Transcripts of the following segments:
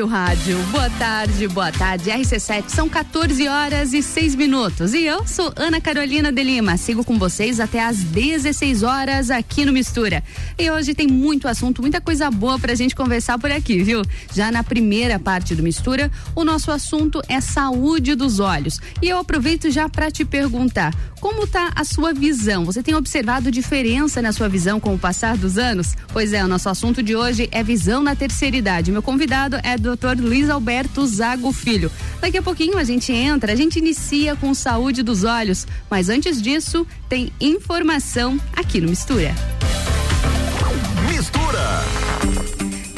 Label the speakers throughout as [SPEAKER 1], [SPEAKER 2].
[SPEAKER 1] seu rádio. Boa tarde, boa tarde. RC7 são 14 horas e 6 minutos. E eu sou Ana Carolina de Lima. Sigo com vocês até às 16 horas aqui no Mistura. E hoje tem muito assunto, muita coisa boa pra gente conversar por aqui, viu? Já na primeira parte do Mistura, o nosso assunto é saúde dos olhos. E eu aproveito já para te perguntar: como tá a sua visão? Você tem observado diferença na sua visão com o passar dos anos? Pois é, o nosso assunto de hoje é visão na terceira idade. Meu convidado é o Dr. Luiz Alberto Zago Filho. Daqui a pouquinho a gente entra, a gente inicia com saúde dos olhos, mas antes disso, tem informação aqui no Mistura.
[SPEAKER 2] Mistura.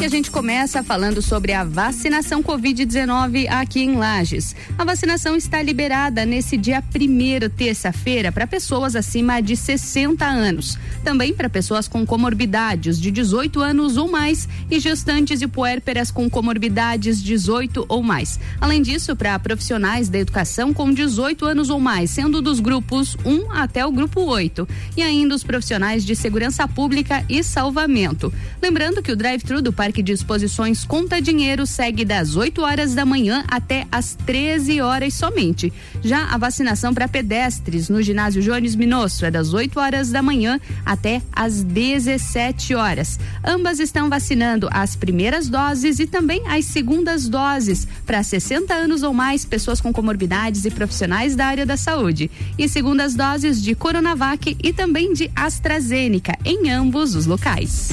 [SPEAKER 1] E a gente começa falando sobre a vacinação Covid-19 aqui em Lages. A vacinação está liberada nesse dia primeiro, terça-feira, para pessoas acima de 60 anos. Também para pessoas com comorbidades de 18 anos ou mais e gestantes e puérperas com comorbidades 18 ou mais. Além disso, para profissionais da educação com 18 anos ou mais, sendo dos grupos 1 até o grupo 8. E ainda os profissionais de segurança pública e salvamento. Lembrando que o drive-thru do Parque Parque de Exposições Conta Dinheiro segue das 8 horas da manhã até as 13 horas somente. Já a vacinação para pedestres no ginásio Jones Minosso é das 8 horas da manhã até as 17 horas. Ambas estão vacinando as primeiras doses e também as segundas doses para 60 anos ou mais, pessoas com comorbidades e profissionais da área da saúde. E segundas doses de Coronavac e também de AstraZeneca em ambos os locais.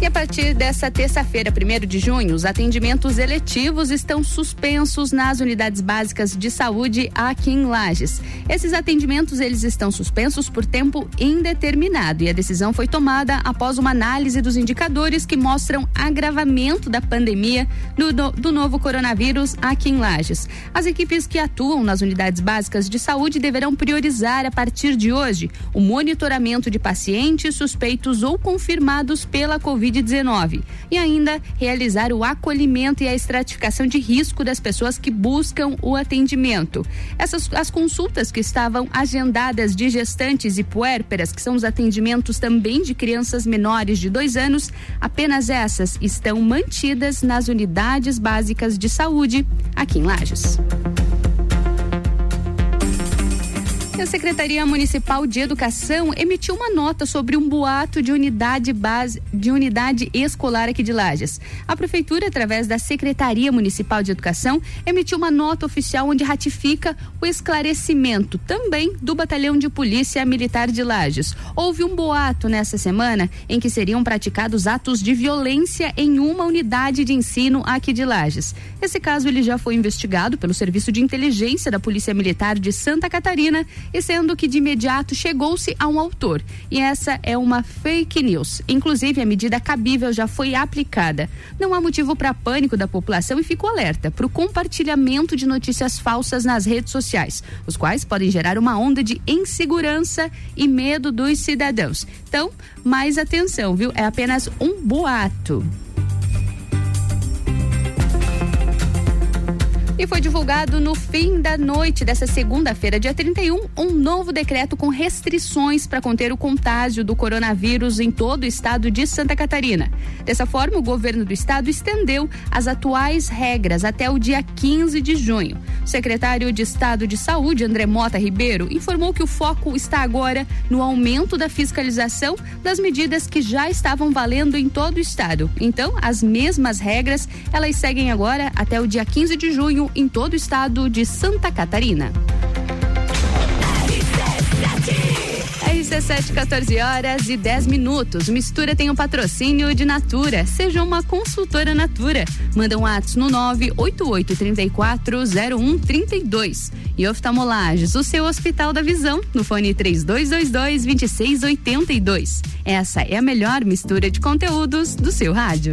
[SPEAKER 1] E a partir dessa terça-feira, 1 de junho, os atendimentos eletivos estão suspensos nas unidades básicas de saúde aqui em Lages. Esses atendimentos eles estão suspensos por tempo indeterminado e a decisão foi tomada após uma análise dos indicadores que mostram agravamento da pandemia do, do, do novo coronavírus aqui em Lages. As equipes que atuam nas unidades básicas de saúde deverão priorizar a partir de hoje o monitoramento de pacientes suspeitos ou confirmados pela Covid Covid-19 e ainda realizar o acolhimento e a estratificação de risco das pessoas que buscam o atendimento. Essas as consultas que estavam agendadas de gestantes e puérperas, que são os atendimentos também de crianças menores de dois anos, apenas essas estão mantidas nas unidades básicas de saúde aqui em Lages. A Secretaria Municipal de Educação emitiu uma nota sobre um boato de unidade base de unidade escolar aqui de Lages. A prefeitura, através da Secretaria Municipal de Educação, emitiu uma nota oficial onde ratifica o esclarecimento também do Batalhão de Polícia Militar de Lages. Houve um boato nessa semana em que seriam praticados atos de violência em uma unidade de ensino aqui de Lages. Esse caso ele já foi investigado pelo Serviço de Inteligência da Polícia Militar de Santa Catarina e sendo que de imediato chegou-se a um autor. E essa é uma fake news. Inclusive, a medida cabível já foi aplicada. Não há motivo para pânico da população e fico alerta para o compartilhamento de notícias falsas nas redes sociais, os quais podem gerar uma onda de insegurança e medo dos cidadãos. Então, mais atenção, viu? É apenas um boato. E foi divulgado no fim da noite dessa segunda-feira, dia 31, um novo decreto com restrições para conter o contágio do coronavírus em todo o estado de Santa Catarina. Dessa forma, o governo do estado estendeu as atuais regras até o dia 15 de junho. O secretário de Estado de Saúde, André Mota Ribeiro, informou que o foco está agora no aumento da fiscalização das medidas que já estavam valendo em todo o estado. Então, as mesmas regras, elas seguem agora até o dia 15 de junho em todo o estado de Santa Catarina. RC7, 14 horas e 10 minutos. Mistura tem o um patrocínio de Natura. Seja uma consultora Natura. Manda um ato no 988340132. E oftalmolages, o seu Hospital da Visão, no fone 3222-2682. Essa é a melhor mistura de conteúdos do seu rádio.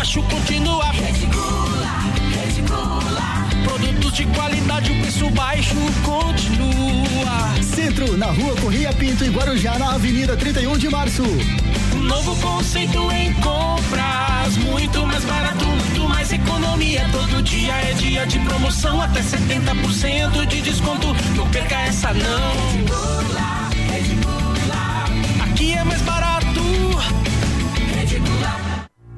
[SPEAKER 3] baixo continua. Rede Gula, Rede Gula. Produtos de qualidade, o preço baixo continua.
[SPEAKER 4] Centro, na rua Correia Pinto, em Guarujá, na Avenida 31 de Março.
[SPEAKER 3] Um novo conceito em compras, muito mais barato, muito mais economia. Todo dia é dia de promoção, até 70% de desconto. Não perca essa não. Aqui é mais barato.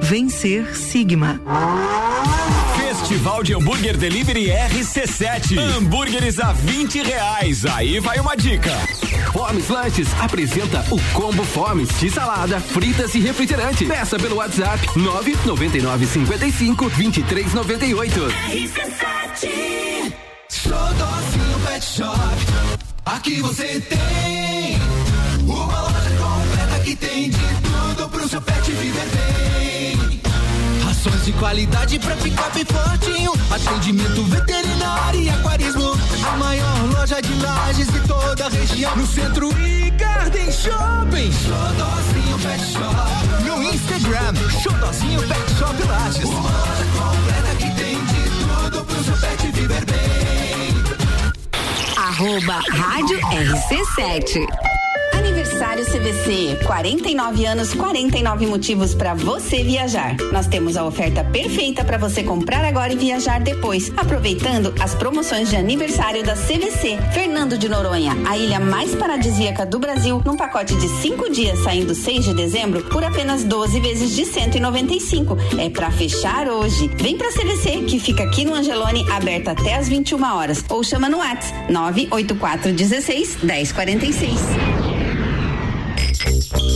[SPEAKER 5] Vencer Sigma.
[SPEAKER 2] Festival de Hambúrguer Delivery RC7. Hambúrgueres a 20 reais. Aí vai uma dica.
[SPEAKER 6] Formes Lanches apresenta o Combo Formes de salada, fritas e refrigerante. Peça pelo WhatsApp 999 55 23 98. RC7.
[SPEAKER 7] Xodózinho Pet Shop. Aqui você tem uma loja completa que tem de tudo pro seu pet viver bem. Rações de qualidade pra ficar bem fortinho. Atendimento veterinário e aquarismo. A maior loja de lajes de toda a região. No centro e Garden Shopping. Pet Shop. No Instagram, Xodózinho Pet Shop Lages. Completa que tem de tudo pro seu pet viver bem.
[SPEAKER 8] Arroba Rádio RC7.
[SPEAKER 9] Aniversário CVC, 49 anos, 49 motivos para você viajar. Nós temos a oferta perfeita para você comprar agora e viajar depois, aproveitando as promoções de aniversário da CVC. Fernando de Noronha, a ilha mais paradisíaca do Brasil, num pacote de 5 dias saindo 6 de dezembro por apenas 12 vezes de 195. É para fechar hoje. Vem pra CVC, que fica aqui no Angelone, aberta até às 21 horas. Ou chama no WhatsApp 984 16 1046.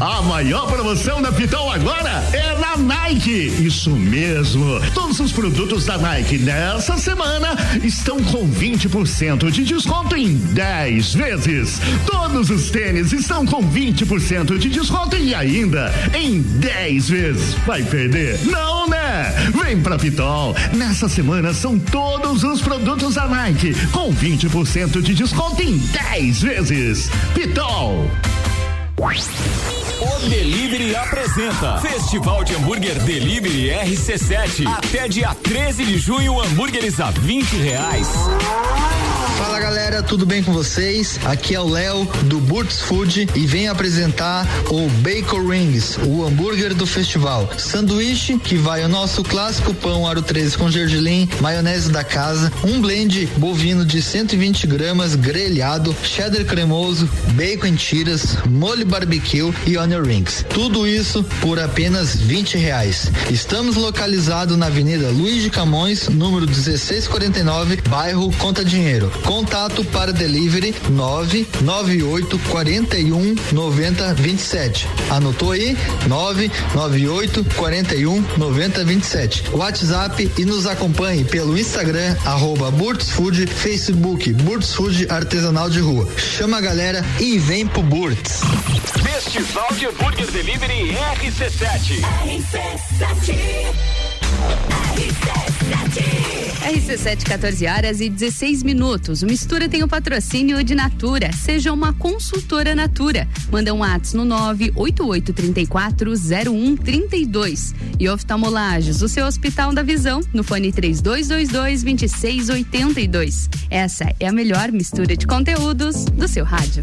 [SPEAKER 10] a maior promoção da Pitão agora é na Nike. Isso mesmo. Todos os produtos da Nike nessa semana estão com 20% de desconto em 10 vezes. Todos os tênis estão com 20% de desconto e ainda em 10 vezes. Vai perder? Não, né? Vem pra Pitol. Nessa semana são todos os produtos da Nike com 20% de desconto em 10 vezes. Pitol.
[SPEAKER 2] O Delivery apresenta Festival de Hambúrguer Delivery RC7. Até dia 13 de junho, hambúrgueres a 20 reais.
[SPEAKER 11] Fala galera, tudo bem com vocês? Aqui é o Léo do Burt's Food e venho apresentar o Bacon Rings, o hambúrguer do festival. Sanduíche que vai o nosso clássico pão aro 13 com gergelim, maionese da casa, um blend bovino de 120 gramas grelhado, cheddar cremoso, bacon em tiras, molho barbecue e onion Rings. Tudo isso por apenas 20 reais. Estamos localizados na Avenida Luiz de Camões, número 1649, bairro Conta Dinheiro. Contato para delivery 998 41 90 27. Anotou aí? 998 41 90 27. WhatsApp e nos acompanhe pelo Instagram arroba Burt's Food, Facebook Burt's Food Artesanal de Rua. Chama a galera e vem pro Burt's.
[SPEAKER 2] Festival de Hambúrguer Delivery RC7. RC7.
[SPEAKER 1] RC7, 14 horas e 16 minutos. O Mistura tem o patrocínio de Natura. Seja uma consultora Natura. Manda um ato no 988340132. E oftalmolages, o seu Hospital da Visão, no fone 3222-2682. Essa é a melhor mistura de conteúdos do seu rádio.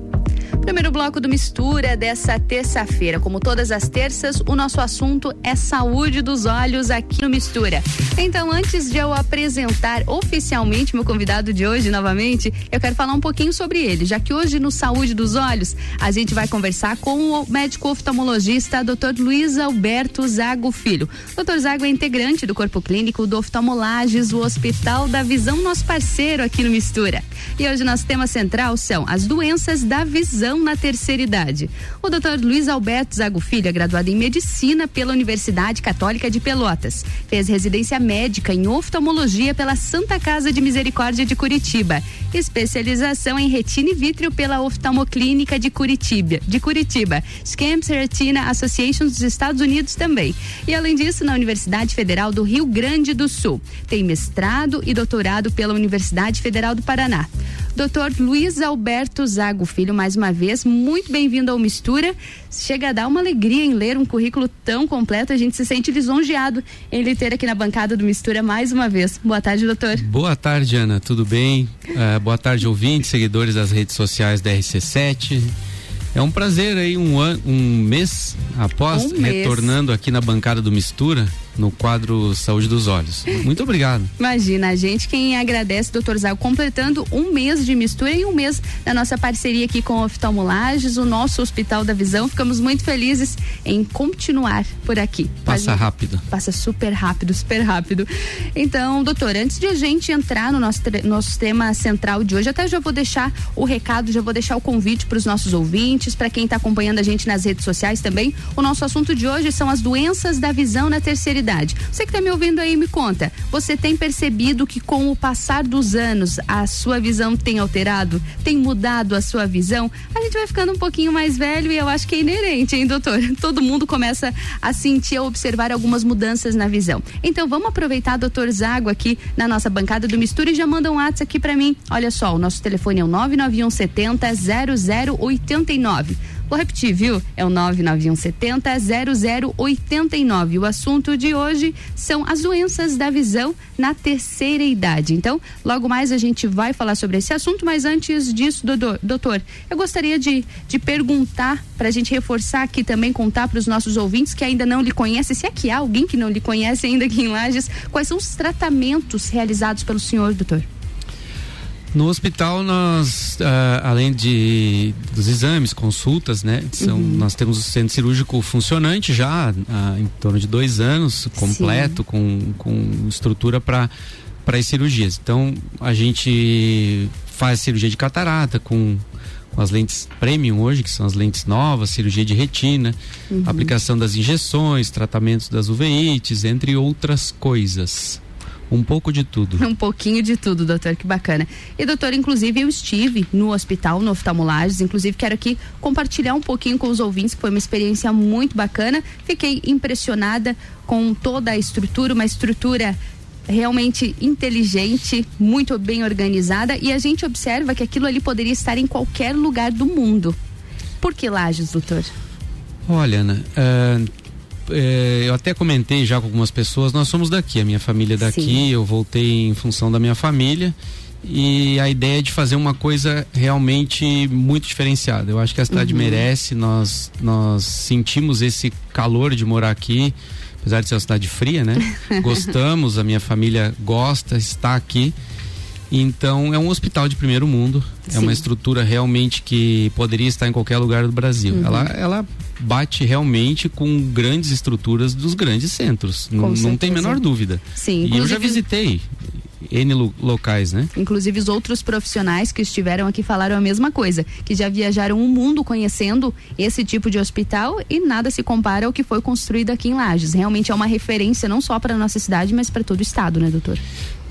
[SPEAKER 1] Primeiro bloco do Mistura dessa terça-feira. Como todas as terças, o nosso assunto é saúde dos olhos aqui no Mistura. Então, antes de eu apresentar oficialmente meu convidado de hoje novamente, eu quero falar um pouquinho sobre ele, já que hoje no Saúde dos Olhos a gente vai conversar com o médico oftalmologista Dr. Luiz Alberto Zago Filho. Dr. Zago é integrante do corpo clínico do Oftalmolages, o Hospital da Visão, nosso parceiro aqui no Mistura. E hoje nosso tema central são as doenças da visão na terceira idade. O Dr. Luiz Alberto Zago Filho é graduado em medicina pela Universidade Católica de Pelotas. Fez residência médica em oftalmologia pela Santa Casa de Misericórdia de Curitiba. Especialização em retina e vítreo pela Oftalmoclínica de Curitiba, de Curitiba. Scamps Retina Association dos Estados Unidos também. E além disso, na Universidade Federal do Rio Grande do Sul. Tem mestrado e doutorado pela Universidade Federal do Paraná. Doutor Luiz Alberto Zago Filho, mais uma vez, muito bem-vindo ao Mistura. Chega a dar uma alegria em ler um currículo tão completo, a gente se sente lisonjeado em lhe ter aqui na bancada do Mistura mais uma vez. Boa tarde, doutor.
[SPEAKER 12] Boa tarde, Ana, tudo bem? Uh, boa tarde, ouvintes, seguidores das redes sociais da RC7. É um prazer aí, um, ano, um mês após, um mês. retornando aqui na bancada do Mistura, no quadro Saúde dos Olhos. Muito obrigado.
[SPEAKER 1] Imagina, a gente quem agradece, doutor Zago, completando um mês de mistura e um mês da nossa parceria aqui com Oftalmolages, o nosso Hospital da Visão. Ficamos muito felizes em continuar por aqui.
[SPEAKER 12] Passa rápido.
[SPEAKER 1] Passa super rápido, super rápido. Então, doutor, antes de a gente entrar no nosso, nosso tema central de hoje, até já vou deixar o recado, já vou deixar o convite para os nossos ouvintes, para quem está acompanhando a gente nas redes sociais também. O nosso assunto de hoje são as doenças da visão na terceira Você que está me ouvindo aí, me conta. Você tem percebido que com o passar dos anos a sua visão tem alterado? Tem mudado a sua visão? A gente vai ficando um pouquinho mais velho e eu acho que é inerente, hein, doutor? Todo mundo começa a sentir, a observar algumas mudanças na visão. Então vamos aproveitar, doutor Zago, aqui na nossa bancada do Mistura e já manda um WhatsApp aqui para mim. Olha só, o nosso telefone é o 991 70 0089. Vou repetir, viu? É o 99170 0089. O assunto de hoje são as doenças da visão na terceira idade. Então, logo mais a gente vai falar sobre esse assunto, mas antes disso, doutor, eu gostaria de, de perguntar para a gente reforçar aqui também, contar para os nossos ouvintes que ainda não lhe conhecem, se é que há alguém que não lhe conhece ainda aqui em Lages, quais são os tratamentos realizados pelo senhor, doutor?
[SPEAKER 12] No hospital nós, uh, além de dos exames, consultas, né, são, uhum. nós temos o centro cirúrgico funcionante já há em torno de dois anos, completo, com, com estrutura para para as cirurgias. Então a gente faz cirurgia de catarata com, com as lentes premium hoje, que são as lentes novas, cirurgia de retina, uhum. aplicação das injeções, tratamentos das uveites, entre outras coisas. Um pouco de tudo.
[SPEAKER 1] Um pouquinho de tudo, doutor, que bacana. E doutor, inclusive eu estive no hospital, no oftalmolages, inclusive quero aqui compartilhar um pouquinho com os ouvintes, que foi uma experiência muito bacana. Fiquei impressionada com toda a estrutura, uma estrutura realmente inteligente, muito bem organizada e a gente observa que aquilo ali poderia estar em qualquer lugar do mundo. Por que Lages, doutor?
[SPEAKER 12] Olha, Ana, uh, é, eu até comentei já com algumas pessoas, nós somos daqui, a minha família é daqui, Sim. eu voltei em função da minha família e a ideia é de fazer uma coisa realmente muito diferenciada. Eu acho que a cidade uhum. merece, nós, nós sentimos esse calor de morar aqui, apesar de ser uma cidade fria, né? Gostamos, a minha família gosta, está aqui. Então é um hospital de primeiro mundo, Sim. é uma estrutura realmente que poderia estar em qualquer lugar do Brasil. Uhum. Ela, ela bate realmente com grandes estruturas dos grandes centros, não, não tem menor dúvida.
[SPEAKER 1] Sim,
[SPEAKER 12] e eu já visitei, N locais, né?
[SPEAKER 1] Inclusive os outros profissionais que estiveram aqui falaram a mesma coisa, que já viajaram o mundo conhecendo esse tipo de hospital e nada se compara ao que foi construído aqui em Lages. Realmente é uma referência não só para nossa cidade, mas para todo o estado, né, doutor?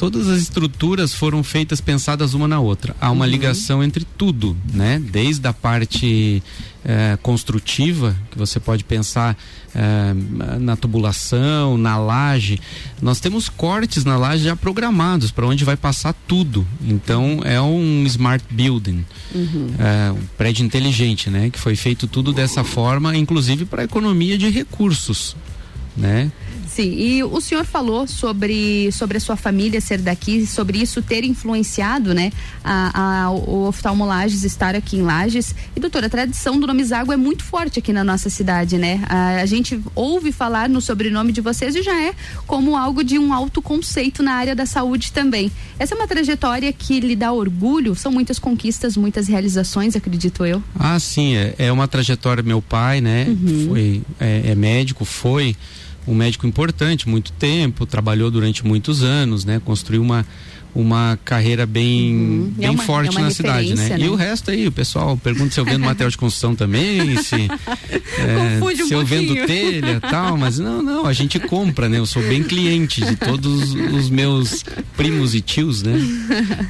[SPEAKER 12] Todas as estruturas foram feitas pensadas uma na outra. Há uma uhum. ligação entre tudo, né? Desde a parte é, construtiva, que você pode pensar é, na tubulação, na laje. Nós temos cortes na laje já programados para onde vai passar tudo. Então é um smart building, uhum. é, um prédio inteligente, né? Que foi feito tudo dessa forma, inclusive para economia de recursos, né?
[SPEAKER 1] Sim, e o senhor falou sobre, sobre a sua família ser daqui, sobre isso ter influenciado, né, a, a, o oftalmolages estar aqui em Lages. E doutora, a tradição do nome Zago é muito forte aqui na nossa cidade, né? A, a gente ouve falar no sobrenome de vocês e já é como algo de um alto conceito na área da saúde também. Essa é uma trajetória que lhe dá orgulho, são muitas conquistas, muitas realizações, acredito eu.
[SPEAKER 12] Ah, sim, é, é uma trajetória, meu pai, né, uhum. foi, é, é médico, foi um médico importante, muito tempo, trabalhou durante muitos anos, né? Construiu uma uma carreira bem, uhum. bem é uma, forte é na cidade, né? né? E o resto aí, o pessoal pergunta se eu vendo material de construção também, se, é, um se eu vendo telha tal, mas não, não, a gente compra, né? Eu sou bem cliente de todos os meus primos e tios, né?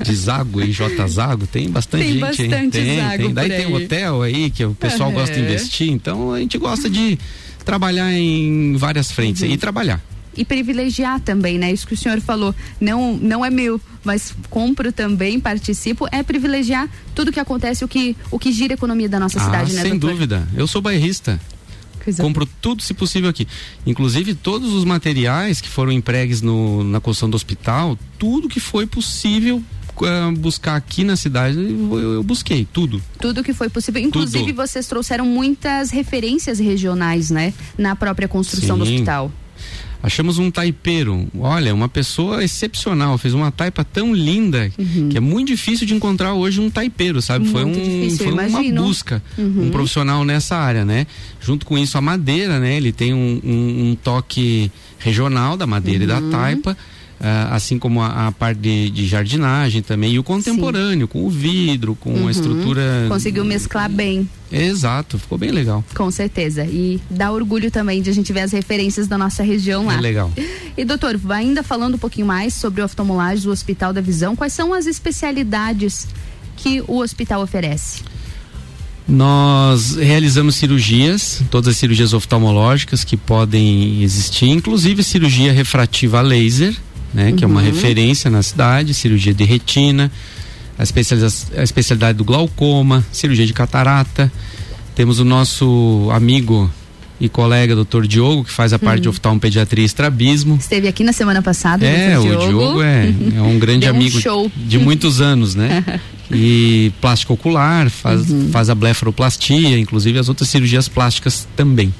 [SPEAKER 12] De Zago e J Zago, tem bastante tem gente bastante aí. Tem, tem. Daí tem hotel aí que o pessoal gosta de investir, então a gente gosta de trabalhar em várias frentes uhum. e trabalhar
[SPEAKER 1] e privilegiar também, né? Isso que o senhor falou, não não é meu, mas compro também, participo, é privilegiar tudo que acontece, o que o que gira a economia da nossa
[SPEAKER 12] ah,
[SPEAKER 1] cidade, né?
[SPEAKER 12] Sem doutor? dúvida. Eu sou bairrista. Coisa Compro tudo, se possível, aqui. Inclusive, todos os materiais que foram empregues no, na construção do hospital, tudo que foi possível uh, buscar aqui na cidade, eu, eu, busquei tudo.
[SPEAKER 1] Tudo que foi possível. Inclusive, tudo. vocês trouxeram muitas referências regionais, né? Na própria construção Sim. do hospital.
[SPEAKER 12] Achamos um taipeiro, olha, uma pessoa excepcional, fez uma taipa tão linda uhum. que é muito difícil de encontrar hoje um taipeiro, sabe? Muito foi um, difícil, foi uma busca, uhum. um profissional nessa área, né? Junto com isso a madeira, né? Ele tem um, um, um toque regional da madeira uhum. e da uhum. taipa Uh, assim como a, a parte de, de, jardinagem também, e o contemporâneo, Sim. com o vidro, com uhum. a estrutura.
[SPEAKER 1] Conseguiu mesclar bem.
[SPEAKER 12] Exato, ficou bem legal.
[SPEAKER 1] Com certeza. E dá orgulho também de a gente ver as referências da nossa região lá. É
[SPEAKER 12] legal.
[SPEAKER 1] E doutor, ainda falando um pouquinho mais sobre o oftalmolagem do Hospital da Visão, quais são as especialidades que o hospital oferece?
[SPEAKER 12] Nós realizamos cirurgias, todas as cirurgias oftalmológicas que podem existir, inclusive cirurgia refrativa a laser, né? Uhum. Que é uma uhum. referência na cidade, cirurgia de retina, a, a especialidade do glaucoma, cirurgia de catarata. Temos o nosso amigo e colega doutor Diogo, que faz a parte uhum. de oftalmopediatria e estrabismo.
[SPEAKER 1] Esteve aqui na semana passada,
[SPEAKER 12] É, o Diogo, Diogo é, é um grande amigo um de muitos anos, né? e plástico ocular, faz, uhum. faz a blefaroplastia, inclusive as outras cirurgias plásticas também.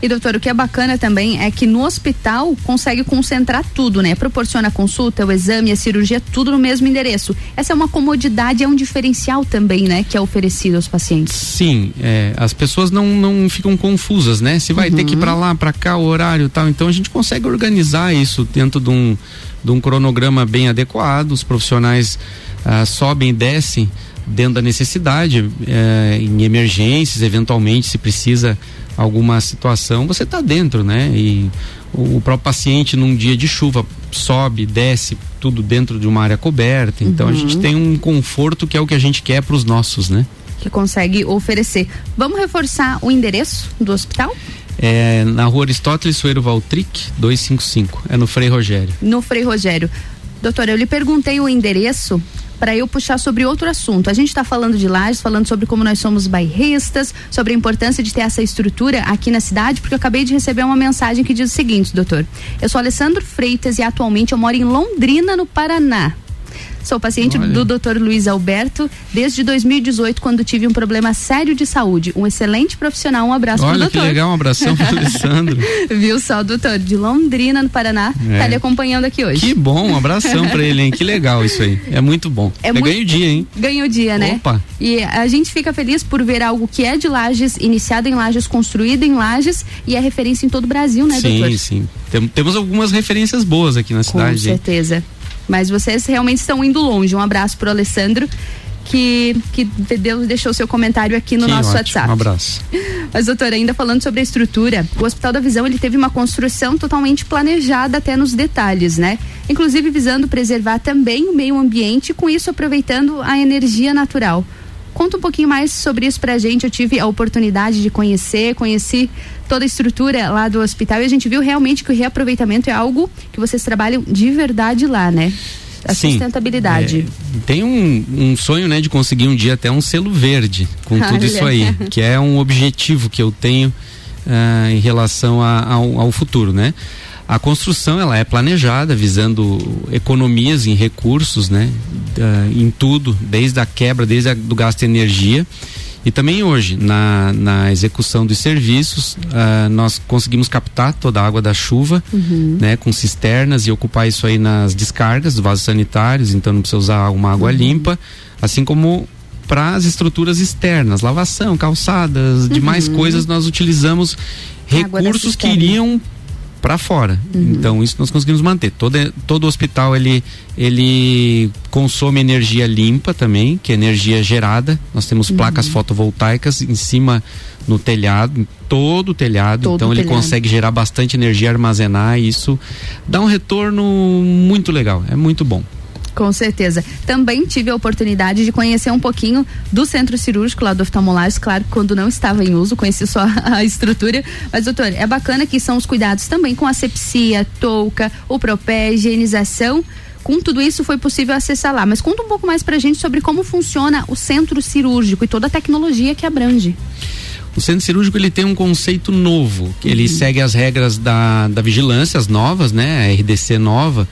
[SPEAKER 1] E doutor, o que é bacana também é que no hospital consegue concentrar tudo, né? Proporciona a consulta, o exame, a cirurgia, tudo no mesmo endereço. Essa é uma comodidade, é um diferencial também, né? Que é oferecido aos pacientes.
[SPEAKER 12] Sim, é, as pessoas não, não ficam confusas, né? Se vai uhum. ter que ir para lá, para cá, o horário e tal. Então a gente consegue organizar isso dentro de um, de um cronograma bem adequado. Os profissionais ah, sobem e descem dentro da necessidade, eh, em emergências, eventualmente, se precisa alguma situação, você está dentro, né? E o, o, próprio paciente num dia de chuva sobe, desce, tudo dentro de uma área coberta. Então uhum. a gente uhum. tem um conforto que é o que a gente quer para os nossos, né?
[SPEAKER 1] Que consegue oferecer. Vamos reforçar o endereço do hospital?
[SPEAKER 12] É na rua Aristóteles Soeiro Valtric, 255. É no Frei Rogério.
[SPEAKER 1] No Frei Rogério. Doutora, eu lhe perguntei o endereço para eu puxar sobre outro assunto. A gente está falando de Lages, falando sobre como nós somos bairristas, sobre a importância de ter essa estrutura aqui na cidade, porque eu acabei de receber uma mensagem que diz o seguinte, doutor. Eu sou Alessandro Freitas e atualmente eu moro em Londrina, no Paraná. Sou paciente Olha. do Dr. Luiz Alberto desde 2018, quando tive um problema sério de saúde. Um excelente profissional. Um abraço
[SPEAKER 12] Olha,
[SPEAKER 1] pro
[SPEAKER 12] doutor. que legal, um abração pro Alessandro.
[SPEAKER 1] Viu só, doutor, de Londrina, no Paraná, é. tá lhe acompanhando aqui hoje.
[SPEAKER 12] Que bom, um abração pra ele, hein? Que legal isso aí. É muito bom. É, é muito... ganho dia, hein?
[SPEAKER 1] Ganho dia, né? Opa. E a gente fica feliz por ver algo que é de Lages, iniciado em Lages, construído em Lages e é referência em todo o Brasil, né,
[SPEAKER 12] sim,
[SPEAKER 1] doutor?
[SPEAKER 12] Sim, sim. Temos algumas referências boas aqui na cidade.
[SPEAKER 1] Com certeza. Mas vocês realmente estão indo longe. Um abraço pro Alessandro. Que, que Deus deixou seu comentário aqui no que nosso
[SPEAKER 12] ótimo.
[SPEAKER 1] WhatsApp.
[SPEAKER 12] Um abraço.
[SPEAKER 1] Mas, doutora, ainda falando sobre a estrutura, o Hospital da Visão ele teve uma construção totalmente planejada até nos detalhes, né? Inclusive visando preservar também o meio ambiente, com isso aproveitando a energia natural. Conta um pouquinho mais sobre isso pra gente. Eu tive a oportunidade de conhecer, conheci toda a estrutura lá do hospital e a gente viu realmente que o reaproveitamento é algo que vocês trabalham de verdade lá, né? A Sim, sustentabilidade.
[SPEAKER 12] É, tem um, um, sonho, né, de conseguir um dia até um selo verde com tudo isso aí, que é um objetivo que eu tenho uh, em relação a, ao, ao futuro, né? A construção ela é planejada visando economias em recursos, né? Uh, em tudo, desde a quebra, desde a, do gasto de energia. E também hoje, na, na execução dos serviços, uh, nós conseguimos captar toda a água da chuva, uhum. né, com cisternas e ocupar isso aí nas descargas dos vasos sanitários, então não precisa usar uma água uhum. limpa, assim como para as estruturas externas, lavação, calçadas, uhum. demais coisas, nós utilizamos recursos que iriam para fora. Uhum. Então isso nós conseguimos manter. Todo todo hospital ele ele consome energia limpa também, que é energia gerada. Nós temos uhum. placas fotovoltaicas em cima no telhado, em todo o telhado. Todo então ele telhado. consegue gerar bastante energia, armazenar e isso dá um retorno muito legal. É muito bom.
[SPEAKER 1] Com certeza. Também tive a oportunidade de conhecer um pouquinho do centro cirúrgico lá do oftalmolagem, claro, quando não estava em uso, conheci só a estrutura. Mas, doutor, é bacana que são os cuidados também com asepsia, touca, o propé, higienização com tudo isso foi possível acessar lá. Mas conta um pouco mais pra gente sobre como funciona o centro cirúrgico e toda a tecnologia que abrange.
[SPEAKER 12] O centro cirúrgico ele tem um conceito novo, que ele uhum. segue as regras da, da vigilância, as novas, né? A RDC nova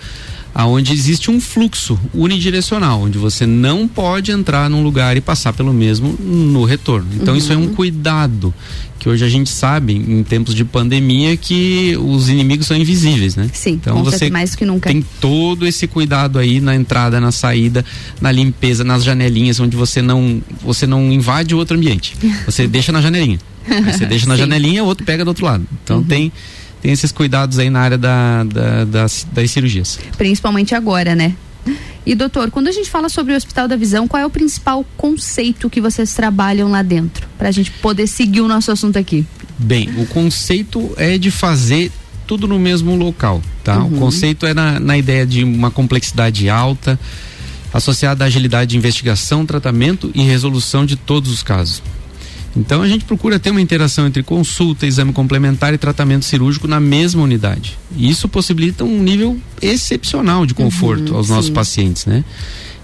[SPEAKER 12] aonde existe um fluxo unidirecional, onde você não pode entrar num lugar e passar pelo mesmo no retorno. Então uhum. isso é um cuidado que hoje a gente sabe em tempos de pandemia que os inimigos são invisíveis, né?
[SPEAKER 1] Sim,
[SPEAKER 12] então
[SPEAKER 1] você mais que nunca.
[SPEAKER 12] tem todo esse cuidado aí na entrada, na saída, na limpeza, nas janelinhas, onde você não você não invade o outro ambiente. Você deixa na janelinha. Aí você deixa na janelinha, o outro pega do outro lado. Então uhum. tem tem esses cuidados aí na área da, da, das, das cirurgias.
[SPEAKER 1] Principalmente agora, né? E doutor, quando a gente fala sobre o Hospital da Visão, qual é o principal conceito que vocês trabalham lá dentro? Para a gente poder seguir o nosso assunto aqui.
[SPEAKER 12] Bem, o conceito é de fazer tudo no mesmo local, tá? Uhum. O conceito é na, na ideia de uma complexidade alta, associada à agilidade de investigação, tratamento e resolução de todos os casos. Então a gente procura ter uma interação entre consulta, exame complementar e tratamento cirúrgico na mesma unidade. E isso possibilita um nível excepcional de conforto uhum, aos sim. nossos pacientes, né?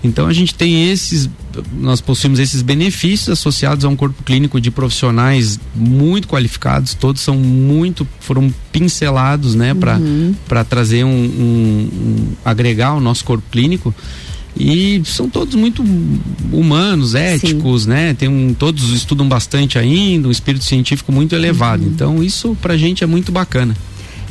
[SPEAKER 12] Então a gente tem esses, nós possuímos esses benefícios associados a um corpo clínico de profissionais muito qualificados, todos são muito, foram pincelados, né, para uhum. para trazer um, um, um, agregar o nosso corpo clínico e são todos muito humanos, éticos, Sim. né? Tem um, todos estudam bastante ainda, um espírito científico muito elevado. Uhum. Então isso pra gente é muito bacana.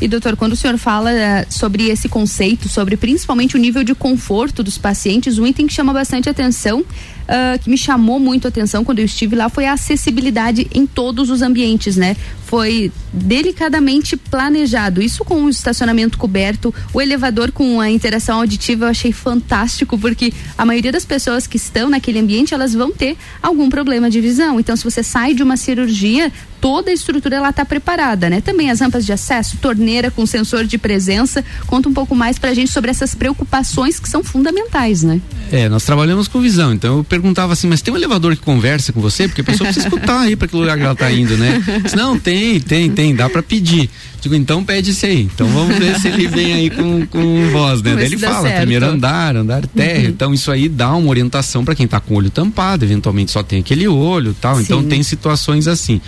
[SPEAKER 1] E doutor, quando o senhor fala uh, sobre esse conceito, sobre principalmente o nível de conforto dos pacientes, um item que chama bastante atenção, uh, que me chamou muito a atenção quando eu estive lá, foi a acessibilidade em todos os ambientes, né? Foi delicadamente planejado. Isso com o estacionamento coberto, o elevador com a interação auditiva, eu achei fantástico, porque a maioria das pessoas que estão naquele ambiente, elas vão ter algum problema de visão. Então, se você sai de uma cirurgia, toda a estrutura ela está preparada, né? Também as rampas de acesso, torneira com sensor de presença. Conta um pouco mais para a gente sobre essas preocupações que são fundamentais, né?
[SPEAKER 12] É, nós trabalhamos com visão, então eu perguntava assim, mas tem um elevador que conversa com você? Porque a pessoa precisa escutar aí para que lugar que ela está indo, né? Não, tem, tem, tem, dá para pedir. Digo, então pede esse aí. Então vamos ver se ele vem aí com, com voz, né? Daí ele fala, certo. primeiro andar, andar térreo. Uhum. Então isso aí dá uma orientação para quem está com o olho tampado, eventualmente só tem aquele olho tal. Então, Sim. Então tem situações assim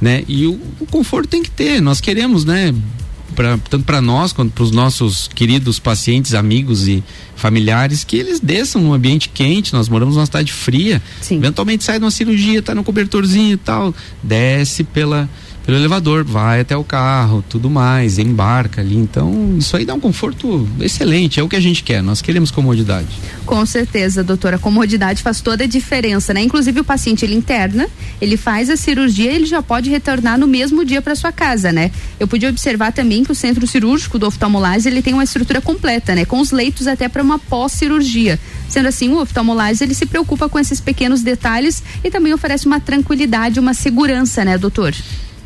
[SPEAKER 12] né? E o, o, conforto tem que ter. Nós queremos, né? pra, tanto para nós quanto para os nossos queridos pacientes, amigos e familiares, que eles desçam num ambiente quente. Nós moramos numa cidade fria.
[SPEAKER 1] Sim.
[SPEAKER 12] Eventualmente sai de uma cirurgia, tá no cobertorzinho e tal, desce pela pelo elevador, vai até o carro, tudo mais, embarca ali. Então, isso aí dá um conforto excelente, é o que a gente quer, nós queremos comodidade.
[SPEAKER 1] Com certeza, doutora, a comodidade faz toda a diferença, né? Inclusive o paciente ele interna, ele faz a cirurgia, ele já pode retornar no mesmo dia para sua casa, né? Eu pude observar também que o centro cirúrgico do oftalmolase, ele tem uma estrutura completa, né? Com os leitos até para uma pós-cirurgia. Sendo assim, o oftalmolase ele se preocupa com esses pequenos detalhes e também oferece uma tranquilidade, uma segurança, né, doutor?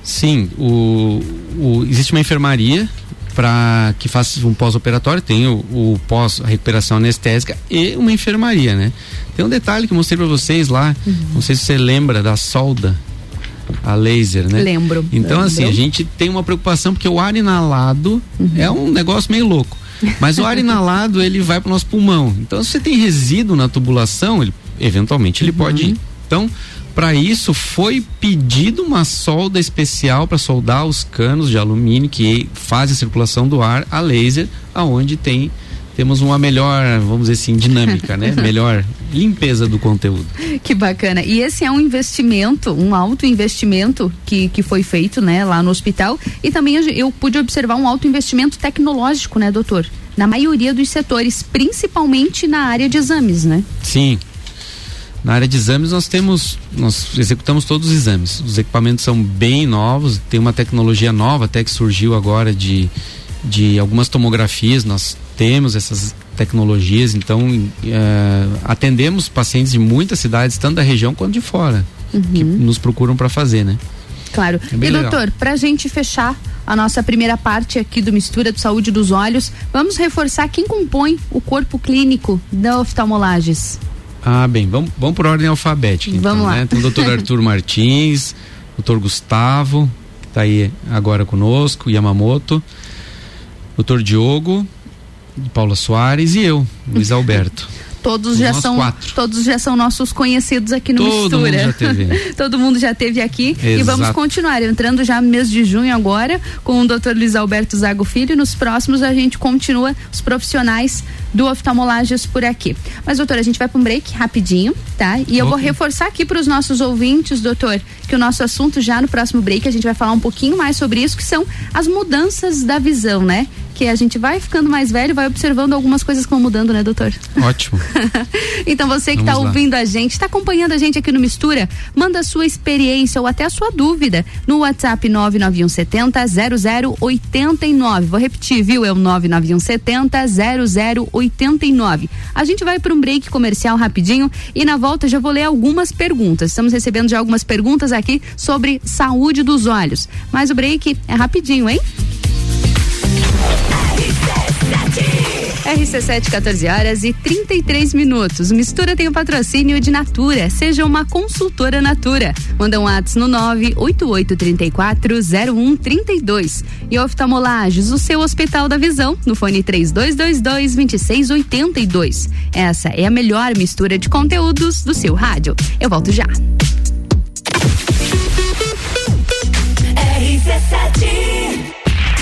[SPEAKER 12] Sim, o, o existe uma enfermaria para que faça um pós-operatório, tem o, o pós-recuperação anestésica e uma enfermaria, né? Tem um detalhe que eu mostrei para vocês lá, uhum. não sei se você lembra da solda a laser, né?
[SPEAKER 1] Lembro.
[SPEAKER 12] Então
[SPEAKER 1] lembro.
[SPEAKER 12] assim, a gente tem uma preocupação porque o ar inalado uhum. é um negócio meio louco. Mas o ar inalado, ele vai para o nosso pulmão. Então, se você tem resíduo na tubulação, ele eventualmente ele uhum. pode ir. Então, para isso foi pedido uma solda especial para soldar os canos de alumínio que fazem a circulação do ar a laser, aonde tem temos uma melhor, vamos dizer assim, dinâmica, né? Melhor limpeza do conteúdo.
[SPEAKER 1] Que bacana. E esse é um investimento, um alto investimento que, que foi feito, né, lá no hospital. E também eu pude observar um alto investimento tecnológico, né, doutor? Na maioria dos setores, principalmente na área de exames, né?
[SPEAKER 12] Sim, na área de exames nós temos, nós executamos todos os exames. Os equipamentos são bem novos, tem uma tecnologia nova até que surgiu agora de, de algumas tomografias, nós temos essas tecnologias, então é, atendemos pacientes de muitas cidades, tanto da região quanto de fora, uhum. que nos procuram para fazer, né?
[SPEAKER 1] Claro. É e legal. doutor, para a gente fechar a nossa primeira parte aqui do Mistura de Saúde dos Olhos, vamos reforçar quem compõe o corpo clínico da oftalmolages.
[SPEAKER 12] Ah, bem, vamos, vamos por ordem alfabética. Então,
[SPEAKER 1] vamos lá.
[SPEAKER 12] Né? Tem o doutor Arthur Martins, doutor Gustavo, que está aí agora conosco, Yamamoto, doutor Diogo, Paula Soares e eu, Luiz Alberto.
[SPEAKER 1] Todos já são quatro. todos já são nossos conhecidos aqui no
[SPEAKER 12] Todo
[SPEAKER 1] Mistura.
[SPEAKER 12] Mundo já teve.
[SPEAKER 1] Todo mundo já teve aqui
[SPEAKER 12] Exato.
[SPEAKER 1] e vamos continuar entrando já no mês de junho agora com o Dr. Luiz Alberto Zago Filho. Nos próximos a gente continua os profissionais do oftalmolages por aqui. Mas doutor, a gente vai para um break rapidinho, tá? E eu okay. vou reforçar aqui para os nossos ouvintes, doutor, que o nosso assunto já no próximo break a gente vai falar um pouquinho mais sobre isso, que são as mudanças da visão, né? Que a gente vai ficando mais velho, vai observando algumas coisas que vão mudando, né, doutor?
[SPEAKER 12] Ótimo.
[SPEAKER 1] então você que está ouvindo a gente, está acompanhando a gente aqui no Mistura, manda a sua experiência ou até a sua dúvida no WhatsApp 99170 0089. Vou repetir, viu? É o 99170 0089. A gente vai para um break comercial rapidinho e na volta já vou ler algumas perguntas. Estamos recebendo já algumas perguntas aqui sobre saúde dos olhos. Mas o break é rapidinho, hein? RC7, 14 horas e 33 minutos. Mistura tem o patrocínio de Natura. Seja uma consultora Natura. Manda um ato no 988340132. E oftalmolages, o seu Hospital da Visão, no fone 3222 2682. Essa é a melhor mistura de conteúdos do seu rádio. Eu volto já.
[SPEAKER 2] RC7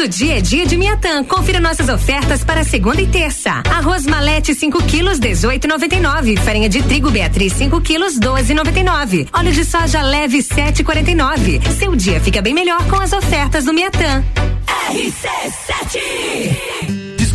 [SPEAKER 13] Todo dia é dia de Miatã. Confira nossas ofertas para segunda e terça. Arroz malete 5 quilos 18,99. Farinha de trigo Beatriz 5 quilos 12,99. Óleo de soja leve 7,49. Seu dia fica bem melhor com as ofertas do Miatã.
[SPEAKER 4] RC7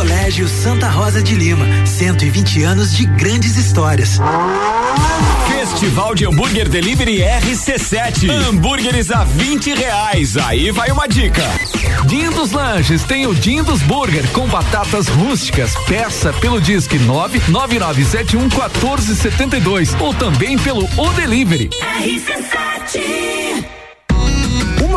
[SPEAKER 7] Colégio Santa Rosa de Lima, 120 anos de grandes histórias.
[SPEAKER 2] Festival de Hambúrguer Delivery RC7. Hambúrgueres a 20 reais. Aí vai uma dica.
[SPEAKER 14] Dindos Lanches tem o Dindos Burger com batatas rústicas. Peça pelo Disque 99971 1472 ou também pelo O Delivery.
[SPEAKER 15] RC7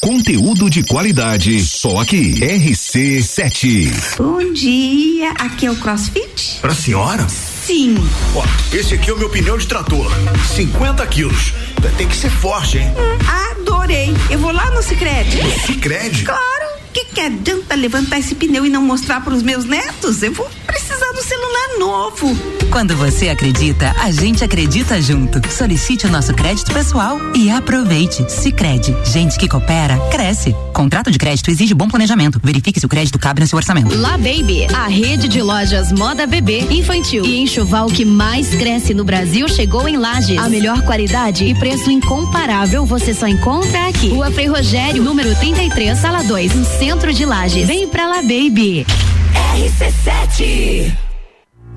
[SPEAKER 16] Conteúdo de qualidade, só aqui. RC7.
[SPEAKER 17] Bom dia, aqui é o CrossFit?
[SPEAKER 18] Pra senhora?
[SPEAKER 17] Sim.
[SPEAKER 18] Ó, esse aqui é o meu pneu de trator. 50 quilos. Tem que ser forte, hein?
[SPEAKER 17] Hum, adorei. Eu vou lá no Cicred.
[SPEAKER 18] No Cicred?
[SPEAKER 17] Claro. Que que adianta levantar esse pneu e não mostrar para os meus netos? Eu vou precisar do celular novo.
[SPEAKER 19] Quando você acredita, a gente acredita junto. Solicite o nosso crédito pessoal e aproveite. Sicredi, gente que coopera cresce. Contrato de crédito exige bom planejamento. Verifique se o crédito cabe no seu orçamento.
[SPEAKER 20] La Baby, a rede de lojas moda bebê, infantil e enxoval que mais cresce no Brasil chegou em Lages. A melhor qualidade e preço incomparável você só encontra aqui. Rua Frei Rogério, número 33, sala 2, no centro de Lages. Vem pra La Baby.
[SPEAKER 21] RC7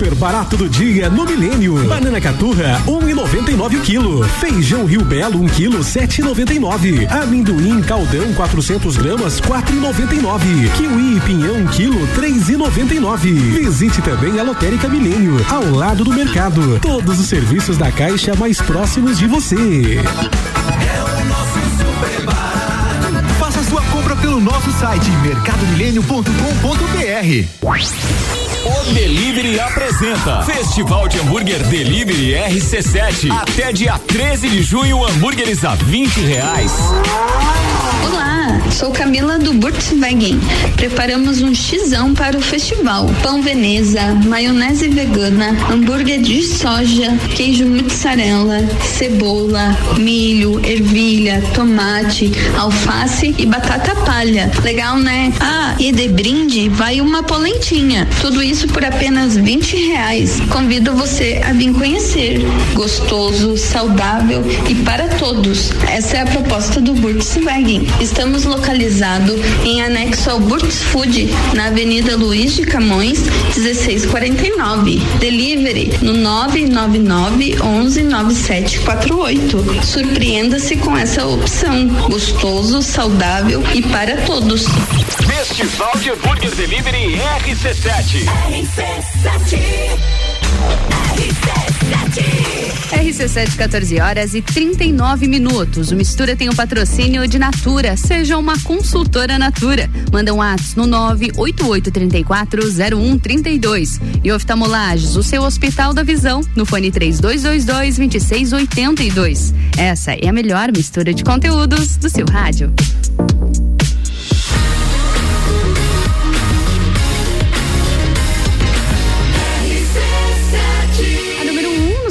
[SPEAKER 22] Super barato do dia no Milênio. Banana caturra, um e noventa e nove o quilo. Feijão Rio Belo, um quilo, sete e noventa e nove. Amendoim caldão, 400 gramas, quatro e noventa e nove. Kiwi e pinhão, um quilo, três e noventa e nove. Visite também a Lotérica Milênio, ao lado do mercado. Todos os serviços da Caixa mais próximos de você.
[SPEAKER 4] É o nosso super barato. Faça sua compra pelo nosso site mercadomilênio.com.br.
[SPEAKER 2] O Delivery apresenta Festival de Hambúrguer Delivery RC7. Até dia 13 de junho, hambúrgueres a 20 reais.
[SPEAKER 23] Olá, sou Camila do Burtswagen. Preparamos um xizão para o festival. Pão Veneza, maionese vegana, hambúrguer de soja, queijo mussarela, cebola, milho, ervilha, tomate, alface e batata palha. Legal, né? Ah, e de brinde vai uma polentinha. Tudo isso por apenas 20 reais. Convido você a vir conhecer. Gostoso, saudável e para todos. Essa é a proposta do Burtswagen. Estamos localizados em anexo ao Burt's Food, na Avenida Luiz de Camões, 1649. Delivery no 999 11 9748. Surpreenda-se com essa opção. Gostoso, saudável e para todos.
[SPEAKER 2] Festival de Hambúrguer Delivery RC7.
[SPEAKER 21] RC7
[SPEAKER 1] RC7, 14 horas e 39 minutos. O Mistura tem o um patrocínio de Natura. Seja uma consultora Natura. Manda um ato no 988340132. E oftalmolages, o seu Hospital da Visão, no fone 3222-2682. Essa é a melhor mistura de conteúdos do seu rádio.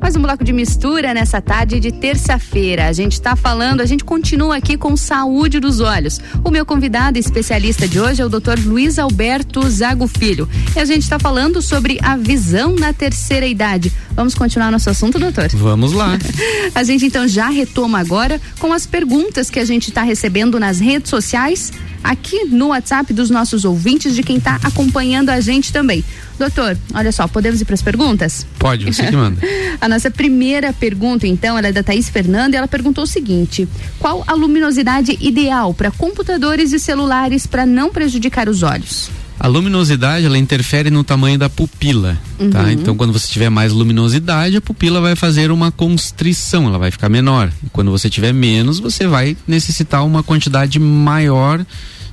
[SPEAKER 1] Mais um bloco de mistura nessa tarde de terça-feira. A gente está falando, a gente continua aqui com saúde dos olhos. O meu convidado especialista de hoje é o Dr. Luiz Alberto Zago Filho. E a gente está falando sobre a visão na terceira idade. Vamos continuar nosso assunto, doutor?
[SPEAKER 12] Vamos lá.
[SPEAKER 1] a gente então já retoma agora com as perguntas que a gente está recebendo nas redes sociais aqui no WhatsApp dos nossos ouvintes, de quem está acompanhando a gente também. Doutor, olha só, podemos ir para as perguntas?
[SPEAKER 12] Pode, você que manda.
[SPEAKER 1] a nossa primeira pergunta, então, ela é da Thaís Fernanda e ela perguntou o seguinte: qual a luminosidade ideal para computadores e celulares para não prejudicar os olhos?
[SPEAKER 12] A luminosidade ela interfere no tamanho da pupila, tá? uhum. tá? Então quando você tiver mais luminosidade, a pupila vai fazer uma constrição, ela vai ficar menor. E quando você tiver menos, você vai necessitar uma quantidade maior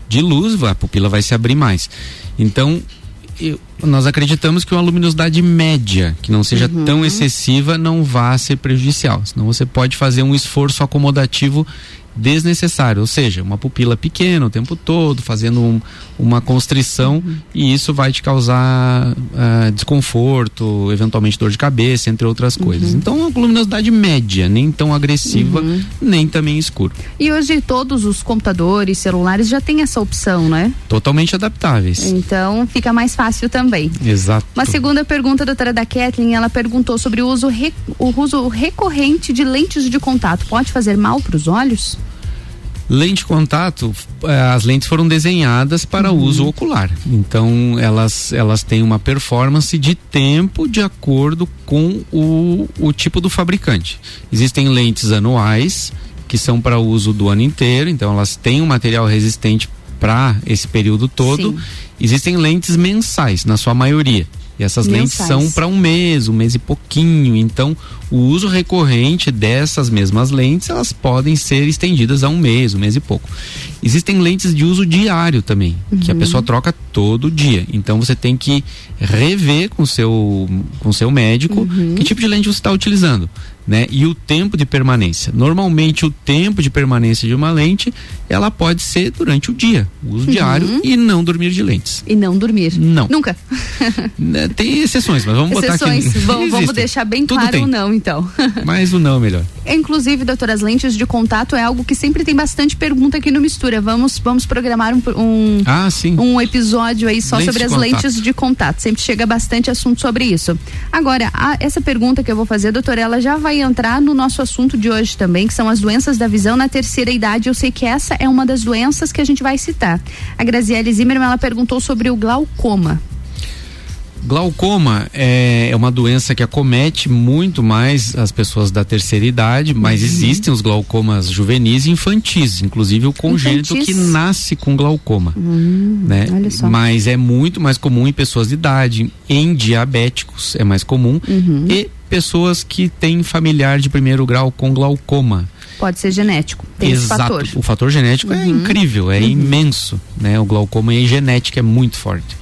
[SPEAKER 12] de luz, a pupila vai se abrir mais. Então eu, nós acreditamos que uma luminosidade média, que não seja uhum. tão excessiva, não vá ser prejudicial. Senão você pode fazer um esforço acomodativo desnecessário, ou seja, uma pupila pequena o tempo todo, fazendo um, uma constrição uhum. e isso vai te causar uh, desconforto, eventualmente dor de cabeça, entre outras coisas. Uhum. Então, uma luminosidade média, nem tão agressiva, uhum. nem também escuro.
[SPEAKER 1] E hoje todos os computadores, celulares já têm essa opção, né?
[SPEAKER 12] Totalmente adaptáveis.
[SPEAKER 1] Então, fica mais fácil também.
[SPEAKER 12] Exato.
[SPEAKER 1] Uma segunda pergunta, doutora da Kathleen, ela perguntou sobre o uso, o uso recorrente de lentes de contato. Pode fazer mal para os olhos?
[SPEAKER 12] Lente de contato, eh, as lentes foram desenhadas para uhum. uso ocular. Então elas, elas têm uma performance de tempo de acordo com o, o tipo do fabricante. Existem lentes anuais que são para uso do ano inteiro, então elas têm um material resistente para esse período todo. Sim. Existem lentes mensais, na sua maioria. E essas Mensais. lentes são para um mês, um mês e pouquinho. Então, o uso recorrente dessas mesmas lentes, elas podem ser estendidas a um mês, um mês e pouco. Existem lentes de uso diário também, uhum. que a uhum. pessoa troca todo dia. Então, você tem que rever com seu com seu médico uhum. que tipo de lente você está utilizando né? E o tempo de permanência. Normalmente o tempo de permanência de uma lente, ela pode ser durante o dia, uso uhum. diário e não dormir de lentes.
[SPEAKER 1] E não dormir.
[SPEAKER 12] Não.
[SPEAKER 1] Nunca.
[SPEAKER 12] Né, tem exceções, mas vamos exceções. botar aqui.
[SPEAKER 1] Vamos, vamos deixar bem Tudo claro o não, então.
[SPEAKER 12] Mas o não é melhor.
[SPEAKER 1] Inclusive, doutor, as lentes de contato é algo que sempre tem bastante pergunta aqui no Mistura. Vamos, vamos programar um, um,
[SPEAKER 12] ah,
[SPEAKER 1] um episódio aí só lentes sobre as contato. lentes de contato. Sempre chega bastante assunto sobre isso. Agora, a, essa pergunta que eu vou fazer, doutor, ela já vai entrar no nosso assunto de hoje também, que são as doenças da visão na terceira idade. Eu sei que essa é uma das doenças que a gente vai citar. A Graziele Zimmermann, ela perguntou sobre o glaucoma.
[SPEAKER 12] Glaucoma é, é, uma doença que acomete muito mais as pessoas da terceira idade, mas uhum. existem os glaucomas juvenis e infantis, inclusive o congênito infantis. que nasce com glaucoma, uhum, né? Mas é muito mais comum em pessoas de idade, em diabéticos é mais comum uhum. e pessoas que têm familiar de primeiro grau com glaucoma.
[SPEAKER 1] Pode ser genético. Tem
[SPEAKER 12] Exato.
[SPEAKER 1] Fator.
[SPEAKER 12] O fator genético é uhum. incrível, é uhum. imenso, né? O glaucoma é genético é muito forte.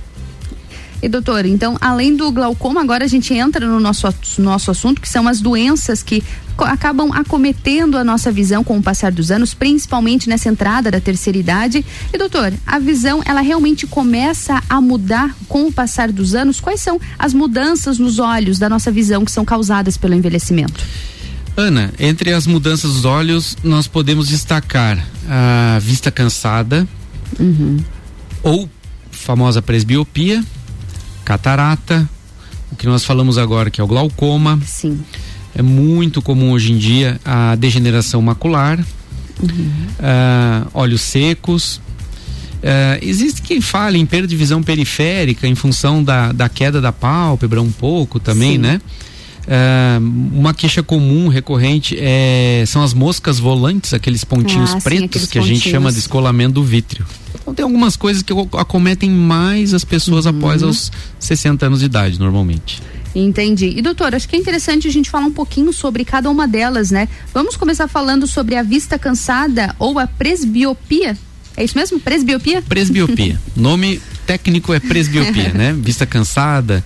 [SPEAKER 1] E doutor, então, além do glaucoma, agora a gente entra no nosso, nosso assunto, que são as doenças que acabam acometendo a nossa visão com o passar dos anos, principalmente nessa entrada da terceira idade. E doutor, a visão ela realmente começa a mudar com o passar dos anos? Quais são as mudanças nos olhos da nossa visão que são causadas pelo envelhecimento?
[SPEAKER 12] Ana, entre as mudanças dos olhos, nós podemos destacar a vista cansada uhum. ou famosa presbiopia, catarata, o que nós falamos agora que é o glaucoma.
[SPEAKER 1] Sim.
[SPEAKER 12] É muito comum hoje em dia a degeneração macular, uhum. uh, olhos secos. Uh, existe quem fale em perda de visão periférica em função da, da queda da pálpebra um pouco também, Sim. né? Uh, uma queixa comum, recorrente, é, são as moscas volantes, aqueles pontinhos ah, pretos sim, aqueles que pontinhos. a gente chama de escolamento do vítreo. Então tem algumas coisas que acometem mais as pessoas uhum. após os 60 anos de idade, normalmente.
[SPEAKER 1] Entendi. E doutor, acho que é interessante a gente falar um pouquinho sobre cada uma delas, né? Vamos começar falando sobre a vista cansada ou a presbiopia. É isso mesmo? Presbiopia?
[SPEAKER 12] Presbiopia. Nome técnico é presbiopia, né? Vista cansada.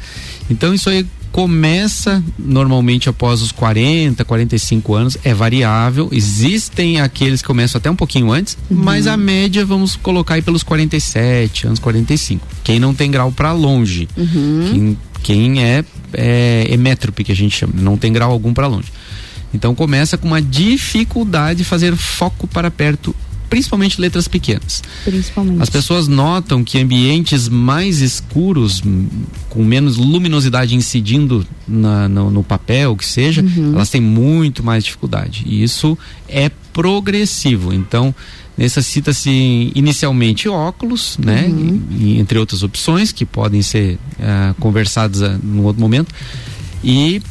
[SPEAKER 12] Então isso aí começa normalmente após os 40, 45 anos, é variável. Existem aqueles que começam até um pouquinho antes, uhum. mas a média vamos colocar aí pelos 47 anos, 45. Quem não tem grau para longe, uhum. quem quem é, é emétrope, que a gente chama, não tem grau algum para longe. Então começa com uma dificuldade de fazer foco para perto principalmente letras pequenas.
[SPEAKER 1] Principalmente.
[SPEAKER 12] As pessoas notam que ambientes mais escuros, hum, com menos luminosidade incidindo na, no, no, papel, que seja, uhum. elas têm muito mais dificuldade. E isso é progressivo. Então, necessita-se inicialmente óculos, né? Uhum. E, entre outras opções que podem ser uh, conversadas uh, num outro momento. E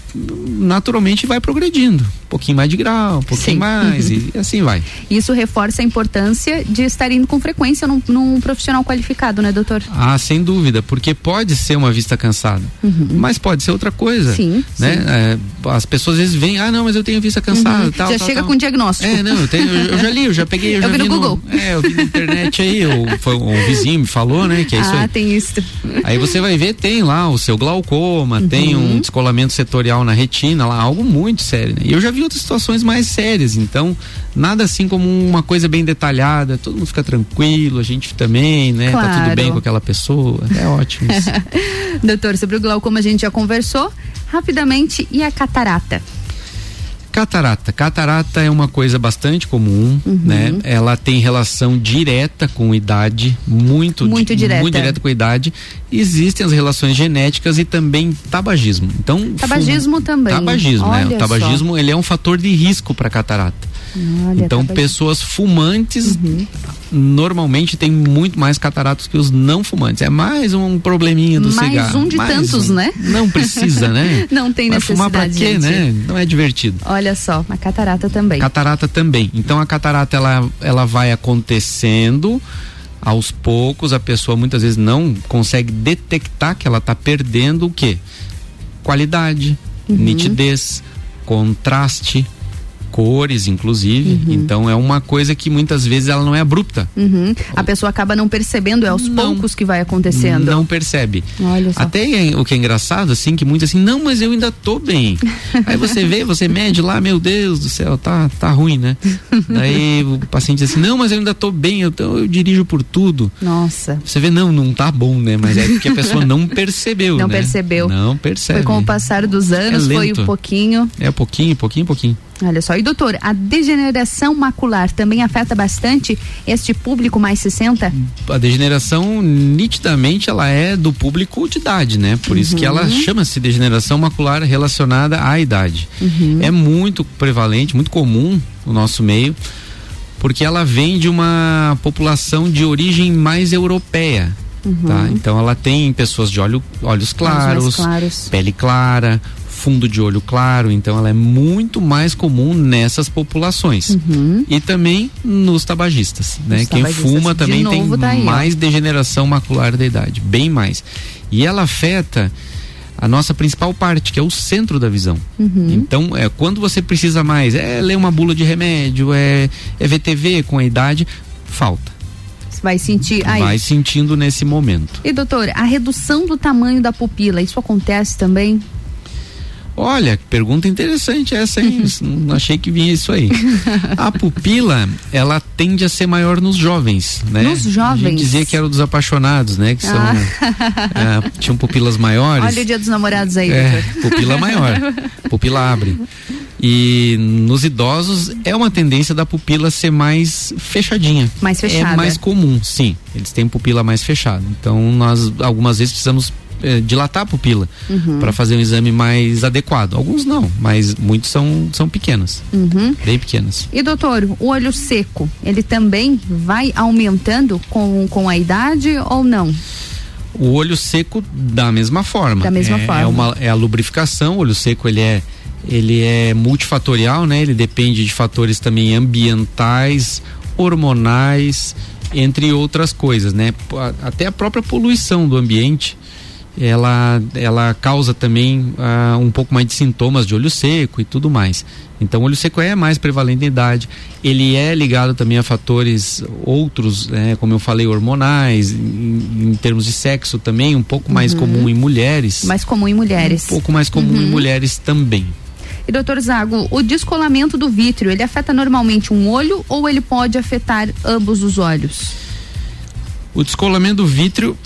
[SPEAKER 12] naturalmente vai progredindo. Um pouquinho mais de grau, um pouquinho Sim. mais e assim vai.
[SPEAKER 1] Isso reforça a importância de estar indo com frequência num, num, profissional qualificado, né, doutor?
[SPEAKER 12] Ah, sem dúvida, porque pode ser uma vista cansada, uhum. mas pode ser outra coisa. Sim. Né? Sim. É, as pessoas às vezes vêm, ah, não, mas eu tenho vista cansada. Uhum. Tal,
[SPEAKER 1] já
[SPEAKER 12] tal,
[SPEAKER 1] chega
[SPEAKER 12] tal.
[SPEAKER 1] com diagnóstico.
[SPEAKER 12] É, não, eu, tenho, eu, eu, já li, eu já peguei, eu,
[SPEAKER 1] eu
[SPEAKER 12] já
[SPEAKER 1] vi no Google.
[SPEAKER 12] No, é, eu vi na internet aí, ou, foi, um vizinho me falou, né, que é isso
[SPEAKER 1] ah,
[SPEAKER 12] aí.
[SPEAKER 1] tem isso.
[SPEAKER 12] Aí você vai ver, tem lá o seu glaucoma, uhum. tem um descolamento setorial na retina, lá, algo muito sério, né? E eu já vi outras situações mais sérias, então nada assim como uma coisa bem detalhada, todo mundo fica tranquilo, a gente também, né? Claro. Tá tudo bem com aquela pessoa, é ótimo isso.
[SPEAKER 1] Doutor, sobre o glaucoma a gente já conversou, rapidamente, e a catarata?
[SPEAKER 12] Catarata. Catarata é uma coisa bastante comum, uhum. né? Ela tem relação direta com idade, muito,
[SPEAKER 1] muito direta.
[SPEAKER 12] muito direta com idade. Existem as relações genéticas e também tabagismo. Então,
[SPEAKER 1] tabagismo também.
[SPEAKER 12] Tabagismo,
[SPEAKER 1] Olha
[SPEAKER 12] né? O tabagismo, só. ele é um fator de risco para catarata. Olha, então, pessoas fumantes uhum. normalmente têm muito mais cataratas que os não fumantes. É mais um probleminha do
[SPEAKER 1] mais
[SPEAKER 12] cigarro.
[SPEAKER 1] Mais um de
[SPEAKER 12] mais
[SPEAKER 1] tantos,
[SPEAKER 12] um.
[SPEAKER 1] né?
[SPEAKER 12] Não precisa, né?
[SPEAKER 1] não tem
[SPEAKER 12] Vai
[SPEAKER 1] necessidade.
[SPEAKER 12] fumar pra quê,
[SPEAKER 1] gente.
[SPEAKER 12] né? Não é divertido.
[SPEAKER 1] Olha só, a catarata também.
[SPEAKER 12] Catarata também. Então, a catarata ela, ela vai acontecendo aos poucos, a pessoa muitas vezes não consegue detectar que ela está perdendo o quê? Qualidade, uhum. nitidez, contraste, cores, inclusive. Uhum. Então é uma coisa que muitas vezes ela não é abrupta.
[SPEAKER 1] Uhum. A pessoa acaba não percebendo, é aos não, poucos que vai acontecendo.
[SPEAKER 12] Não percebe.
[SPEAKER 1] Olha só.
[SPEAKER 12] Até o que é engraçado, assim, que muitos assim, não, mas eu ainda tô bem. Aí você vê, você mede lá, meu Deus do céu, tá, tá ruim, né? Daí o paciente diz assim, não, mas eu ainda tô bem, eu, eu dirijo por tudo.
[SPEAKER 1] Nossa.
[SPEAKER 12] Você vê, não, não tá bom, né? Mas é porque a pessoa não percebeu,
[SPEAKER 1] não
[SPEAKER 12] né?
[SPEAKER 1] percebeu.
[SPEAKER 12] Não percebe.
[SPEAKER 1] Foi com o passar dos anos,
[SPEAKER 12] é
[SPEAKER 1] foi um pouquinho.
[SPEAKER 12] É pouquinho, pouquinho, pouquinho.
[SPEAKER 1] Olha só, e doutor, a degeneração macular também afeta bastante este público mais 60?
[SPEAKER 12] A degeneração, nitidamente, ela é do público de idade, né? Por uhum. isso que ela
[SPEAKER 1] Uhum.
[SPEAKER 12] chama-se degeneração macular relacionada à idade.
[SPEAKER 1] Uhum.
[SPEAKER 12] É muito prevalente, muito comum no nosso meio, porque ela vem de uma população de origem mais europeia.
[SPEAKER 1] Uhum.
[SPEAKER 12] Tá? Então ela tem pessoas de olho, olhos claros,
[SPEAKER 1] claros.
[SPEAKER 12] pele clara, fundo de olho claro, então ela é muito mais comum nessas populações.
[SPEAKER 1] Uhum.
[SPEAKER 12] E também nos tabagistas, né?
[SPEAKER 1] Os
[SPEAKER 12] Quem
[SPEAKER 1] tabagistas.
[SPEAKER 12] fuma também tem
[SPEAKER 1] tá
[SPEAKER 12] mais degeneração macular da idade, bem mais. E ela afeta a nossa principal parte, que é o centro da visão.
[SPEAKER 1] Uhum.
[SPEAKER 12] Então, é quando você precisa mais, é ler uma bula de remédio, é, é VTV com a idade, falta.
[SPEAKER 1] Você vai sentir aí.
[SPEAKER 12] Vai sentindo nesse momento.
[SPEAKER 1] E doutor, a redução do tamanho da pupila, isso acontece também?
[SPEAKER 12] Olha, que pergunta interessante essa, hein? Não achei que vinha isso aí. A pupila, ela tende a ser maior nos jovens, né?
[SPEAKER 1] Nos jovens?
[SPEAKER 12] A gente dizia que era dos apaixonados, né? Que são,
[SPEAKER 1] Ah.
[SPEAKER 12] é, tinham pupilas maiores.
[SPEAKER 1] Olha o dia dos namorados aí,
[SPEAKER 12] É,
[SPEAKER 1] doutor.
[SPEAKER 12] pupila maior. Pupila abre. E nos idosos é uma tendência da pupila ser mais fechadinha.
[SPEAKER 1] Mais fechada.
[SPEAKER 12] É mais comum, sim. Eles têm pupila mais fechada. Então nós algumas vezes precisamos eh, dilatar a pupila
[SPEAKER 1] Uhum.
[SPEAKER 12] para fazer um exame mais adequado. Alguns não, mas muitos são, são pequenas,
[SPEAKER 1] Uhum.
[SPEAKER 12] bem pequenas.
[SPEAKER 1] E doutor, o olho seco, ele também vai aumentando com, com a idade ou não?
[SPEAKER 12] O olho seco da mesma forma.
[SPEAKER 1] Da mesma
[SPEAKER 12] é,
[SPEAKER 1] forma.
[SPEAKER 12] É, uma, é a lubrificação. O olho seco ele é ele é multifatorial, né? Ele depende de fatores também ambientais, hormonais, entre outras coisas, né? Até a própria poluição do ambiente ela, ela causa também ah, um pouco mais de sintomas de olho seco e tudo mais. Então, o olho seco é mais prevalente na idade. Ele é ligado também a fatores outros, né, como eu falei, hormonais, em, em termos de sexo também, um pouco mais
[SPEAKER 1] Uhum.
[SPEAKER 12] comum em mulheres.
[SPEAKER 1] Mais comum em mulheres.
[SPEAKER 12] Um pouco mais comum em
[SPEAKER 1] Uhum.
[SPEAKER 12] mulheres também.
[SPEAKER 1] E doutor Zago, o descolamento do vítreo, ele afeta normalmente um olho ou ele pode afetar ambos os olhos?
[SPEAKER 12] O descolamento do vítreo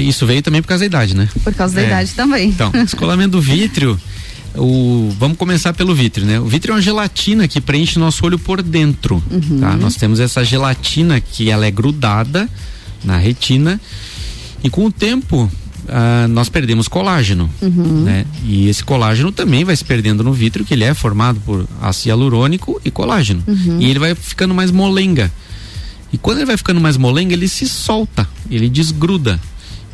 [SPEAKER 12] Isso veio também por causa da idade, né?
[SPEAKER 1] Por causa da
[SPEAKER 12] É.
[SPEAKER 1] idade também.
[SPEAKER 12] Então, descolamento do vítreo, o, vamos começar pelo vítreo, né? O vítreo é uma gelatina que preenche nosso olho por dentro,
[SPEAKER 1] Uhum.
[SPEAKER 12] tá? Nós temos essa gelatina que ela é grudada na retina e com o tempo ah, nós perdemos colágeno,
[SPEAKER 1] Uhum.
[SPEAKER 12] né? E esse colágeno também vai se perdendo no vítreo, que ele é formado por ácido hialurônico e colágeno.
[SPEAKER 1] Uhum.
[SPEAKER 12] E ele vai ficando mais molenga. E quando ele vai ficando mais molenga, ele se solta, ele desgruda.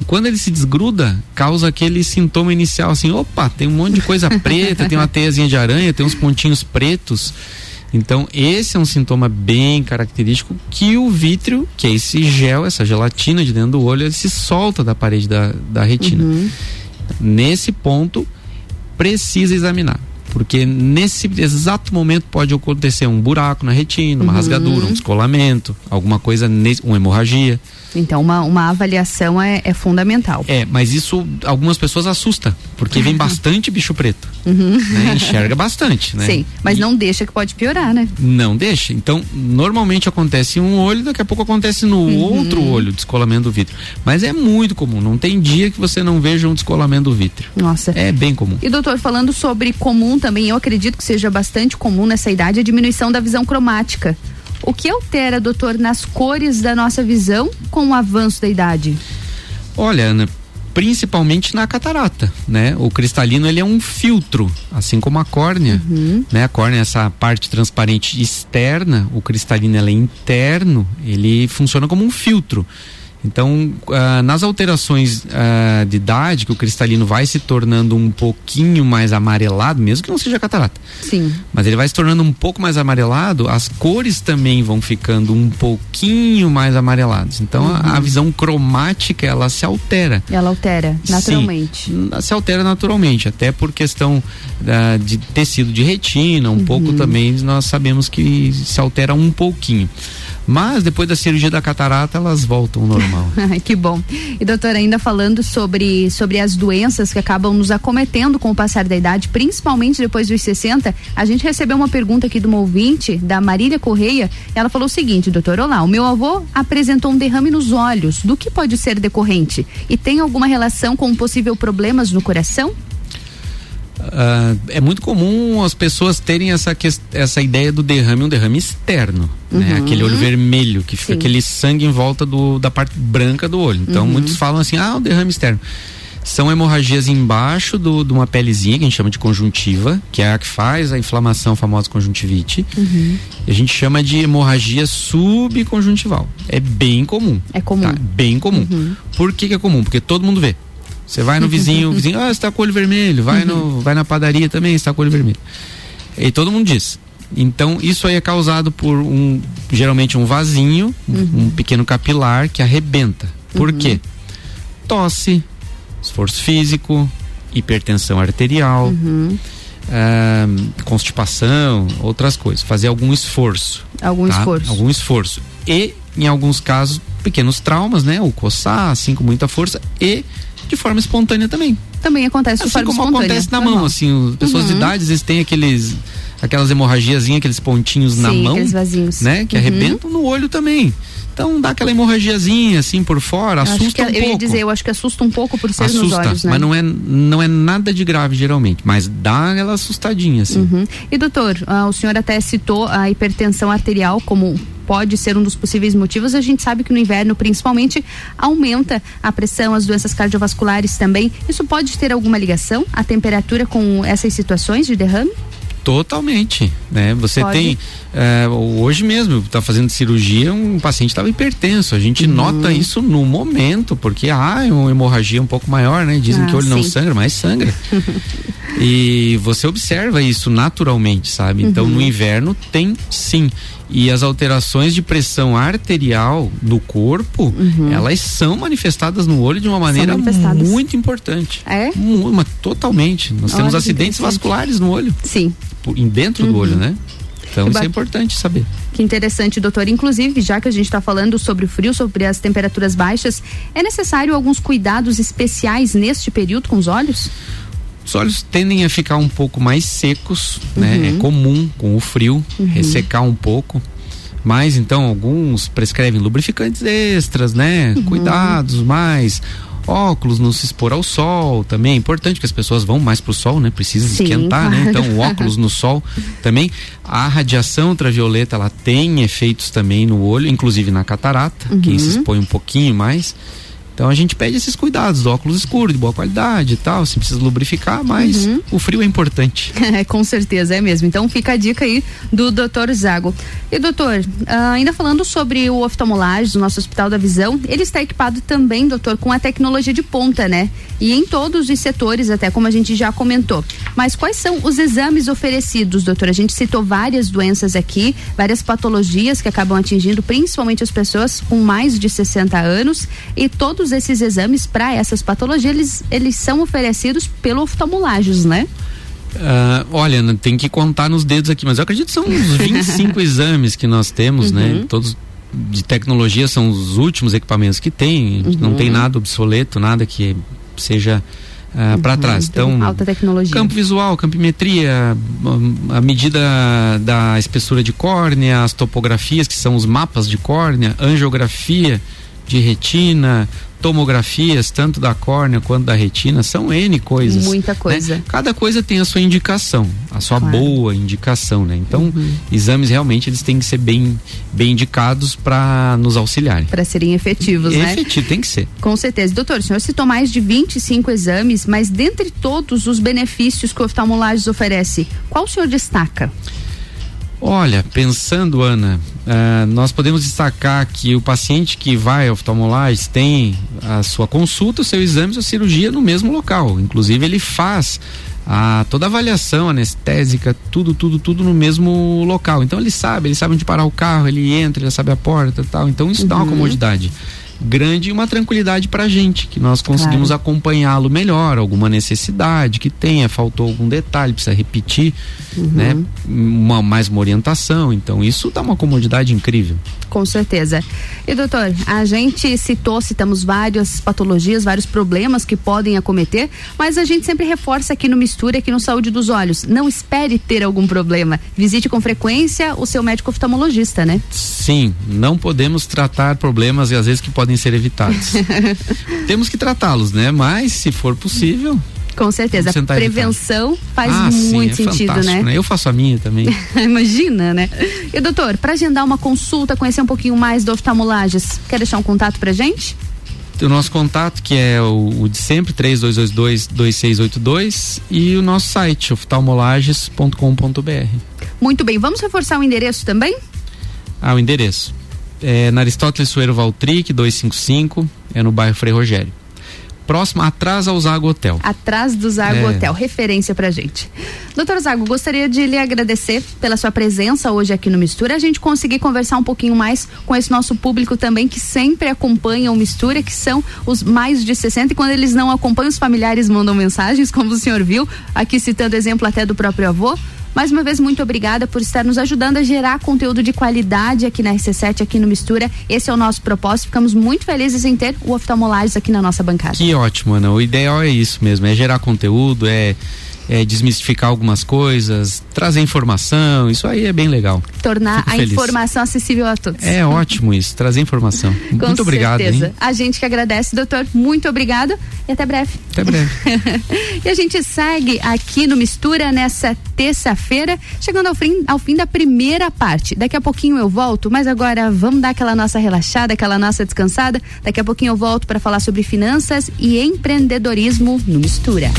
[SPEAKER 12] Quando ele se desgruda, causa aquele sintoma inicial assim, opa, tem um monte de coisa preta, tem uma teiazinha de aranha, tem uns pontinhos pretos. Então, esse é um sintoma bem característico que o vítreo, que é esse gel, essa gelatina de dentro do olho, ele se solta da parede da, da retina. Nesse ponto, precisa examinar. Porque nesse exato momento pode acontecer um buraco na retina, uma
[SPEAKER 1] Uhum.
[SPEAKER 12] rasgadura, um descolamento, alguma coisa, uma hemorragia.
[SPEAKER 1] Então, uma, uma avaliação é, é fundamental.
[SPEAKER 12] É, mas isso algumas pessoas assusta, porque vem bastante bicho preto.
[SPEAKER 1] Uhum.
[SPEAKER 12] né? Enxerga bastante, né?
[SPEAKER 1] Sim, mas não deixa que pode piorar, né?
[SPEAKER 12] Não deixa. Então, normalmente acontece em um olho, daqui a pouco acontece no
[SPEAKER 1] Uhum.
[SPEAKER 12] outro olho, descolamento do vítreo. Mas é muito comum, não tem dia que você não veja um descolamento do vítreo.
[SPEAKER 1] Nossa.
[SPEAKER 12] É bem comum.
[SPEAKER 1] E doutor, falando sobre comum também, eu acredito que seja bastante comum nessa idade a diminuição da visão cromática. O que altera, doutor, nas cores da nossa visão com o avanço da idade?
[SPEAKER 12] Olha, Ana, principalmente na catarata, né? O cristalino ele é um filtro, assim como a córnea, né? A córnea é essa parte transparente externa, o cristalino é interno, ele funciona como um filtro. Então, ah, nas alterações ah, de idade, que o cristalino vai se tornando um pouquinho mais amarelado, mesmo que não seja catarata,
[SPEAKER 1] Sim.
[SPEAKER 12] mas ele vai se tornando um pouco mais amarelado, as cores também vão ficando um pouquinho mais amareladas. Então a, a visão cromática ela se altera.
[SPEAKER 1] Ela altera naturalmente.
[SPEAKER 12] Sim, se altera naturalmente, até por questão de tecido de retina, um pouco também nós sabemos que se altera um pouquinho. Mas depois da cirurgia da catarata elas voltam ao normal.
[SPEAKER 1] Que bom. E doutora, ainda falando sobre, sobre as doenças que acabam nos acometendo com o passar da idade, principalmente depois dos 60, a gente recebeu uma pergunta aqui de uma ouvinte, da Marília Correia. Ela falou o seguinte, doutor, olá, o meu avô apresentou um derrame nos olhos. Do que pode ser decorrente? E tem alguma relação com possível problemas no coração?
[SPEAKER 12] Ah, é muito comum as pessoas terem essa, essa ideia do derrame, um derrame externo, né?
[SPEAKER 1] Uhum.
[SPEAKER 12] Aquele olho vermelho, que fica
[SPEAKER 1] Sim.
[SPEAKER 12] aquele sangue em volta do, da parte branca do olho. Então
[SPEAKER 1] Uhum.
[SPEAKER 12] muitos falam assim, ah, o derrame externo. São hemorragias embaixo do- de uma pelezinha que a gente chama de conjuntiva, que é a que faz a inflamação famosa conjuntivite.
[SPEAKER 1] Uhum.
[SPEAKER 12] A gente chama de hemorragia subconjuntival. É bem comum.
[SPEAKER 1] É comum.
[SPEAKER 12] tá? Bem comum.
[SPEAKER 1] Uhum.
[SPEAKER 12] Por que, que é comum? Porque todo mundo vê. Você vai no vizinho, o vizinho, ah, você tá com olho vermelho, vai, no, vai na padaria também, você tá com olho vermelho. E todo mundo diz. Então, isso aí é causado por um, geralmente um vasinho, um- um pequeno capilar que arrebenta. Por quê? Tosse, esforço físico, hipertensão arterial, ah, constipação, outras coisas. Fazer algum esforço.
[SPEAKER 1] Algum
[SPEAKER 12] tá?
[SPEAKER 1] esforço.
[SPEAKER 12] Algum esforço. E, em alguns casos, pequenos traumas, né? O coçar, assim, com muita força. E de forma espontânea também.
[SPEAKER 1] Também acontece de
[SPEAKER 12] Assim
[SPEAKER 1] forma
[SPEAKER 12] como
[SPEAKER 1] espontânea.
[SPEAKER 12] acontece na mão, assim, as pessoas de
[SPEAKER 1] Uhum.
[SPEAKER 12] idade, às vezes tem aqueles aquelas hemorragiazinhas, aqueles pontinhos na
[SPEAKER 1] Sim,
[SPEAKER 12] mão,
[SPEAKER 1] aqueles vasinhos.
[SPEAKER 12] né, que
[SPEAKER 1] Uhum.
[SPEAKER 12] arrebentam no olho também. Então dá aquela hemorragiazinha assim por fora,
[SPEAKER 1] Eu
[SPEAKER 12] assusta
[SPEAKER 1] que,
[SPEAKER 12] um
[SPEAKER 1] eu
[SPEAKER 12] pouco.
[SPEAKER 1] ia dizer, eu acho que assusta um pouco por ser nos
[SPEAKER 12] assusta,
[SPEAKER 1] olhos, né?
[SPEAKER 12] mas não é não é nada de grave geralmente, mas dá aquela assustadinha assim.
[SPEAKER 1] Uhum. E doutor, ah, o senhor até citou a hipertensão arterial como pode ser um dos possíveis motivos. A gente sabe que no inverno, principalmente, aumenta a pressão, as doenças cardiovasculares também. Isso pode ter alguma ligação, a temperatura com essas situações de derrame?
[SPEAKER 12] Totalmente, né? Você
[SPEAKER 1] Pode.
[SPEAKER 12] tem é, hoje mesmo tá fazendo cirurgia, um paciente estava hipertenso. A gente
[SPEAKER 1] Uhum.
[SPEAKER 12] nota isso no momento, porque ah, é uma hemorragia um pouco maior, né? Dizem
[SPEAKER 1] Ah,
[SPEAKER 12] que o olho não
[SPEAKER 1] sim.
[SPEAKER 12] sangra, mas sangra. e você observa isso naturalmente, sabe? Então
[SPEAKER 1] Uhum.
[SPEAKER 12] no inverno tem sim. E as alterações de pressão arterial do corpo, elas são manifestadas no olho de uma maneira
[SPEAKER 1] Uhum.
[SPEAKER 12] muito importante.
[SPEAKER 1] É?
[SPEAKER 12] Mu- mas totalmente. Nós
[SPEAKER 1] Olha
[SPEAKER 12] temos acidentes vasculares no olho.
[SPEAKER 1] Sim.
[SPEAKER 12] Por, dentro do
[SPEAKER 1] Uhum.
[SPEAKER 12] olho, né? Então isso é importante saber.
[SPEAKER 1] Que interessante, doutor. Inclusive, já que a gente está falando sobre o frio, sobre as temperaturas baixas, é necessário alguns cuidados especiais neste período com os olhos?
[SPEAKER 12] Os olhos tendem a ficar um pouco mais secos, né?
[SPEAKER 1] Uhum.
[SPEAKER 12] É comum com o frio
[SPEAKER 1] Uhum.
[SPEAKER 12] ressecar um pouco. Mas então alguns prescrevem lubrificantes extras, né?
[SPEAKER 1] Uhum.
[SPEAKER 12] Cuidados mais. óculos, não se expor ao sol também. É importante que as pessoas vão mais pro sol, né? Precisa
[SPEAKER 1] Sim,
[SPEAKER 12] esquentar, né?
[SPEAKER 1] claro.
[SPEAKER 12] Então, o óculos no sol também. A radiação ultravioleta, ela tem efeitos também no olho, inclusive na catarata, quem se
[SPEAKER 1] Uhum.
[SPEAKER 12] expõe um pouquinho mais. Então a gente pede esses cuidados do óculos escuro, de boa qualidade e tal. Se precisa lubrificar, mas
[SPEAKER 1] Uhum.
[SPEAKER 12] o frio é importante.
[SPEAKER 1] Com certeza, é mesmo. Então fica a dica aí do Dr. Zago. E doutor, ah, ainda falando sobre o oftalmolagem do nosso Hospital da Visão, ele está equipado também, doutor, com a tecnologia de ponta, né? E em todos os setores, até como a gente já comentou. Mas quais são os exames oferecidos, doutor? A gente citou várias doenças aqui, várias patologias que acabam atingindo principalmente as pessoas com mais de 60 anos e todos esses exames para essas patologias, eles, eles são oferecidos pelo oftalmolagem, né?
[SPEAKER 12] Ah, olha, né, tem que contar nos dedos aqui, mas eu acredito que são uns 25 exames que nós temos, né?
[SPEAKER 1] Uhum.
[SPEAKER 12] Todos de tecnologia são os últimos equipamentos que tem. Não
[SPEAKER 1] Uhum.
[SPEAKER 12] tem nada obsoleto, nada que seja para trás. Então,
[SPEAKER 1] alta tecnologia.
[SPEAKER 12] campo visual, campimetria, a medida da espessura de córnea, as topografias, que são os mapas de córnea, angiografia de retina, tomografias, tanto da córnea quanto da retina, são N coisas.
[SPEAKER 1] Muita
[SPEAKER 12] né?
[SPEAKER 1] coisa.
[SPEAKER 12] Cada coisa tem a sua indicação, a sua
[SPEAKER 1] Claro.
[SPEAKER 12] boa indicação, né? Então,
[SPEAKER 1] Uhum.
[SPEAKER 12] exames realmente eles têm que ser bem, bem indicados para nos auxiliarem.
[SPEAKER 1] Para serem efetivos, né?
[SPEAKER 12] Efetivo, tem que ser.
[SPEAKER 1] Com certeza. Doutor, o senhor citou mais de 25 exames, mas dentre todos os benefícios que o oftalmolages oferece, qual o senhor destaca?
[SPEAKER 12] Olha, pensando, Ana, ah, nós podemos destacar que o paciente que vai ao oftalmologista tem a sua consulta, o seu exame, sua cirurgia no mesmo local. Inclusive, ele faz a, toda a avaliação anestésica, tudo, tudo, tudo no mesmo local. Então, ele sabe, ele sabe onde parar o carro, ele entra, ele sabe a porta e tal. Então, isso dá uma
[SPEAKER 1] Uhum.
[SPEAKER 12] comodidade grande e uma tranquilidade pra gente, que nós conseguimos
[SPEAKER 1] Claro.
[SPEAKER 12] acompanhá-lo melhor, alguma necessidade que tenha, faltou algum detalhe, precisa repetir,
[SPEAKER 1] Uhum.
[SPEAKER 12] né? Uma, mais uma orientação, então isso dá uma comodidade incrível.
[SPEAKER 1] Com certeza. E doutor, a gente citou, citamos várias patologias, vários problemas que podem acometer, mas a gente sempre reforça aqui no Mistura, aqui no Saúde dos Olhos. Não espere ter algum problema. Visite com frequência o seu médico oftalmologista, né?
[SPEAKER 12] Sim, não podemos tratar problemas e às vezes que podem ser evitados. Temos que tratá-los, né? Mas se for possível,
[SPEAKER 1] Com certeza.
[SPEAKER 12] Evitar.
[SPEAKER 1] Prevenção faz
[SPEAKER 12] ah, sim,
[SPEAKER 1] muito
[SPEAKER 12] é
[SPEAKER 1] sentido,
[SPEAKER 12] fantástico,
[SPEAKER 1] né?
[SPEAKER 12] Eu faço a minha também.
[SPEAKER 1] Imagina, né? E doutor, para agendar uma consulta, conhecer um pouquinho mais do oftalmolages, quer deixar um contato pra gente?
[SPEAKER 12] o nosso contato, que é o, o de sempre, 3222-2682, e o nosso site, oftalmolages.com.br.
[SPEAKER 1] Muito bem, vamos reforçar o endereço também?
[SPEAKER 12] Ah, o endereço. É na Aristóteles Sueiro Valtric, 255, é no bairro Frei Rogério. Próximo, atrás ao Zago Hotel.
[SPEAKER 1] Atrás do Zago
[SPEAKER 12] É.
[SPEAKER 1] Hotel, referência pra gente. Doutor Zago, gostaria de lhe agradecer pela sua presença hoje aqui no Mistura, a gente conseguir conversar um pouquinho mais com esse nosso público também que sempre acompanha o Mistura, que são os mais de 60 e quando eles não acompanham, os familiares mandam mensagens, como o senhor viu, aqui citando exemplo até do próprio avô. Mais uma vez, muito obrigada por estar nos ajudando a gerar conteúdo de qualidade aqui na RC7, aqui no Mistura. Esse é o nosso propósito. Ficamos muito felizes em ter o oftalmolages aqui na nossa bancada.
[SPEAKER 12] Que ótimo, Ana. O ideal é isso mesmo, é gerar conteúdo, é, é desmistificar algumas coisas, trazer informação, isso aí é bem legal.
[SPEAKER 1] tornar
[SPEAKER 12] Fico
[SPEAKER 1] a
[SPEAKER 12] feliz.
[SPEAKER 1] informação acessível a todos.
[SPEAKER 12] É ótimo isso, trazer informação. Muito obrigado,
[SPEAKER 1] certeza.
[SPEAKER 12] hein?
[SPEAKER 1] A gente que agradece, doutor. Muito obrigado e até breve.
[SPEAKER 12] Até breve.
[SPEAKER 1] e a gente segue aqui no Mistura nessa terça-feira, chegando ao fim, ao fim da primeira parte. Daqui a pouquinho eu volto, mas agora vamos dar aquela nossa relaxada, aquela nossa descansada. Daqui a pouquinho eu volto para falar sobre finanças e empreendedorismo no Mistura.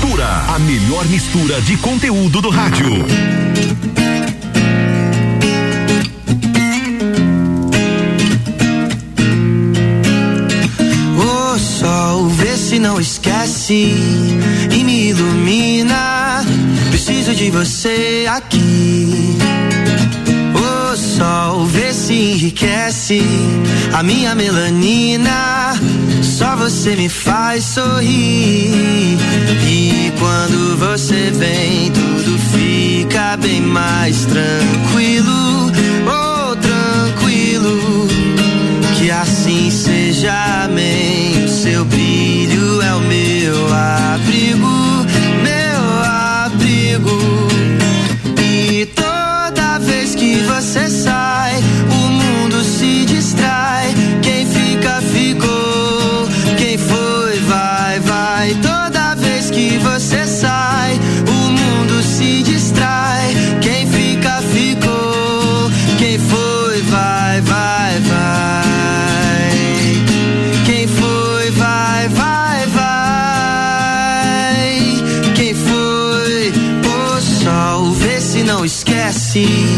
[SPEAKER 15] Mistura, a melhor mistura de conteúdo do rádio.
[SPEAKER 7] O sol, vê se não esquece e me ilumina. Preciso de você aqui. Sol, vê se enriquece a minha melanina. Só você me faz sorrir. E quando você vem, tudo fica bem mais tranquilo. Oh, tranquilo. Que assim seja, amém. O seu brilho é o meu abrigo, você sai, o mundo se distrai. Quem fica, ficou. Quem foi, vai, vai. Toda vez que você sai, o mundo se distrai. Quem fica, ficou.
[SPEAKER 24] Quem foi, vai, vai, vai. Quem foi, vai, vai, vai. Quem foi, o sol, vê se não esquece.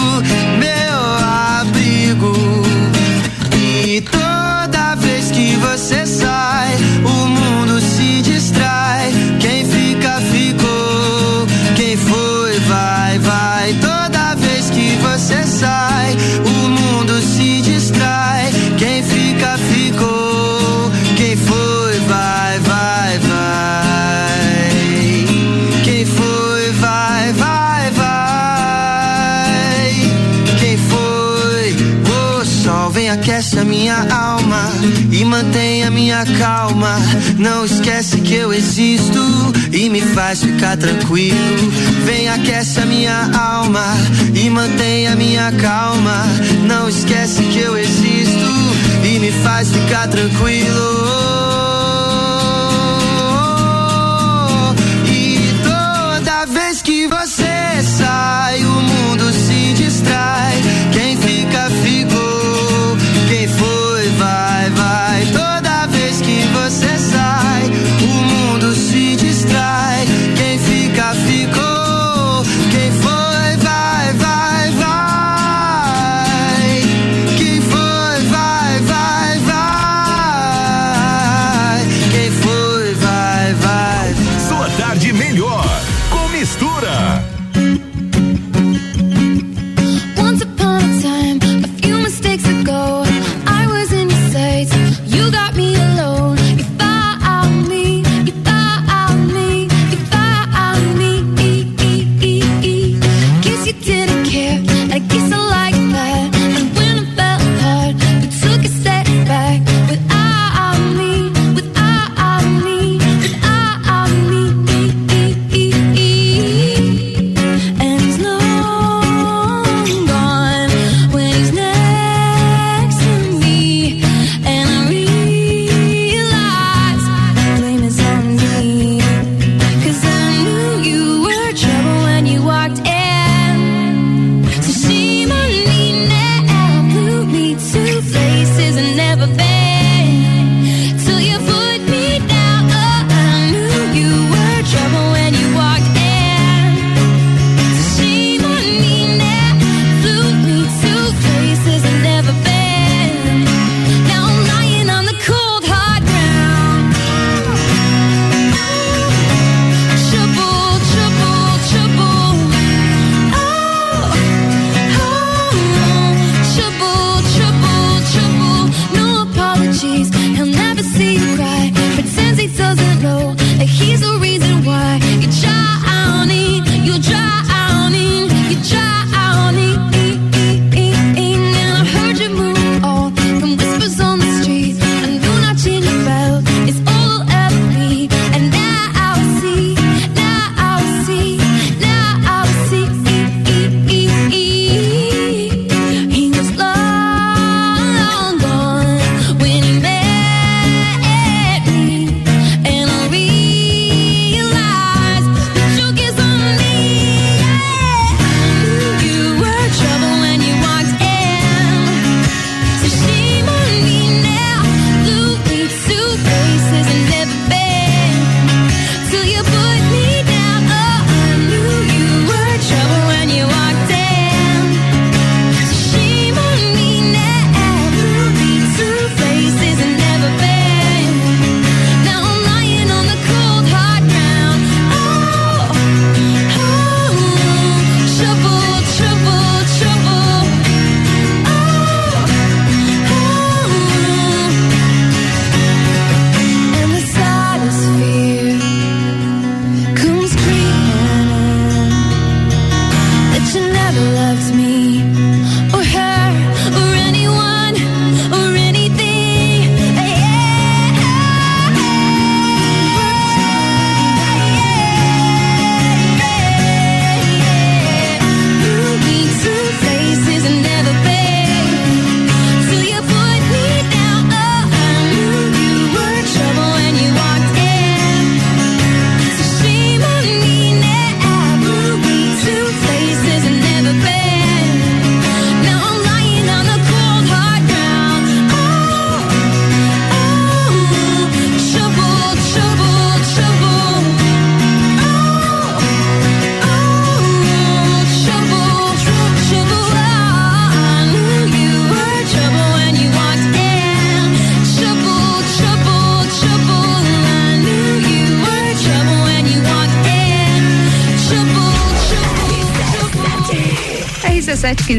[SPEAKER 24] e mantém a minha calma. Não esquece que eu existo e me faz ficar tranquilo. Vem aquece a minha alma e mantém a minha calma. Não esquece que eu existo e me faz ficar tranquilo.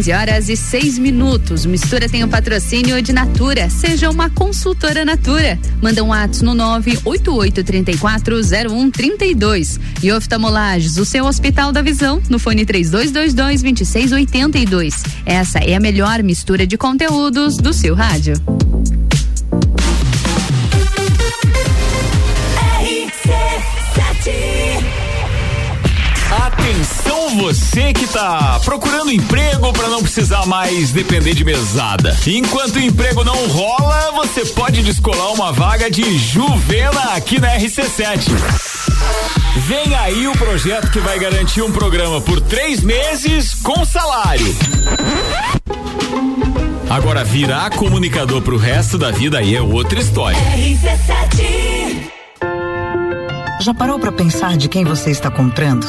[SPEAKER 1] 15 horas e 6 minutos. Mistura tem o patrocínio de Natura. Seja uma consultora Natura. Manda um WhatsApp no 988340132. E oftalmolages, o seu Hospital da Visão, no fone 3222-2682. Essa é a melhor mistura de conteúdos do seu rádio.
[SPEAKER 2] Você que tá procurando emprego para não precisar mais depender de mesada. Enquanto o emprego não rola, você pode descolar uma vaga de Juvena aqui na RC7. Vem aí o projeto que vai garantir um programa por três meses com salário. Agora, virar comunicador pro resto da vida aí é outra história.
[SPEAKER 25] Já parou para pensar de quem você está comprando?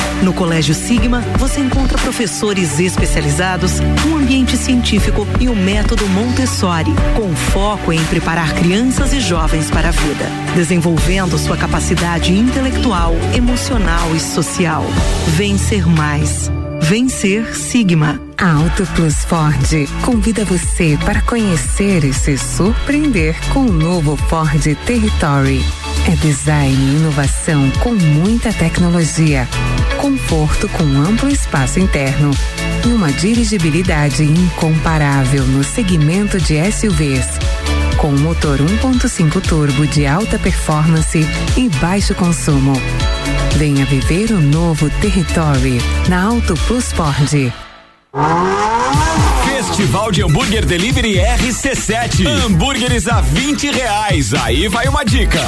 [SPEAKER 5] No Colégio Sigma, você encontra professores especializados, um ambiente científico e o método Montessori, com foco em preparar crianças e jovens para a vida, desenvolvendo sua capacidade intelectual, emocional e social. Vencer mais. Vencer Sigma.
[SPEAKER 26] A Auto Plus Ford convida você para conhecer e se surpreender com o novo Ford Territory. É design e inovação com muita tecnologia, conforto com amplo espaço interno e uma dirigibilidade incomparável no segmento de SUVs. Com motor 1.5 turbo de alta performance e baixo consumo. Venha viver o novo Territory na Auto Plus Ford.
[SPEAKER 2] Festival de Hambúrguer Delivery RC7. Hambúrgueres a 20 reais. Aí vai uma dica.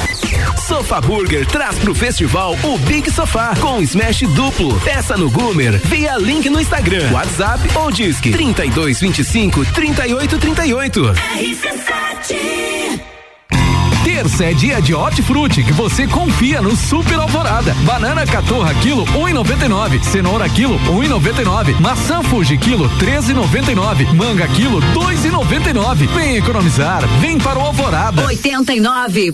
[SPEAKER 27] Sofá Burger traz pro festival o Big Sofá com smash duplo. Peça no Goomer via link no Instagram, WhatsApp ou Disque 3225 3838.
[SPEAKER 4] RC7
[SPEAKER 14] Terça é de hortifruti que você confia no Super Alvorada. Banana catorra quilo 1,99, cenoura quilo 1,99, maçã Fuji quilo 13,99, manga quilo 2,99. Vem economizar, vem para o Alvorada.
[SPEAKER 13] 89.9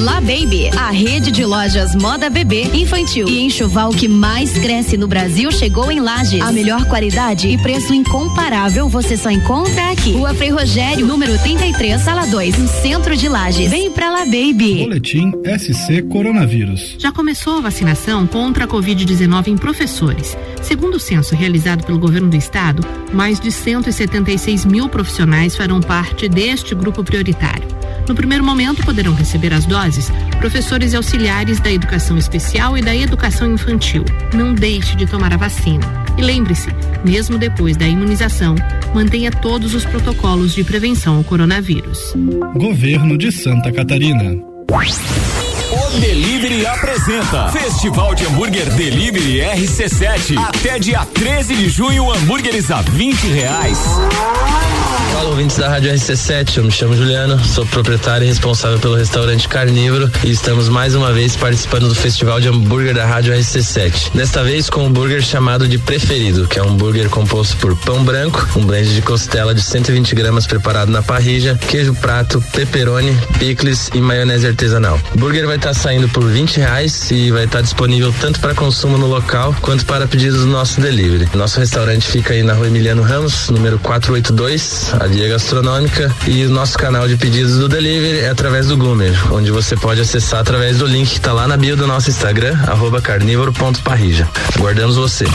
[SPEAKER 20] La Baby, a rede de lojas moda bebê, infantil e enxoval que mais cresce no Brasil chegou em Lages. A melhor qualidade e preço incomparável você só encontra aqui. Rua Frei Rogério, número 33, sala 2, no centro de Lages. Vem pra La Baby.
[SPEAKER 28] Boletim SC Coronavírus.
[SPEAKER 29] Já começou a vacinação contra a Covid-19 em professores. Segundo o censo realizado pelo governo do estado, mais de 176 mil profissionais farão parte deste grupo prioritário. No primeiro momento, poderão receber as doses professores e auxiliares da educação especial e da educação infantil. Não deixe de tomar a vacina. E lembre-se, mesmo depois da imunização, mantenha todos os protocolos de prevenção ao coronavírus.
[SPEAKER 28] Governo de Santa Catarina.
[SPEAKER 2] O Delivery apresenta Festival de Hambúrguer Delivery RC7. Até dia 13 de junho, hambúrgueres a 20 reais.
[SPEAKER 30] Fala, ouvintes da Rádio RC7, eu me chamo Juliano, sou proprietário e responsável pelo restaurante Carnívoro e estamos mais uma vez participando do Festival de Hambúrguer da Rádio RC7. Desta vez com um hambúrguer chamado de Preferido, que é um hambúrguer composto por pão branco, um blend de costela de 120 gramas preparado na parrilla, queijo prato, pepperoni, picles e maionese artesanal. O hambúrguer vai estar saindo por 20 reais e vai estar disponível tanto para consumo no local quanto para pedidos do nosso delivery. Nosso restaurante fica aí na rua Emiliano Ramos, número 482, a Via Gastronômica, e o nosso canal de pedidos do delivery é através do Goomer, onde você pode acessar através do link que está lá na bio do nosso Instagram, arroba carnívoro.parrija. Aguardamos você.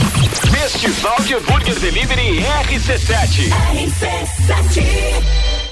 [SPEAKER 2] Festival de Hambúrguer Delivery RC7.
[SPEAKER 4] RC7.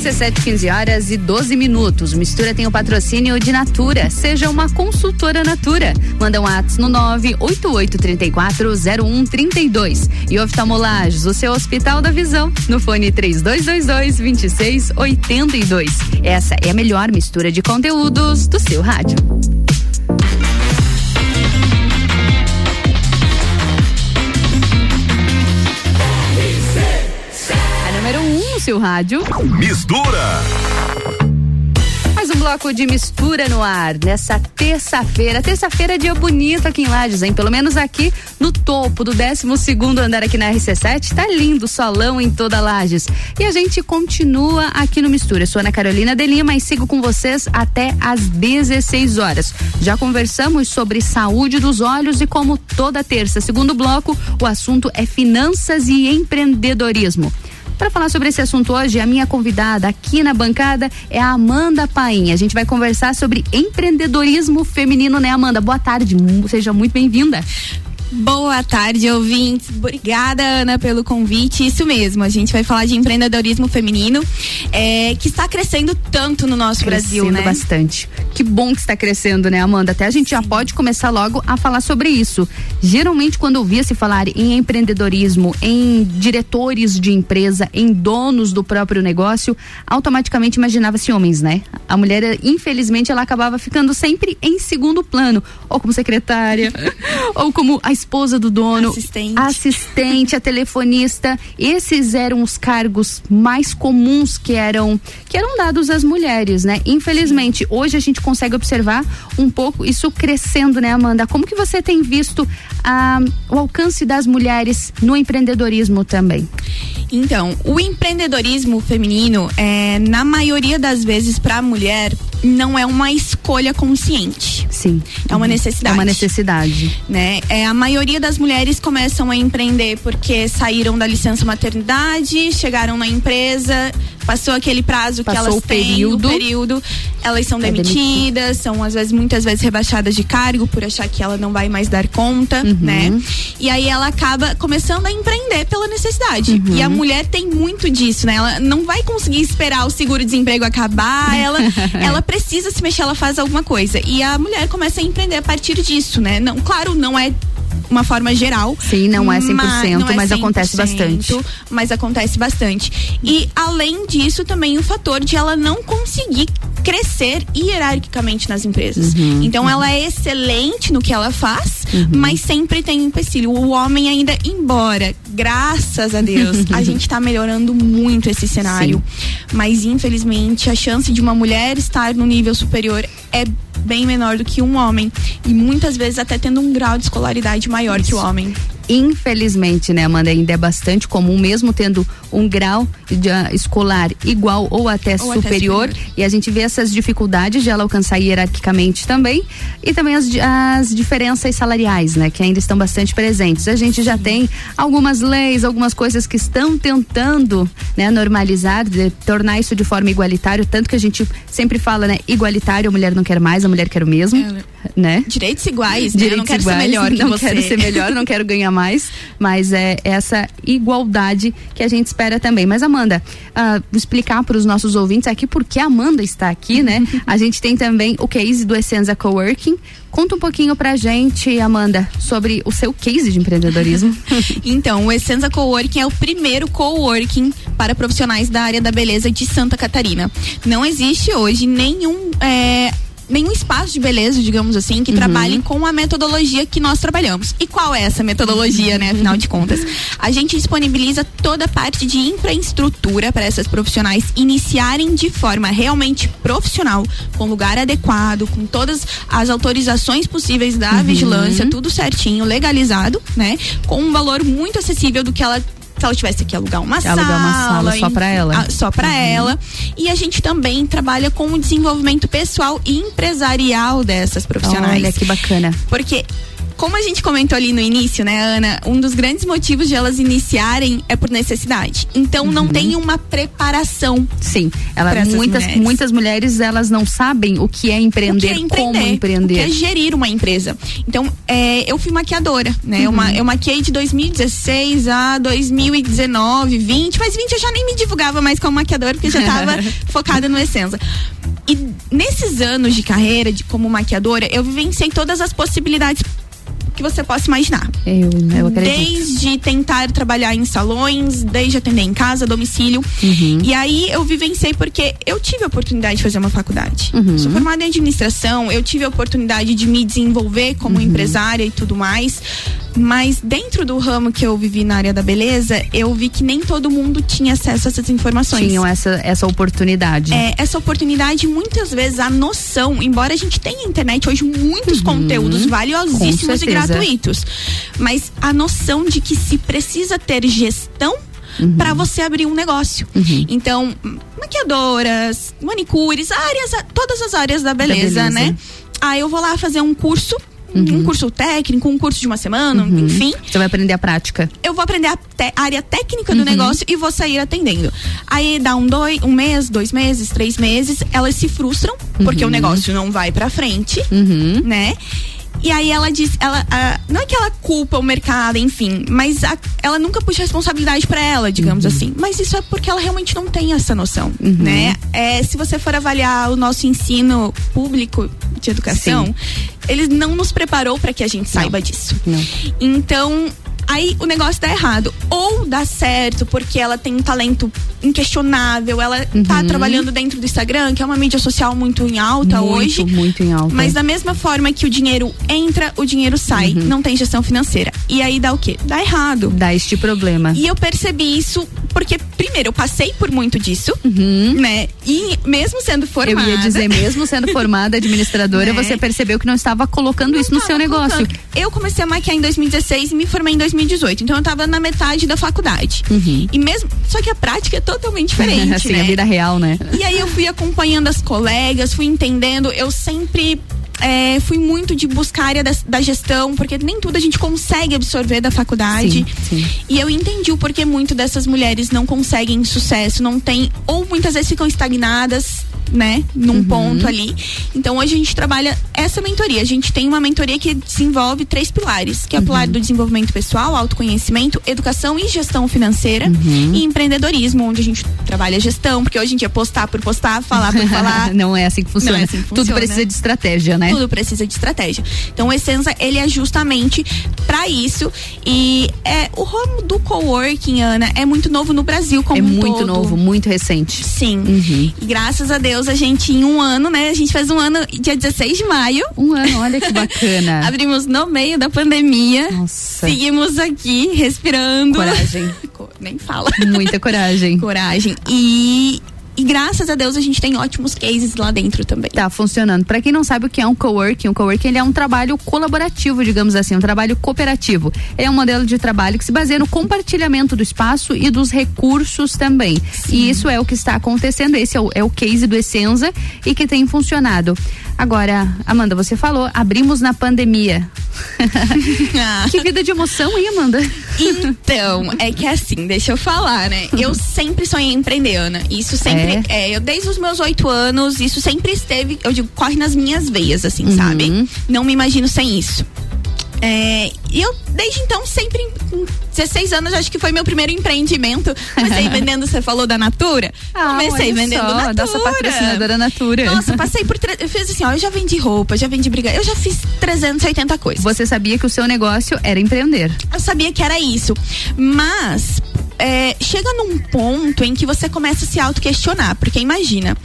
[SPEAKER 1] RC7, 15 horas e 12 minutos. Mistura tem o patrocínio de Natura. Seja uma consultora Natura. Manda um WhatsApp no 988340132. E oftalmolages, o seu Hospital da Visão, no fone 3222-2682. Essa é a melhor mistura de conteúdos do seu rádio. Seu rádio.
[SPEAKER 15] Mistura.
[SPEAKER 1] Mais um bloco de mistura no ar nessa terça-feira. Terça-feira é dia bonito aqui em Lages, hein? Pelo menos aqui no topo do 12 segundo andar aqui na RC7. Tá lindo, solão em toda Lages. E a gente continua aqui no Mistura. Eu sou Ana Carolina de Lima e sigo com vocês até às 16 horas. Já conversamos sobre saúde dos olhos e como toda terça, segundo bloco, o assunto é finanças e empreendedorismo. Para falar sobre esse assunto hoje, a minha convidada aqui na bancada é a Amanda Paim. A gente vai conversar sobre empreendedorismo feminino, né, Amanda? Boa tarde, seja muito bem-vinda.
[SPEAKER 31] Boa tarde, ouvintes. Obrigada, Ana, pelo convite. Isso mesmo, a gente vai falar de empreendedorismo feminino, é, que está crescendo tanto no nosso
[SPEAKER 1] crescendo
[SPEAKER 31] Brasil, né?
[SPEAKER 1] bastante. Que bom que está crescendo, né, Amanda? Até a gente já pode começar logo a falar sobre isso. Geralmente, quando ouvia se falar em empreendedorismo, em diretores de empresa, em donos do próprio negócio, automaticamente imaginava-se homens, né? A mulher, infelizmente, ela acabava ficando sempre em segundo plano, ou como secretária, ou como a esposa do dono,
[SPEAKER 31] Assistente.
[SPEAKER 1] a assistente, a telefonista. Esses eram os cargos mais comuns que eram que eram dados às mulheres, né? Infelizmente, hoje a gente consegue observar um pouco isso crescendo, né, Amanda? Como que você tem visto ah, o alcance das mulheres no empreendedorismo também?
[SPEAKER 31] Então, o empreendedorismo feminino, é, na maioria das vezes, para a mulher, não é uma escolha consciente.
[SPEAKER 1] Sim.
[SPEAKER 31] É uma necessidade.
[SPEAKER 1] É uma necessidade.
[SPEAKER 31] Né? É, a maioria das mulheres começam a empreender porque saíram da licença maternidade, chegaram na empresa, passou aquele prazo
[SPEAKER 1] Passou
[SPEAKER 31] que elas
[SPEAKER 1] o
[SPEAKER 31] têm,
[SPEAKER 1] período.
[SPEAKER 31] o período, elas são
[SPEAKER 1] É
[SPEAKER 31] demitidas, são às vezes muitas vezes rebaixadas de cargo por achar que ela não vai mais dar conta,
[SPEAKER 1] Uhum.
[SPEAKER 31] né? E aí ela acaba começando a empreender pela necessidade.
[SPEAKER 1] Uhum.
[SPEAKER 31] E a mulher tem muito disso, né? Ela não vai conseguir esperar o seguro-desemprego acabar, ela ela precisa se mexer, ela faz alguma coisa. E a mulher começa a empreender a partir disso, né? Não, claro, não é uma forma geral.
[SPEAKER 1] Sim, não é 100%,
[SPEAKER 31] não é
[SPEAKER 1] mas acontece bastante.
[SPEAKER 31] Mas acontece bastante. E além disso, também o fator de ela não conseguir crescer hierarquicamente nas empresas.
[SPEAKER 1] Uhum,
[SPEAKER 31] então ela é excelente no que ela faz,
[SPEAKER 1] Uhum.
[SPEAKER 31] mas sempre tem empecilho. O homem ainda, embora, graças a Deus, a gente tá melhorando muito esse cenário. Mas infelizmente a chance de uma mulher estar no nível superior é bem menor do que um homem. E muitas vezes até tendo um grau de escolaridade maior que o homem.
[SPEAKER 1] Infelizmente, né, Amanda, ainda é bastante comum, mesmo tendo um grau de, ah, escolar igual ou até,
[SPEAKER 31] Ou até
[SPEAKER 1] superior, e a gente vê essas dificuldades de ela alcançar hierarquicamente também, e também as, as diferenças salariais, né, que ainda estão bastante presentes. A gente já tem algumas leis, algumas coisas que estão tentando, né, normalizar, de, tornar isso de forma igualitária, tanto que a gente sempre fala, né, igualitário, a mulher não quer mais, a mulher quer o mesmo, né?
[SPEAKER 31] Direitos iguais, né? Eu
[SPEAKER 1] Direitos
[SPEAKER 31] não quero
[SPEAKER 1] iguais,
[SPEAKER 31] ser melhor que
[SPEAKER 1] não
[SPEAKER 31] você.
[SPEAKER 1] quero ser melhor, não quero ganhar mais mais, mas é essa igualdade que a gente espera também. Mas Amanda, uh, explicar para os nossos ouvintes aqui porque a Amanda está aqui, né? a gente tem também o case do Essenza Coworking. Conta um pouquinho pra gente, Amanda, sobre o seu case de empreendedorismo.
[SPEAKER 31] então, o Essenza Coworking é o primeiro coworking para profissionais da área da beleza de Santa Catarina. Não existe hoje nenhum é, nenhum espaço de beleza, digamos assim, que uhum. trabalhem com a metodologia que nós trabalhamos. E qual é essa metodologia, né? Afinal de contas, a gente disponibiliza toda a parte de infraestrutura para essas profissionais iniciarem de forma realmente profissional, com lugar adequado, com todas as autorizações possíveis da uhum. vigilância, tudo certinho, legalizado, né? Com um valor muito acessível do que ela se ela tivesse que alugar uma
[SPEAKER 1] alugar
[SPEAKER 31] sala.
[SPEAKER 1] uma sala só para ela.
[SPEAKER 31] A, só para uhum. ela. E a gente também trabalha com o desenvolvimento pessoal e empresarial dessas profissionais.
[SPEAKER 1] Olha que bacana.
[SPEAKER 31] Porque como a gente comentou ali no início, né, Ana, um dos grandes motivos de elas iniciarem é por necessidade. Então uhum. não tem uma preparação.
[SPEAKER 1] Sim, ela, muitas mulheres. muitas mulheres elas não sabem o que é empreender, que é empreender como empreender, o
[SPEAKER 31] que é gerir uma empresa. Então é, eu fui maquiadora, né? Uhum. Eu, eu maquiei de 2016 a 2019, 20, mas 20 eu já nem me divulgava mais como maquiadora porque já estava focada no Essenza. E nesses anos de carreira de como maquiadora, eu vivenciei todas as possibilidades que você possa imaginar.
[SPEAKER 1] Eu, eu acredito.
[SPEAKER 31] Desde tentar trabalhar em salões, desde atender em casa, domicílio. Uhum. E aí eu vivenciei porque eu tive a oportunidade de fazer uma faculdade. Uhum. Sou formada em administração, eu tive a oportunidade de me desenvolver como uhum. empresária e tudo mais. Mas dentro do ramo que eu vivi na área da beleza, eu vi que nem todo mundo tinha acesso a essas informações.
[SPEAKER 1] Tinham essa, essa oportunidade.
[SPEAKER 31] É, essa oportunidade, muitas vezes, a noção, embora a gente tenha internet hoje muitos uhum, conteúdos valiosíssimos e gratuitos. Mas a noção de que se precisa ter gestão Uhum. para você abrir um negócio. Uhum. Então, maquiadoras, manicures, áreas, todas as áreas da beleza, da beleza. né? Aí ah, eu vou lá fazer um curso Uhum. Um curso técnico, um curso de uma semana, uhum. enfim.
[SPEAKER 1] Você vai aprender a prática.
[SPEAKER 31] Eu vou aprender a área técnica do uhum. negócio e vou sair atendendo. Aí dá um, dois, um mês, dois meses, três meses, elas se frustram, porque o uhum. negócio não vai pra frente, né? E aí ela diz, ela, não é que ela culpa o mercado, enfim, mas a, ela nunca puxa responsabilidade para ela, digamos uhum. assim. Mas isso é porque ela realmente não tem essa noção, uhum. né? É, se você for avaliar o nosso ensino público de educação, Sim. ele não nos preparou para que a gente saiba não. disso.
[SPEAKER 1] Não.
[SPEAKER 31] Então, aí o negócio dá errado. Ou dá certo porque ela tem um talento inquestionável, ela tá uhum. tá trabalhando dentro do Instagram, que é uma mídia social muito em alta
[SPEAKER 1] muito,
[SPEAKER 31] hoje.
[SPEAKER 1] Muito em alta.
[SPEAKER 31] Mas da mesma forma que o dinheiro entra, o dinheiro sai. Uhum. Não tem gestão financeira. E aí dá o quê? Dá errado.
[SPEAKER 1] Dá este problema.
[SPEAKER 31] E eu percebi isso porque, primeiro, eu passei por muito disso,
[SPEAKER 1] uhum.
[SPEAKER 31] né? E mesmo sendo formada.
[SPEAKER 1] Eu ia dizer, mesmo sendo formada administradora, né? você percebeu que não estava colocando não isso no seu negócio. Colocando.
[SPEAKER 31] Eu comecei a maquiar em 2016 e me formei em 2018. Então eu estava na metade da faculdade.
[SPEAKER 1] Uhum.
[SPEAKER 31] E mesmo. Só que a prática é totalmente diferente.
[SPEAKER 1] assim,
[SPEAKER 31] né?
[SPEAKER 1] a vida real, né?
[SPEAKER 31] E aí eu fui acompanhando as colegas, fui entendendo. Eu sempre é, fui muito de buscar a área da, da, gestão, porque nem tudo a gente consegue absorver da faculdade.
[SPEAKER 1] Sim, sim.
[SPEAKER 31] E eu entendi o porquê muito dessas mulheres não conseguem sucesso, não tem, ou muitas vezes ficam estagnadas né, num uhum. ponto ali. Então hoje a gente trabalha essa mentoria. A gente tem uma mentoria que desenvolve três pilares, que é o pilar uhum. do desenvolvimento pessoal, autoconhecimento, educação e gestão financeira uhum. e empreendedorismo, onde a gente trabalha gestão, porque hoje em dia postar por postar, falar por falar.
[SPEAKER 1] não é assim que funciona. É assim que
[SPEAKER 31] funciona.
[SPEAKER 1] Tudo precisa de estratégia, né?
[SPEAKER 31] Tudo precisa de estratégia. Então o Essenza, ele é justamente para isso e é o ramo do coworking, Ana, é muito novo no Brasil como
[SPEAKER 1] é
[SPEAKER 31] um
[SPEAKER 1] muito
[SPEAKER 31] todo.
[SPEAKER 1] novo, muito recente.
[SPEAKER 31] Sim.
[SPEAKER 1] Uhum.
[SPEAKER 31] E graças a Deus Deus, a gente em um ano, né? A gente fez um ano dia 16 de maio.
[SPEAKER 1] Um ano, olha que bacana.
[SPEAKER 31] Abrimos no meio da pandemia.
[SPEAKER 1] Nossa.
[SPEAKER 31] Seguimos aqui respirando.
[SPEAKER 1] Coragem.
[SPEAKER 31] Nem fala.
[SPEAKER 1] Muita coragem.
[SPEAKER 31] coragem. E e graças a Deus a gente tem ótimos cases lá dentro também.
[SPEAKER 1] Tá funcionando. Para quem não sabe o que é um coworking, um coworking ele é um trabalho colaborativo, digamos assim, um trabalho cooperativo. É um modelo de trabalho que se baseia no compartilhamento do espaço e dos recursos também. Sim. E isso é o que está acontecendo. Esse é o, é o case do Essenza e que tem funcionado. Agora, Amanda, você falou, abrimos na pandemia. Ah. que vida de emoção, hein, Amanda?
[SPEAKER 31] Então, é que assim, deixa eu falar, né? Eu sempre sonhei em empreender, Ana. Isso sempre. É. é eu, desde os meus oito anos, isso sempre esteve, eu digo, corre nas minhas veias, assim, uhum. sabe? Não me imagino sem isso. É, e eu, desde então, sempre, com 16 anos, acho que foi meu primeiro empreendimento. Comecei vendendo, você falou da Natura?
[SPEAKER 1] Ah,
[SPEAKER 31] Comecei vendendo
[SPEAKER 1] só,
[SPEAKER 31] Natura.
[SPEAKER 1] nossa patrocinadora Natura.
[SPEAKER 31] Nossa, passei por. Eu fiz assim, ó, eu já vendi roupa, já vendi briga. Eu já fiz 380 coisas.
[SPEAKER 1] Você sabia que o seu negócio era empreender.
[SPEAKER 31] Eu sabia que era isso. Mas é, chega num ponto em que você começa a se auto-questionar. Porque imagina,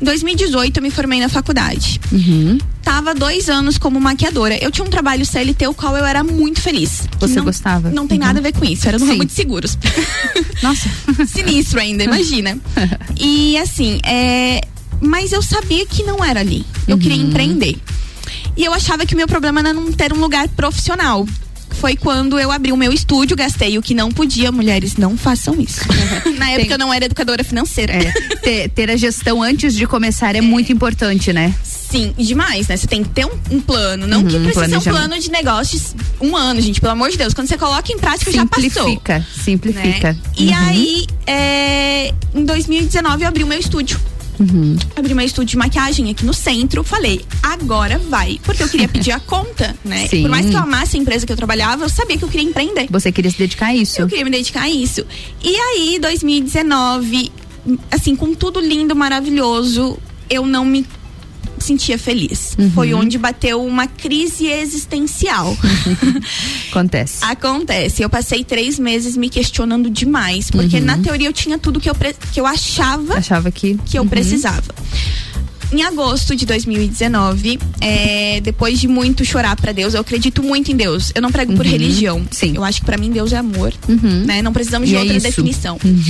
[SPEAKER 31] em 2018 eu me formei na faculdade.
[SPEAKER 1] Uhum.
[SPEAKER 31] Tava dois anos como maquiadora. Eu tinha um trabalho CLT, o qual eu era muito feliz.
[SPEAKER 1] Você
[SPEAKER 31] não,
[SPEAKER 1] gostava?
[SPEAKER 31] Não tem
[SPEAKER 1] Uhum.
[SPEAKER 31] nada a ver com isso. Era no
[SPEAKER 1] Sim.
[SPEAKER 31] ramo de seguros.
[SPEAKER 1] Nossa.
[SPEAKER 31] Sinistro ainda, imagina. E assim, é, mas eu sabia que não era ali. Eu queria
[SPEAKER 1] Uhum.
[SPEAKER 31] empreender. E eu achava que o meu problema era não ter um lugar profissional. Foi quando eu abri o meu estúdio, gastei o que não podia. Mulheres, não façam isso. Na época
[SPEAKER 1] Tem-
[SPEAKER 31] eu não era educadora financeira.
[SPEAKER 1] É, ter, ter a gestão antes de começar é muito importante, né?
[SPEAKER 31] Sim, demais, né? Você tem que ter um, um plano. Não que
[SPEAKER 1] Uhum,
[SPEAKER 31] precisa ser um plano de negócios um ano, gente, pelo amor de Deus. Quando você coloca em prática, já passou.
[SPEAKER 1] Simplifica, simplifica.
[SPEAKER 31] né? E
[SPEAKER 1] Uhum.
[SPEAKER 31] aí, é, em 2019, eu abri o meu estúdio.
[SPEAKER 1] Uhum.
[SPEAKER 31] Abri meu estúdio de maquiagem aqui no centro. Falei, agora vai. Porque eu queria pedir a conta, né?
[SPEAKER 1] Sim.
[SPEAKER 31] Por mais que eu amasse a empresa que eu trabalhava, eu sabia que eu queria empreender.
[SPEAKER 1] Você queria se dedicar a isso?
[SPEAKER 31] Eu queria me dedicar a isso. E aí, 2019, assim, com tudo lindo, maravilhoso, eu não me sentia feliz.
[SPEAKER 1] Uhum.
[SPEAKER 31] Foi onde bateu uma crise existencial.
[SPEAKER 1] Acontece.
[SPEAKER 31] Acontece. Eu passei três meses me questionando demais, porque
[SPEAKER 1] Uhum.
[SPEAKER 31] na teoria eu tinha tudo que eu, que eu achava
[SPEAKER 1] Achava que.
[SPEAKER 31] que eu
[SPEAKER 1] Uhum.
[SPEAKER 31] precisava. Em agosto de 2019, é, depois de muito chorar pra Deus, eu acredito muito em Deus. Eu não prego por
[SPEAKER 1] Uhum.
[SPEAKER 31] religião.
[SPEAKER 1] Sim.
[SPEAKER 31] Eu acho que pra mim Deus é amor.
[SPEAKER 1] Uhum.
[SPEAKER 31] Né? Não precisamos de
[SPEAKER 1] E é
[SPEAKER 31] outra definição.
[SPEAKER 1] Uhum.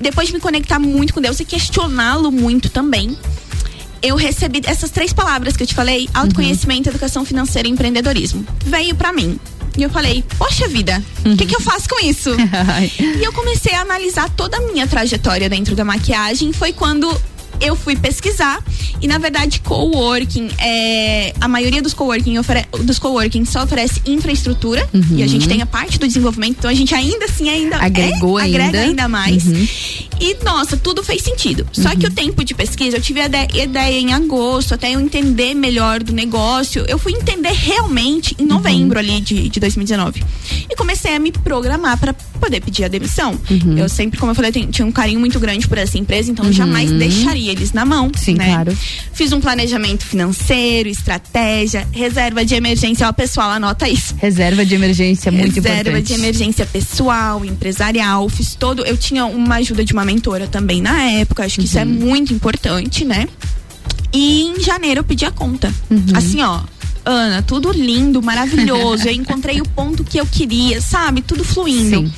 [SPEAKER 31] Depois de me conectar muito com Deus e questioná-lo muito também, eu recebi essas três palavras que eu te falei: autoconhecimento, educação financeira e empreendedorismo. Veio pra mim. E eu falei, poxa vida, o que, que eu faço com isso? e eu comecei a analisar toda a minha trajetória dentro da maquiagem. Foi quando eu fui pesquisar e na verdade coworking é a maioria dos coworking ofere, dos coworking só oferece infraestrutura
[SPEAKER 1] Uhum.
[SPEAKER 31] e a gente tem a parte do desenvolvimento então a gente ainda assim ainda
[SPEAKER 1] Agregou
[SPEAKER 31] é,
[SPEAKER 1] ainda.
[SPEAKER 31] agrega ainda mais
[SPEAKER 1] Uhum.
[SPEAKER 31] E nossa tudo fez sentido só que o tempo de pesquisa eu tive a ide- ideia em agosto até eu entender melhor do negócio eu fui entender realmente em novembro ali de, de 2019 e comecei a me programar para poder pedir a demissão
[SPEAKER 1] Uhum.
[SPEAKER 31] eu sempre como eu falei eu tinha um carinho muito grande por essa empresa então eu jamais
[SPEAKER 1] Uhum.
[SPEAKER 31] deixaria eles na mão
[SPEAKER 1] Sim,
[SPEAKER 31] né?
[SPEAKER 1] claro.
[SPEAKER 31] fiz um planejamento financeiro estratégia reserva de emergência ó pessoal anota isso
[SPEAKER 1] Reserva de emergência, muito
[SPEAKER 31] reserva
[SPEAKER 1] importante.
[SPEAKER 31] de emergência pessoal, empresarial, fiz todo. Eu tinha uma ajuda de uma mentora também na época, acho que isso é
[SPEAKER 1] Uhum.
[SPEAKER 31] muito importante, né? E em janeiro eu pedi a conta.
[SPEAKER 1] Uhum.
[SPEAKER 31] Assim, ó. Ana, tudo lindo, maravilhoso. eu encontrei o ponto que eu queria, sabe? Tudo fluindo.
[SPEAKER 1] Sim.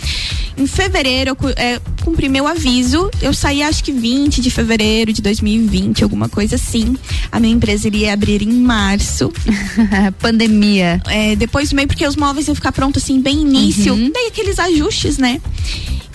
[SPEAKER 31] Em fevereiro, eu é, cumpri meu aviso. Eu saí, acho que 20 de fevereiro de 2020, alguma coisa assim. A minha empresa iria abrir em março.
[SPEAKER 1] Pandemia.
[SPEAKER 31] É, depois do meio, porque os móveis iam ficar prontos assim, bem início.
[SPEAKER 1] Uhum.
[SPEAKER 31] Daí aqueles ajustes, né?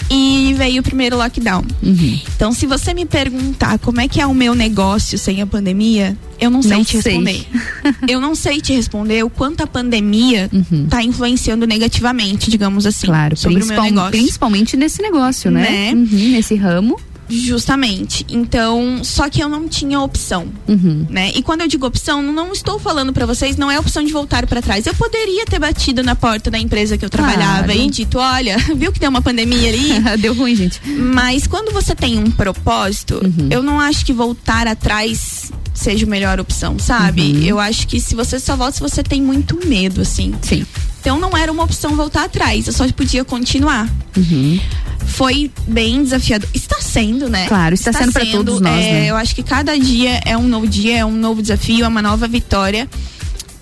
[SPEAKER 31] E veio o primeiro lockdown.
[SPEAKER 1] Uhum.
[SPEAKER 31] Então, se você me perguntar como é que é o meu negócio sem a pandemia, eu não sei
[SPEAKER 1] Não
[SPEAKER 31] te
[SPEAKER 1] sei.
[SPEAKER 31] responder. eu não sei te responder o quanto a pandemia
[SPEAKER 1] Uhum.
[SPEAKER 31] tá influenciando negativamente, digamos assim,
[SPEAKER 1] Claro,
[SPEAKER 31] sobre o meu
[SPEAKER 1] principal-
[SPEAKER 31] negócio.
[SPEAKER 1] principalmente nesse negócio, né?
[SPEAKER 31] Né?
[SPEAKER 1] Uhum, nesse ramo.
[SPEAKER 31] Justamente. Então, só que eu não tinha opção,
[SPEAKER 1] Uhum.
[SPEAKER 31] né? E quando eu digo opção, não estou falando pra vocês, não é opção de voltar pra trás. Eu poderia ter batido na porta da empresa que eu trabalhava
[SPEAKER 1] Claro.
[SPEAKER 31] e dito, olha, viu que deu uma pandemia ali?
[SPEAKER 1] Deu ruim, gente.
[SPEAKER 31] Mas quando você tem um propósito,
[SPEAKER 1] Uhum.
[SPEAKER 31] eu não acho que voltar atrás seja a melhor opção, sabe?
[SPEAKER 1] Uhum.
[SPEAKER 31] Eu acho que se você só volta se você tem muito medo, assim.
[SPEAKER 1] Sim.
[SPEAKER 31] Então não era uma opção voltar atrás, eu só podia continuar.
[SPEAKER 1] Uhum.
[SPEAKER 31] Foi bem desafiador. Está sendo, né?
[SPEAKER 1] Claro, está sendo pra todos nós,
[SPEAKER 31] é,
[SPEAKER 1] né?
[SPEAKER 31] Eu acho que cada dia é um novo dia, é um novo desafio, é uma nova vitória.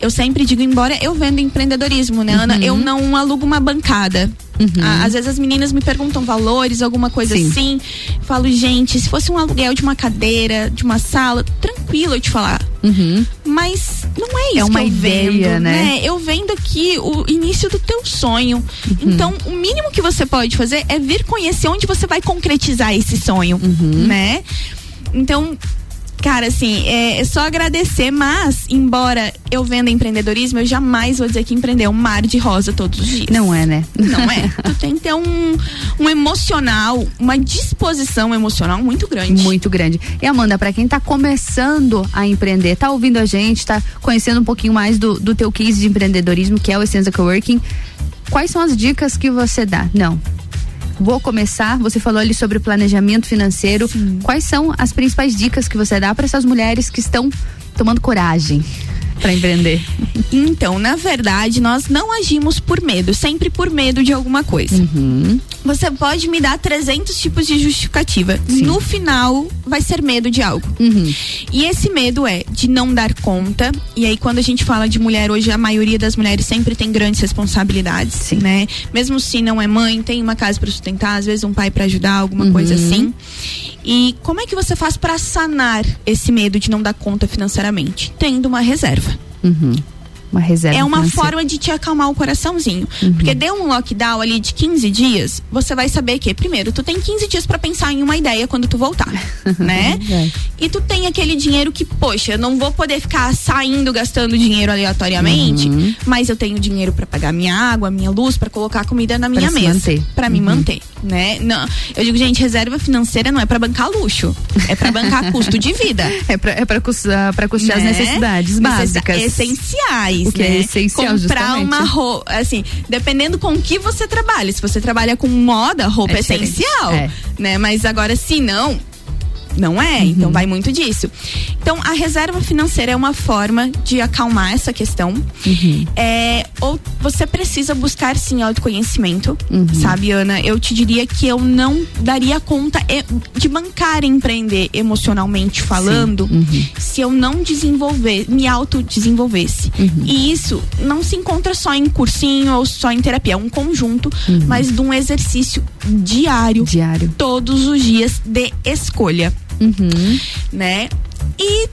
[SPEAKER 31] Eu sempre digo, embora eu vendo empreendedorismo, né, Ana?
[SPEAKER 1] Uhum.
[SPEAKER 31] Eu não alugo uma bancada.
[SPEAKER 1] Uhum.
[SPEAKER 31] Às vezes as meninas me perguntam valores, alguma coisa
[SPEAKER 1] Sim.
[SPEAKER 31] assim. Eu falo, gente, se fosse um aluguel de uma cadeira, de uma sala, tranquilo eu te falar.
[SPEAKER 1] Uhum.
[SPEAKER 31] Mas não é isso
[SPEAKER 1] É uma
[SPEAKER 31] que eu
[SPEAKER 1] ideia,
[SPEAKER 31] vendo,
[SPEAKER 1] né?
[SPEAKER 31] Eu vendo aqui o início do teu sonho.
[SPEAKER 1] Uhum.
[SPEAKER 31] Então, o mínimo que você pode fazer é vir conhecer onde você vai concretizar esse sonho,
[SPEAKER 1] Uhum.
[SPEAKER 31] né? Então, Cara, assim, é, é só agradecer, mas, embora eu venda empreendedorismo, eu jamais vou dizer que empreender é um mar de rosa todos os dias.
[SPEAKER 1] Não é, né?
[SPEAKER 31] Não é. tu tem que ter um, um emocional, uma disposição emocional muito grande.
[SPEAKER 1] Muito grande. E Amanda, para quem tá começando a empreender, tá ouvindo a gente, tá conhecendo um pouquinho mais do, do teu case de empreendedorismo, que é o Essência Coworking, quais são as dicas que você dá? Não, vou começar. Você falou ali sobre planejamento financeiro. Sim. Quais são as principais dicas que você dá para essas mulheres que estão tomando coragem? Para empreender?
[SPEAKER 31] Então, na verdade, nós não agimos por medo, sempre por medo de alguma coisa.
[SPEAKER 1] Uhum.
[SPEAKER 31] Você pode me dar 300 tipos de justificativa. Sim. No final, vai ser medo de algo.
[SPEAKER 1] Uhum.
[SPEAKER 31] E esse medo é de não dar conta. E aí, quando a gente fala de mulher, hoje a maioria das mulheres sempre tem grandes responsabilidades, Sim. né? Mesmo se não é mãe, tem uma casa para sustentar, às vezes um pai para ajudar, alguma uhum. coisa assim. E como é que você faz para sanar esse medo de não dar conta financeiramente? Tendo uma reserva.
[SPEAKER 1] Uhum. Uma reserva.
[SPEAKER 31] É uma
[SPEAKER 1] financeira.
[SPEAKER 31] forma de te acalmar o coraçãozinho. Uhum. Porque deu um lockdown ali de 15 dias, você vai saber que, primeiro, tu tem 15 dias para pensar em uma ideia quando tu voltar, né?
[SPEAKER 1] É.
[SPEAKER 31] E tu tem aquele dinheiro que, poxa, eu não vou poder ficar saindo gastando dinheiro aleatoriamente,
[SPEAKER 1] Uhum.
[SPEAKER 31] mas eu tenho dinheiro para pagar minha água, minha luz, para colocar comida na minha
[SPEAKER 1] se
[SPEAKER 31] mesa,
[SPEAKER 1] manter.
[SPEAKER 31] para me
[SPEAKER 1] Uhum.
[SPEAKER 31] manter, né? Não, eu digo, gente, reserva financeira não é para bancar luxo, é para bancar custo de vida.
[SPEAKER 1] É pra, é pra, custear, pra custear as
[SPEAKER 31] né?
[SPEAKER 1] necessidades
[SPEAKER 31] Necessa-
[SPEAKER 1] básicas.
[SPEAKER 31] Essenciais,
[SPEAKER 1] O que
[SPEAKER 31] né?
[SPEAKER 1] é essencial,
[SPEAKER 31] Comprar
[SPEAKER 1] justamente.
[SPEAKER 31] uma roupa, assim, dependendo com que você trabalha. Se você trabalha com moda, roupa
[SPEAKER 1] É
[SPEAKER 31] é, essencial,
[SPEAKER 1] É.
[SPEAKER 31] né? Mas agora, se não, não é. Então vai muito disso. Então a reserva financeira é uma forma de acalmar essa questão. É, ou você precisa buscar sim autoconhecimento, sabe, Ana? Eu te diria que eu não daria conta e- de bancar e empreender emocionalmente falando se eu não desenvolver, me autodesenvolvesse. E isso não se encontra só em cursinho ou só em terapia, é um conjunto, mas de um exercício diário,
[SPEAKER 1] diário,
[SPEAKER 31] todos os dias de escolha, né? E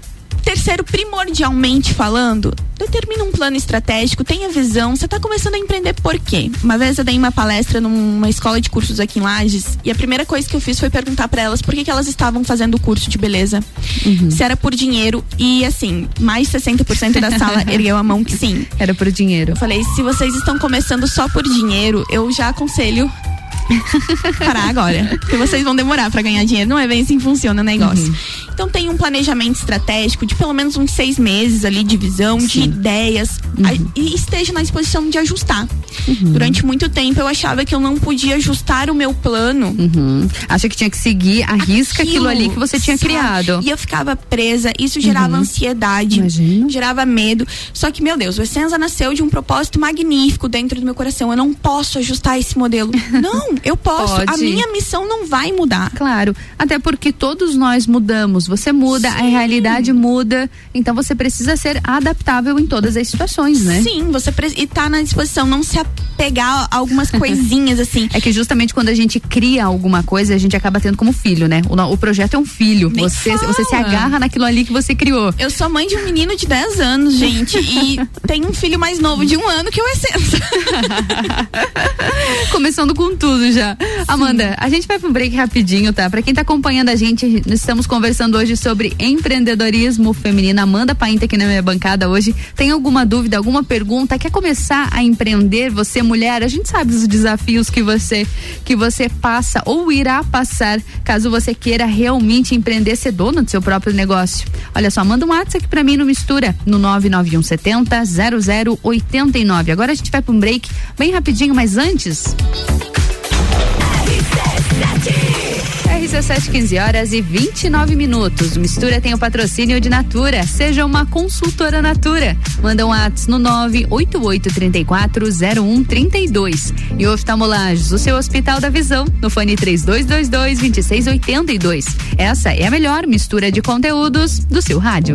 [SPEAKER 31] terceiro, primordialmente falando, determina um plano estratégico, tenha visão. Você está começando a empreender por quê? Uma vez eu dei uma palestra numa escola de cursos aqui em Lages e a primeira coisa que eu fiz foi perguntar para elas por que, que elas estavam fazendo o curso de beleza. Se era por dinheiro e assim, mais de 60% da sala ergueu a mão que sim.
[SPEAKER 1] Era por dinheiro.
[SPEAKER 31] Eu falei, se vocês estão começando só por dinheiro, eu já aconselho parar agora. Porque vocês vão demorar para ganhar dinheiro. Não é bem assim que funciona o negócio. Então tem um planejamento estratégico de pelo menos uns seis meses ali de visão, de ideias. a- e esteja na disposição de ajustar. Durante muito tempo eu achava que eu não podia ajustar o meu plano.
[SPEAKER 1] Uhum. Acha que tinha que seguir a risca aquilo, ali que você tinha
[SPEAKER 31] sabe?
[SPEAKER 1] criado.
[SPEAKER 31] E eu ficava presa, isso gerava
[SPEAKER 1] Uhum.
[SPEAKER 31] ansiedade, gerava medo. Só que, meu Deus, o Essenza nasceu de um propósito magnífico dentro do meu coração. Eu não posso ajustar esse modelo. não, eu posso. A
[SPEAKER 1] Pode.
[SPEAKER 31] minha missão não vai mudar.
[SPEAKER 1] Claro, até porque todos nós mudamos. Você muda, a realidade muda. Então você precisa ser adaptável em todas as situações, né?
[SPEAKER 31] Sim, você e tá na disposição, não se apegar a algumas coisinhas assim.
[SPEAKER 1] É que justamente quando a gente cria alguma coisa, a gente acaba tendo como filho, né? O, o projeto é um filho.
[SPEAKER 31] Nem
[SPEAKER 1] Você,
[SPEAKER 31] fala.
[SPEAKER 1] você se agarra naquilo ali que você criou.
[SPEAKER 31] Eu sou mãe de um menino de 10 anos, gente, e tenho um filho mais novo de um ano que é o Essenza.
[SPEAKER 1] Começando com tudo já. Amanda, a gente vai pro break rapidinho, tá? Pra quem tá acompanhando a gente, estamos conversando hoje sobre empreendedorismo feminino. Amanda Painta aqui na minha bancada hoje. Tem alguma dúvida, alguma pergunta? Quer começar a empreender? Você, mulher, a gente sabe dos desafios que você que você passa ou irá passar caso você queira realmente empreender, ser dono do seu próprio negócio. Olha só, manda um WhatsApp aqui pra mim no Mistura, no 99170 0089. Agora a gente vai pra um break bem rapidinho, mas antes. RC7, 15 horas e 29 minutos. Mistura tem o patrocínio de Natura. Seja uma consultora Natura. Manda um WhatsApp no 988340132. E oftalmolages, o seu Hospital da Visão, no fone 3222-2682. Essa é a melhor mistura de conteúdos do seu rádio.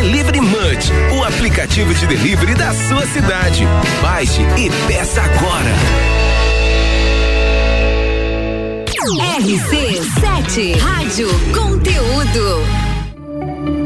[SPEAKER 27] Delivery Munch, o aplicativo de delivery da sua cidade. Baixe e peça agora.
[SPEAKER 13] RC7 Rádio Conteúdo.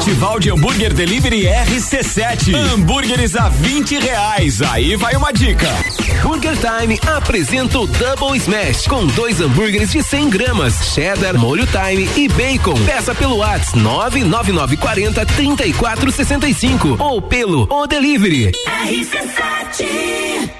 [SPEAKER 2] Festival de Hambúrguer Delivery RC7. Hambúrgueres a 20 reais. Aí vai uma dica.
[SPEAKER 27] Burger Time apresenta o Double Smash com dois hambúrgueres de 100 gramas, cheddar, molho time e bacon. Peça pelo WhatsApp 99940 3465 ou pelo O Delivery.
[SPEAKER 4] RC7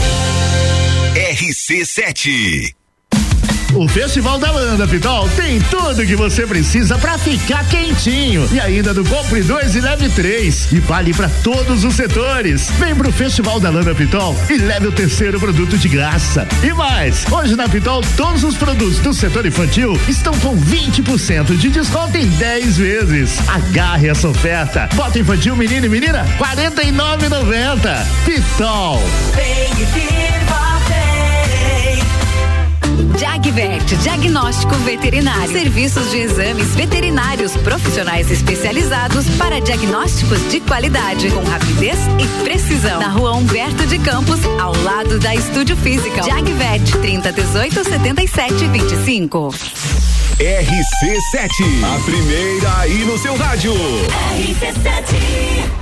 [SPEAKER 15] RC7.
[SPEAKER 10] O Festival da Landa Pitol tem tudo que você precisa para ficar quentinho. E ainda do Compre 2 e Leve 3. E vale para todos os setores. Vem pro Festival da Landa Pitol e leve o terceiro produto de graça. E mais, hoje na Pitol todos os produtos do setor infantil estão com 20% de desconto em 10 vezes. Agarre essa oferta. Bota infantil menino e menina 49,90. Pitol.
[SPEAKER 4] Vem e viva
[SPEAKER 13] Jagvet, diagnóstico veterinário. Serviços de exames veterinários profissionais especializados para diagnósticos de qualidade, com rapidez e precisão. Na rua Humberto de Campos, ao lado da Estúdio Física. Jagvet, 30 18 77 25.
[SPEAKER 15] RC7, a primeira aí no seu rádio.
[SPEAKER 13] RC7.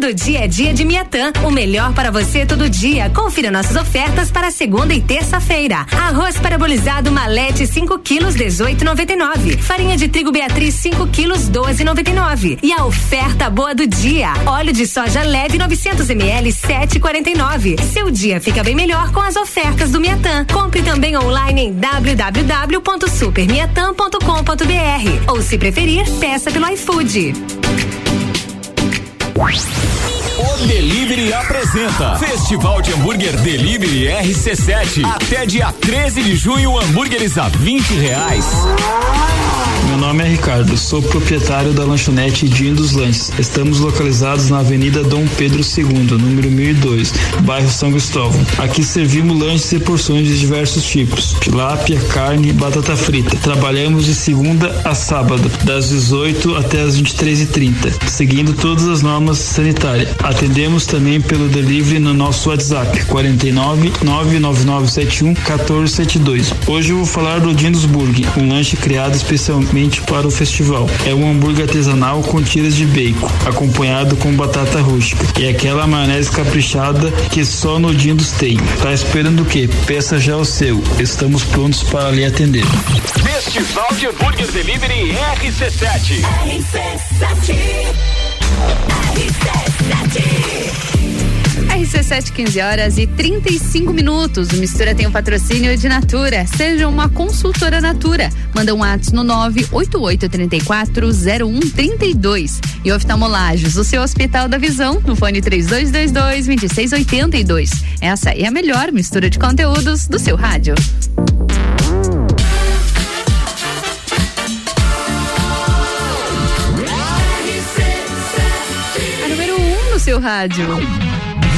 [SPEAKER 13] Todo dia é dia de Miatã. O melhor para você todo dia. Confira nossas ofertas para segunda e terça-feira. Arroz parabolizado Malete 5 quilos 18,99. Farinha de trigo Beatriz 5 quilos 12,99. E a oferta boa do dia. Óleo de soja leve 900 ml 7,49. Seu dia fica bem melhor com as ofertas do Miatã. Compre também online em www.supermiatã.com.br ou se preferir, peça pelo iFood.
[SPEAKER 2] O Delivery apresenta Festival de Hambúrguer Delivery RC7. Até dia 13 de junho, hambúrgueres a 20 reais.
[SPEAKER 32] Meu nome é Ricardo, sou proprietário da lanchonete Dinho dos Lanches. Estamos localizados na Avenida Dom Pedro II, número 1002, bairro São Cristóvão. Aqui servimos lanches e porções de diversos tipos: tilápia, carne, batata frita. Trabalhamos de segunda a sábado, das 18 até as 23h30, seguindo todas as normas sanitárias. Atendemos também pelo delivery no nosso WhatsApp 49 99971 1472. Hoje eu vou falar do Dindos Burger, um lanche criado especialmente especialmente para o festival. É um hambúrguer artesanal com tiras de bacon, acompanhado com batata rústica. E aquela maionese caprichada que só no Dindos tem. Tá esperando o quê? Peça já o seu. Estamos prontos para lhe atender.
[SPEAKER 2] Festival de Hambúrguer Delivery RC7.
[SPEAKER 1] RC7, 15 horas e 35 minutos. O Mistura tem o patrocínio de Natura. Seja uma consultora Natura. Manda um WhatsApp no 988340132. E oftalmolagens, o seu Hospital da Visão, no fone 3222-2682. Essa é a melhor mistura de conteúdos do seu rádio. A número 1 um no seu rádio.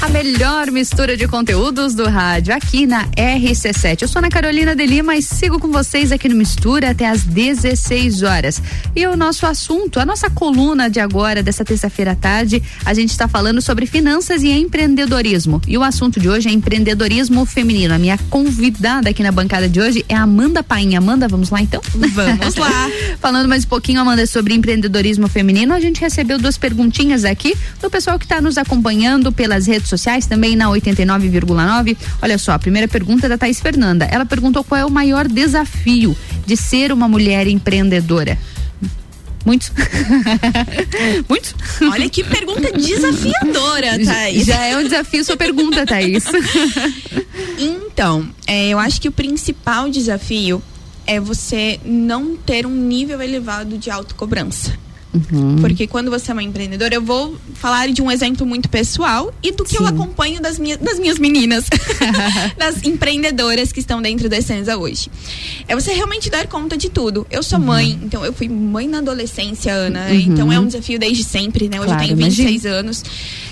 [SPEAKER 1] A melhor mistura de conteúdos do rádio aqui na RC7. Eu sou Ana Carolina de Lima e sigo com vocês aqui no Mistura até às 16 horas. E o nosso assunto, a nossa coluna de agora, dessa terça-feira à tarde, a gente está falando sobre finanças e empreendedorismo. E o assunto de hoje é empreendedorismo feminino. A minha convidada aqui na bancada de hoje é Amanda Painha. Amanda, vamos lá então?
[SPEAKER 31] Vamos lá.
[SPEAKER 1] Falando mais um pouquinho, Amanda, sobre empreendedorismo feminino, a gente recebeu duas perguntinhas aqui do pessoal que está nos acompanhando pelas redes sociais, também na 89,9. Olha só, a primeira pergunta é da Thaís Fernanda. Ela perguntou qual é o maior desafio de ser uma mulher empreendedora. Muitos? Muitos?
[SPEAKER 31] Olha que pergunta desafiadora, Thaís.
[SPEAKER 1] Já é um desafio sua pergunta, Thaís.
[SPEAKER 31] Então, é, eu acho que o principal desafio é você não ter um nível elevado de autocobrança.
[SPEAKER 1] Uhum.
[SPEAKER 31] Porque quando você é uma empreendedora, eu vou falar de um exemplo muito pessoal e do que eu acompanho das, minha, das minhas meninas, das empreendedoras que estão dentro da Essenza hoje. É você realmente dar conta de tudo. Eu sou mãe, então eu fui mãe na adolescência, Ana,
[SPEAKER 1] Uhum.
[SPEAKER 31] então é um desafio desde sempre, né? Hoje
[SPEAKER 1] Claro,
[SPEAKER 31] eu tenho 26
[SPEAKER 1] imagino.
[SPEAKER 31] anos.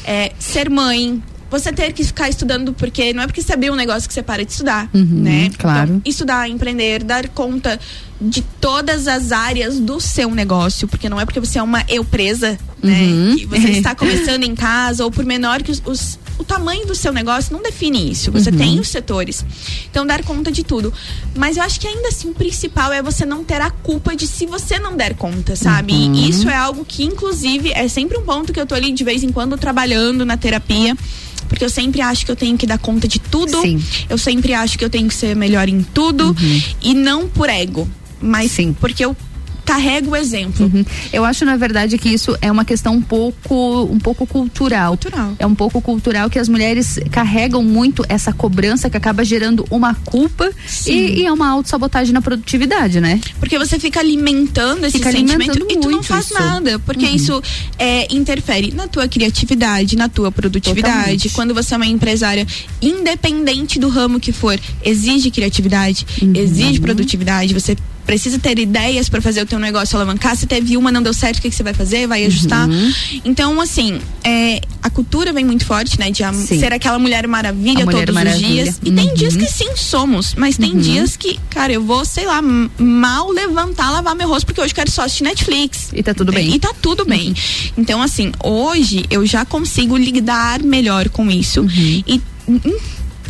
[SPEAKER 31] É, ser mãe. Você ter que ficar estudando, porque não é porque você abriu um negócio que você para de estudar,
[SPEAKER 1] Uhum,
[SPEAKER 31] né?
[SPEAKER 1] claro.
[SPEAKER 31] Então, estudar, empreender, dar conta de todas as áreas do seu negócio, porque não é porque você é uma eu presa, né?
[SPEAKER 1] Uhum.
[SPEAKER 31] Que você está começando em casa, ou por menor que os, os- o tamanho do seu negócio não define isso. Você
[SPEAKER 1] Uhum.
[SPEAKER 31] tem os setores. Então, dar conta de tudo. Mas eu acho que ainda assim, o principal é você não ter a culpa de se você não der conta, sabe?
[SPEAKER 1] Uhum.
[SPEAKER 31] E isso é algo que, inclusive, é sempre um ponto que eu tô ali de vez em quando trabalhando na terapia. Porque eu sempre acho que eu tenho que dar conta de tudo. Eu sempre acho que eu tenho que ser melhor em tudo.
[SPEAKER 1] Uhum.
[SPEAKER 31] E não por ego. Mas porque eu carrego o exemplo.
[SPEAKER 1] Uhum. Eu acho, na verdade, que isso é uma questão um pouco, um pouco cultural. É um pouco cultural que as mulheres carregam muito essa cobrança que acaba gerando uma culpa e, e é uma autossabotagem na produtividade, né?
[SPEAKER 31] Porque você fica alimentando esse
[SPEAKER 1] Fica
[SPEAKER 31] sentimento
[SPEAKER 1] alimentando
[SPEAKER 31] e tu não faz
[SPEAKER 1] isso.
[SPEAKER 31] nada. Porque
[SPEAKER 1] Uhum.
[SPEAKER 31] isso é, interfere na tua criatividade, na tua produtividade.
[SPEAKER 1] Totalmente.
[SPEAKER 31] Quando você é uma empresária, independente do ramo que for, exige criatividade,
[SPEAKER 1] Uhum.
[SPEAKER 31] exige produtividade. Você precisa ter ideias para fazer o teu negócio alavancar. Se teve uma, não deu certo, o que, que você vai fazer? Vai ajustar.
[SPEAKER 1] Uhum.
[SPEAKER 31] Então, assim, é, a cultura vem muito forte, né? De
[SPEAKER 1] Sim.
[SPEAKER 31] ser aquela mulher maravilha
[SPEAKER 1] A
[SPEAKER 31] todos os dias. E tem
[SPEAKER 1] Uhum.
[SPEAKER 31] dias que sim somos, mas tem
[SPEAKER 1] Uhum.
[SPEAKER 31] dias que, cara, eu vou, sei lá, mal levantar, lavar meu rosto, porque hoje eu quero só assistir Netflix.
[SPEAKER 1] E tá tudo bem.
[SPEAKER 31] E tá tudo bem. Então, assim, hoje eu já consigo lidar melhor com isso.
[SPEAKER 1] Uhum.
[SPEAKER 31] E.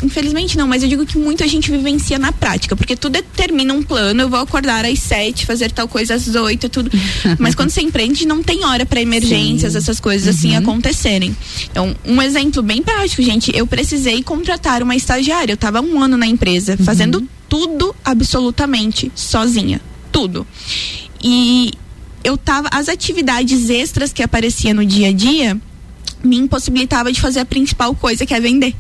[SPEAKER 31] in- Infelizmente não, mas eu digo que muita gente vivencia na prática, porque tu determina um plano, eu vou acordar às sete, fazer tal coisa às oito, tudo. Mas quando você empreende, não tem hora para emergências,
[SPEAKER 1] Sim.
[SPEAKER 31] essas coisas assim
[SPEAKER 1] Uhum.
[SPEAKER 31] acontecerem. Então, um exemplo bem prático, gente, eu precisei contratar uma estagiária. Eu tava um ano na empresa, fazendo tudo absolutamente sozinha. Tudo. E eu tava. As atividades extras que aparecia no dia a dia me impossibilitava de fazer a principal coisa, que é vender.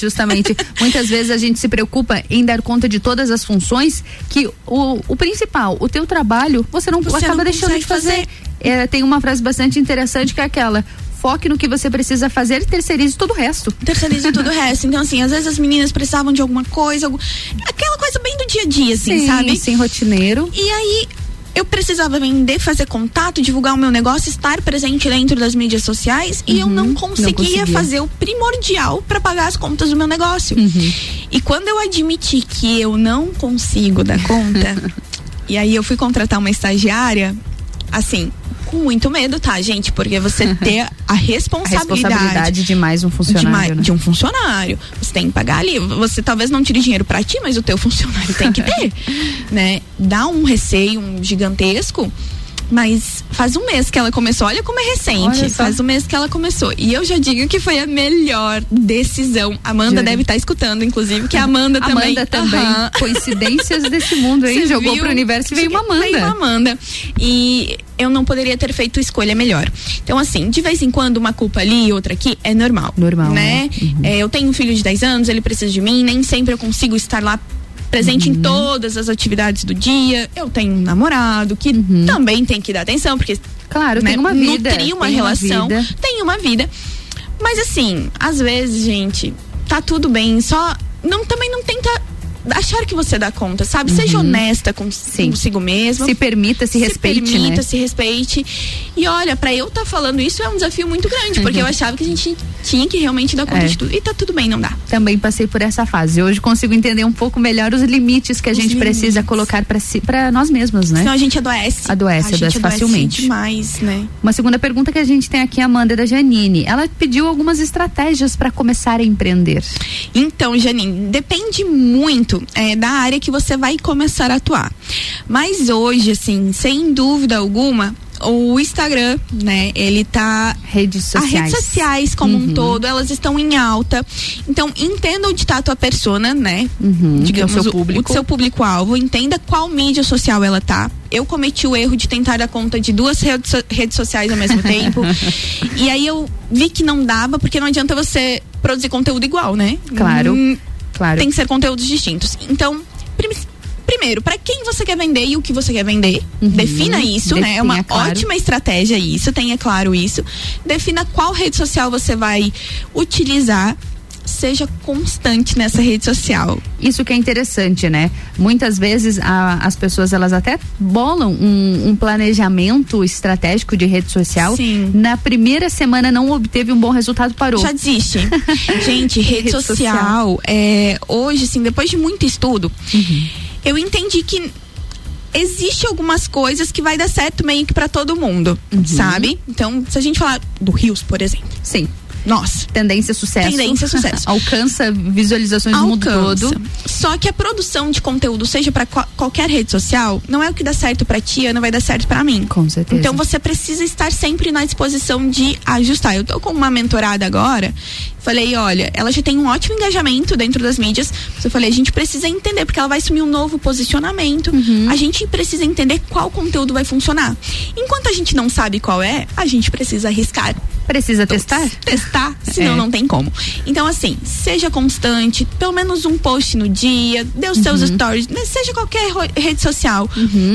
[SPEAKER 1] Justamente. Muitas vezes a gente se preocupa em dar conta de todas as funções que o, o principal, o teu trabalho, você não
[SPEAKER 31] Você
[SPEAKER 1] acaba
[SPEAKER 31] não
[SPEAKER 1] deixando de
[SPEAKER 31] consegue
[SPEAKER 1] fazer. É, tem uma frase bastante interessante que é aquela: foque no que você precisa fazer e terceirize todo o resto.
[SPEAKER 31] Terceirize tudo o resto. Então, assim, às vezes as meninas precisavam de alguma coisa, algum- aquela coisa bem do dia a dia, assim,
[SPEAKER 1] Sim,
[SPEAKER 31] sabe?
[SPEAKER 1] sim, rotineiro.
[SPEAKER 31] E aí. Eu precisava vender, fazer contato, divulgar o meu negócio, estar presente dentro das mídias sociais e eu não conseguia,
[SPEAKER 1] conseguia.
[SPEAKER 31] fazer o primordial para pagar as contas do meu negócio. E quando eu admiti que eu não consigo dar conta, e aí eu fui contratar uma estagiária, assim, com muito medo, tá, gente? Porque você ter a responsabilidade,
[SPEAKER 1] A responsabilidade de mais um
[SPEAKER 31] de,
[SPEAKER 1] funcionário.
[SPEAKER 31] ma-
[SPEAKER 1] né?
[SPEAKER 31] de um funcionário. Você tem que pagar ali. Você talvez não tire dinheiro pra ti, mas o teu funcionário tem que ter, né? Dá um receio um gigantesco. Mas faz um mês que ela começou. Olha como é recente. Faz um mês que ela começou. E eu já digo que foi a melhor decisão. Amanda
[SPEAKER 1] Juro.
[SPEAKER 31] deve estar escutando, inclusive, que a Amanda também.
[SPEAKER 1] Amanda também.
[SPEAKER 31] Aham.
[SPEAKER 1] Coincidências desse mundo aí.
[SPEAKER 31] Você
[SPEAKER 1] Jogou
[SPEAKER 31] viu?
[SPEAKER 1] pro universo e veio uma Amanda.
[SPEAKER 31] Veio uma Amanda. E eu não poderia ter feito escolha melhor. Então, assim, de vez em quando, uma culpa ali, outra aqui, é normal.
[SPEAKER 1] Normal,
[SPEAKER 31] Né?
[SPEAKER 1] Uhum.
[SPEAKER 31] É, eu tenho um filho de 10 anos, ele precisa de mim, nem sempre eu consigo estar lá presente
[SPEAKER 1] Uhum.
[SPEAKER 31] em todas as atividades do dia. Eu tenho um namorado que também tem que dar atenção, porque
[SPEAKER 1] Uhum. Claro,
[SPEAKER 31] né,
[SPEAKER 1] tem uma vida,
[SPEAKER 31] nutrir uma
[SPEAKER 1] tem uma
[SPEAKER 31] relação,
[SPEAKER 1] vida.
[SPEAKER 31] tem uma vida. Mas assim, às vezes, gente, tá tudo bem, só não também não tenta achar que você dá conta, sabe? Seja honesta com, consigo mesma.
[SPEAKER 1] Uhum. Se permita, se respeite,
[SPEAKER 31] permita,
[SPEAKER 1] né?
[SPEAKER 31] se respeite. E olha, pra eu estar falando isso é um desafio muito grande, porque eu achava que a gente tinha que realmente dar conta
[SPEAKER 1] Uhum. É.
[SPEAKER 31] de tudo. E tá tudo bem, não dá.
[SPEAKER 1] Também passei por essa fase. Hoje consigo entender um pouco melhor os limites que a
[SPEAKER 31] Os
[SPEAKER 1] gente precisa
[SPEAKER 31] limites.
[SPEAKER 1] colocar pra si, para nós mesmos, né?
[SPEAKER 31] Senão a gente adoece.
[SPEAKER 1] Adoece,
[SPEAKER 31] a gente
[SPEAKER 1] adoece facilmente.
[SPEAKER 31] demais, né?
[SPEAKER 1] Uma segunda pergunta que a gente tem aqui, Amanda, é da Janine. Ela pediu algumas estratégias para começar a empreender.
[SPEAKER 31] Então, Janine, depende muito é, da área que você vai começar a atuar. Mas hoje, assim, sem dúvida alguma, o Instagram, né, ele tá.
[SPEAKER 1] Redes
[SPEAKER 31] As
[SPEAKER 1] sociais.
[SPEAKER 31] redes sociais como
[SPEAKER 1] Uhum.
[SPEAKER 31] um todo, elas estão em alta. Então, entenda onde tá a tua persona, né?
[SPEAKER 1] Uhum,
[SPEAKER 31] Digamos,
[SPEAKER 1] é o seu
[SPEAKER 31] o-
[SPEAKER 1] público.
[SPEAKER 31] O, seu público-alvo. Entenda qual mídia social ela tá. Eu cometi o erro de tentar dar conta de duas redes, so- redes sociais ao mesmo tempo. e aí eu vi que não dava, porque não adianta você produzir conteúdo igual, né?
[SPEAKER 1] Claro,
[SPEAKER 31] Hum,
[SPEAKER 1] claro.
[SPEAKER 31] Tem que ser conteúdos distintos. Então, prim- primeiro, para quem você quer vender e o que você quer vender, defina isso, né? É uma
[SPEAKER 1] Defina, claro.
[SPEAKER 31] ótima estratégia isso, tenha claro isso. Defina qual rede social você vai utilizar. Seja constante nessa rede social.
[SPEAKER 1] Isso que é interessante, né? Muitas vezes a- as pessoas elas até bolam um, um planejamento estratégico de rede social.
[SPEAKER 31] Sim.
[SPEAKER 1] Na primeira semana não obteve um bom resultado, parou.
[SPEAKER 31] Já desiste. Gente, rede,
[SPEAKER 1] Rede
[SPEAKER 31] social, é, hoje, assim, depois de muito estudo,
[SPEAKER 1] Uhum.
[SPEAKER 31] eu entendi que existe algumas coisas que vai dar certo meio que pra todo mundo, sabe? Então, se a gente falar do Rios, por exemplo.
[SPEAKER 1] Uhum. Sim.
[SPEAKER 31] Nossa.
[SPEAKER 1] Tendência sucesso.
[SPEAKER 31] Tendência sucesso.
[SPEAKER 1] Alcança visualizações no mundo
[SPEAKER 31] Alcança.
[SPEAKER 1] todo.
[SPEAKER 31] Só que a produção de conteúdo, seja pra qual- qualquer rede social, não é o que dá certo pra ti, não vai dar certo pra mim.
[SPEAKER 1] Com certeza.
[SPEAKER 31] Então você precisa estar sempre na disposição de ajustar. Eu tô com uma mentorada agora. Falei, olha, ela já tem um ótimo engajamento dentro das mídias. Eu falei, a gente precisa entender, porque ela vai assumir um novo posicionamento.
[SPEAKER 1] Uhum.
[SPEAKER 31] A gente precisa entender qual conteúdo vai funcionar. Enquanto a gente não sabe qual é, a gente precisa arriscar.
[SPEAKER 1] Precisa testar?
[SPEAKER 31] Testar, senão
[SPEAKER 1] É.
[SPEAKER 31] não tem como. Então, assim, seja constante, pelo menos um post no dia, dê os seus
[SPEAKER 1] Uhum.
[SPEAKER 31] stories, né? seja qualquer rede social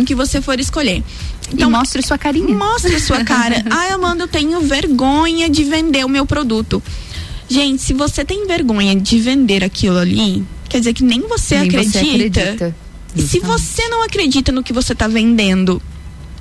[SPEAKER 31] que você for escolher.
[SPEAKER 1] e mostre sua carinha.
[SPEAKER 31] Mostre sua cara. Ai, Amanda, eu tenho vergonha de vender o meu produto. Gente, se você tem vergonha de vender aquilo ali, quer dizer que nem você
[SPEAKER 1] Nem
[SPEAKER 31] acredita.
[SPEAKER 1] você acredita.
[SPEAKER 31] E se você não acredita no que você está vendendo,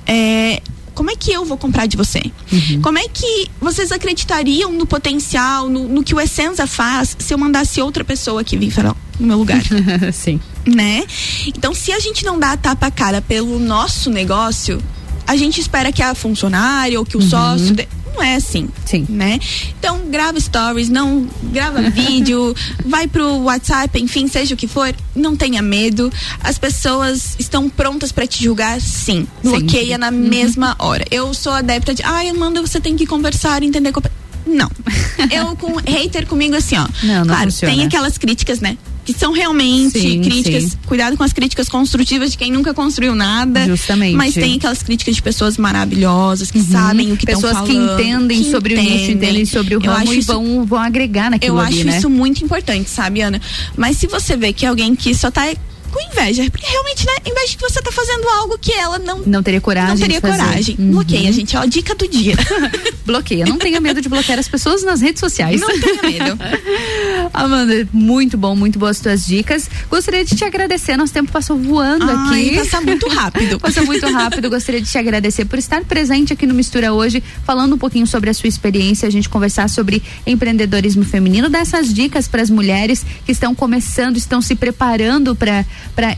[SPEAKER 31] é, como é que eu vou comprar de você?
[SPEAKER 1] Uhum.
[SPEAKER 31] Como é que vocês acreditariam no potencial, no, no que o Essenza faz, se eu mandasse outra pessoa aqui vir falar no meu lugar?
[SPEAKER 1] Sim.
[SPEAKER 31] né? Então, se a gente não dá a tapa a cara pelo nosso negócio, a gente espera que a funcionária ou que o sócio. dê- Não é assim.
[SPEAKER 1] Uhum. Sim.
[SPEAKER 31] Né? Então, grava stories, não grava vídeo, vai pro WhatsApp, enfim, seja o que for, não tenha medo. As pessoas estão prontas para te julgar, sim. Bloqueia na mesma hora. Eu sou adepta de, ai, Amanda, você tem que conversar, entender. compa-" Não. Eu com hater comigo assim, ó.
[SPEAKER 1] Não, não
[SPEAKER 31] claro,
[SPEAKER 1] funciona.
[SPEAKER 31] tem aquelas críticas, né? Que são realmente
[SPEAKER 1] Sim,
[SPEAKER 31] críticas.
[SPEAKER 1] sim.
[SPEAKER 31] Cuidado com as críticas construtivas de quem nunca construiu nada.
[SPEAKER 1] Justamente.
[SPEAKER 31] Mas tem aquelas críticas de pessoas maravilhosas que sabem o que estão
[SPEAKER 1] Uhum. Pessoas
[SPEAKER 31] falando.
[SPEAKER 1] que entendem
[SPEAKER 31] que
[SPEAKER 1] sobre o nicho, entendem sobre o
[SPEAKER 31] Eu
[SPEAKER 1] ramo
[SPEAKER 31] acho
[SPEAKER 1] e
[SPEAKER 31] isso-
[SPEAKER 1] vão, vão agregar naquilo
[SPEAKER 31] Eu
[SPEAKER 1] ali,
[SPEAKER 31] acho
[SPEAKER 1] né?
[SPEAKER 31] isso muito importante, sabe, Ana? Mas se você vê que alguém que só tá com inveja, porque realmente, né, inveja que você tá fazendo algo que ela não
[SPEAKER 1] Não teria coragem
[SPEAKER 31] não teria coragem.
[SPEAKER 1] Uhum.
[SPEAKER 31] Bloqueia, gente, ó, dica do dia.
[SPEAKER 1] Bloqueia. Não tenha medo de bloquear as pessoas nas redes sociais.
[SPEAKER 31] Não tenha medo.
[SPEAKER 1] Amanda, muito bom, muito boas tuas dicas. Gostaria de te agradecer, nosso tempo passou voando
[SPEAKER 31] Ai,
[SPEAKER 1] aqui.
[SPEAKER 31] passa muito rápido.
[SPEAKER 1] passou muito rápido. Gostaria de te agradecer por estar presente aqui no Mistura hoje, falando um pouquinho sobre a sua experiência, a gente conversar sobre empreendedorismo feminino, dessas dicas para as mulheres que estão começando, estão se preparando para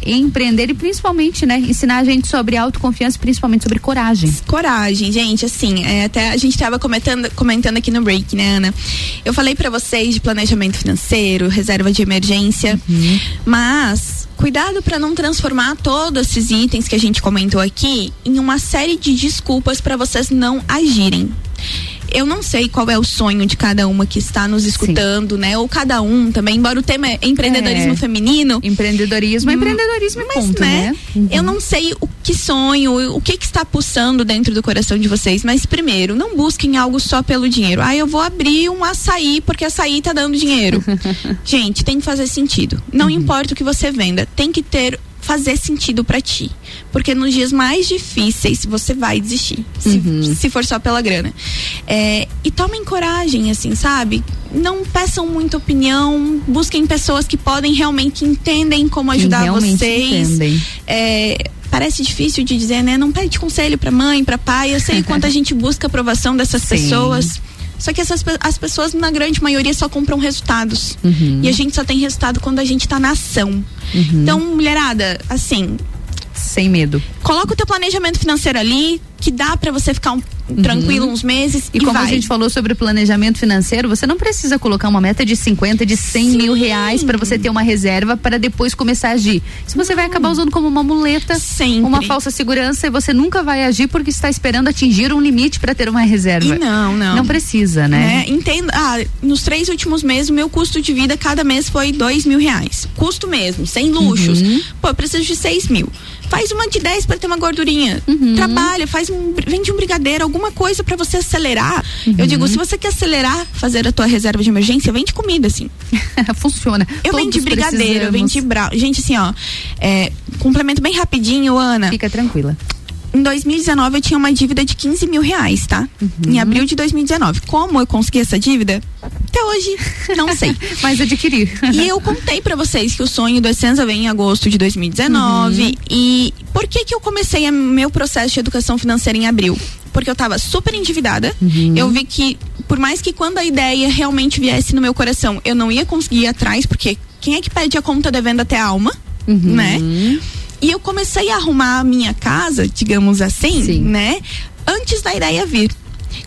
[SPEAKER 1] empreender e principalmente, né, ensinar a gente sobre autoconfiança, principalmente sobre coragem.
[SPEAKER 31] Coragem, gente, assim, é, até a gente estava comentando, comentando aqui no break, né, Ana? Eu falei para vocês de planejamento financeiro, reserva de emergência,
[SPEAKER 1] Uhum.
[SPEAKER 31] mas cuidado para não transformar todos esses itens que a gente comentou aqui em uma série de desculpas para vocês não agirem. Eu não sei qual é o sonho de cada uma que está nos escutando, né? Ou cada um também, embora o tema é empreendedorismo
[SPEAKER 1] É.
[SPEAKER 31] feminino.
[SPEAKER 1] Empreendedorismo é empreendedorismo,
[SPEAKER 31] mas,
[SPEAKER 1] ponto,
[SPEAKER 31] né?
[SPEAKER 1] né?
[SPEAKER 31] Eu não sei o que sonho, o que que está pulsando dentro do coração de vocês, mas primeiro, não busquem algo só pelo dinheiro. Ah, eu vou abrir um açaí porque açaí tá dando dinheiro. Gente, tem que fazer sentido. Não importa o que você venda, tem que ter fazer sentido pra ti. Porque nos dias mais difíceis você vai desistir. Se, se for só pela grana. É, e tomem coragem, assim, sabe? Não peçam muita opinião. Busquem pessoas que podem realmente que entendem como ajudar vocês.
[SPEAKER 1] entendem.
[SPEAKER 31] É, parece difícil de dizer, né? Não pede conselho pra mãe, pra pai. Eu sei quanto a gente busca aprovação dessas
[SPEAKER 1] Sim.
[SPEAKER 31] pessoas. Só que essas, as pessoas, na grande maioria, só compram resultados.
[SPEAKER 1] Uhum.
[SPEAKER 31] E a gente só tem resultado quando a gente tá na ação. Então, mulherada, assim,
[SPEAKER 1] Sem medo.
[SPEAKER 31] coloca o teu planejamento financeiro ali, que dá pra você ficar um- tranquilo uns meses
[SPEAKER 1] E,
[SPEAKER 31] e,
[SPEAKER 1] como
[SPEAKER 31] vai.
[SPEAKER 1] a gente falou sobre o planejamento financeiro, você não precisa colocar uma meta de 50, de 100 mil reais para você ter uma reserva para depois começar a agir. Isso você vai acabar usando como uma muleta, uma falsa segurança e você nunca vai agir porque está esperando atingir um limite para ter uma reserva.
[SPEAKER 31] E não, não.
[SPEAKER 1] Não precisa, né?
[SPEAKER 31] né? Entenda, ah, nos três últimos meses, o meu custo de vida cada mês foi dois mil reais. Custo mesmo, sem luxos.
[SPEAKER 1] Uhum.
[SPEAKER 31] Pô, eu preciso de seis mil. Faz uma de 10 para ter uma gordurinha.
[SPEAKER 1] Uhum.
[SPEAKER 31] Trabalha, faz um, vende um brigadeiro, alguma coisa para você acelerar.
[SPEAKER 1] Uhum.
[SPEAKER 31] Eu digo, se você quer acelerar, fazer a tua reserva de emergência, vende comida, assim.
[SPEAKER 1] Funciona.
[SPEAKER 31] Eu
[SPEAKER 1] Todos
[SPEAKER 31] vendi brigadeiro, eu
[SPEAKER 1] precisamos.
[SPEAKER 31] vendi brau. Gente, assim, ó, é, complemento bem rapidinho, Ana.
[SPEAKER 1] Fica tranquila.
[SPEAKER 31] Em 2019 eu tinha uma dívida de 15 mil reais, tá?
[SPEAKER 1] Uhum.
[SPEAKER 31] Em abril de 2019. Como eu consegui essa dívida? Até hoje, não sei.
[SPEAKER 1] Mas adquirir.
[SPEAKER 31] E eu contei pra vocês que o sonho do Essenza vem em agosto de 2019.
[SPEAKER 1] Uhum.
[SPEAKER 31] E por que que eu comecei meu processo de educação financeira em abril? Porque eu tava super endividada.
[SPEAKER 1] Uhum.
[SPEAKER 31] Eu vi que, por mais que quando a ideia realmente viesse no meu coração, eu não ia conseguir ir atrás, porque quem é que pede a conta devendo até a alma?
[SPEAKER 1] Uhum.
[SPEAKER 31] Né? E eu comecei a arrumar a minha casa, digamos assim, né? Antes da ideia vir.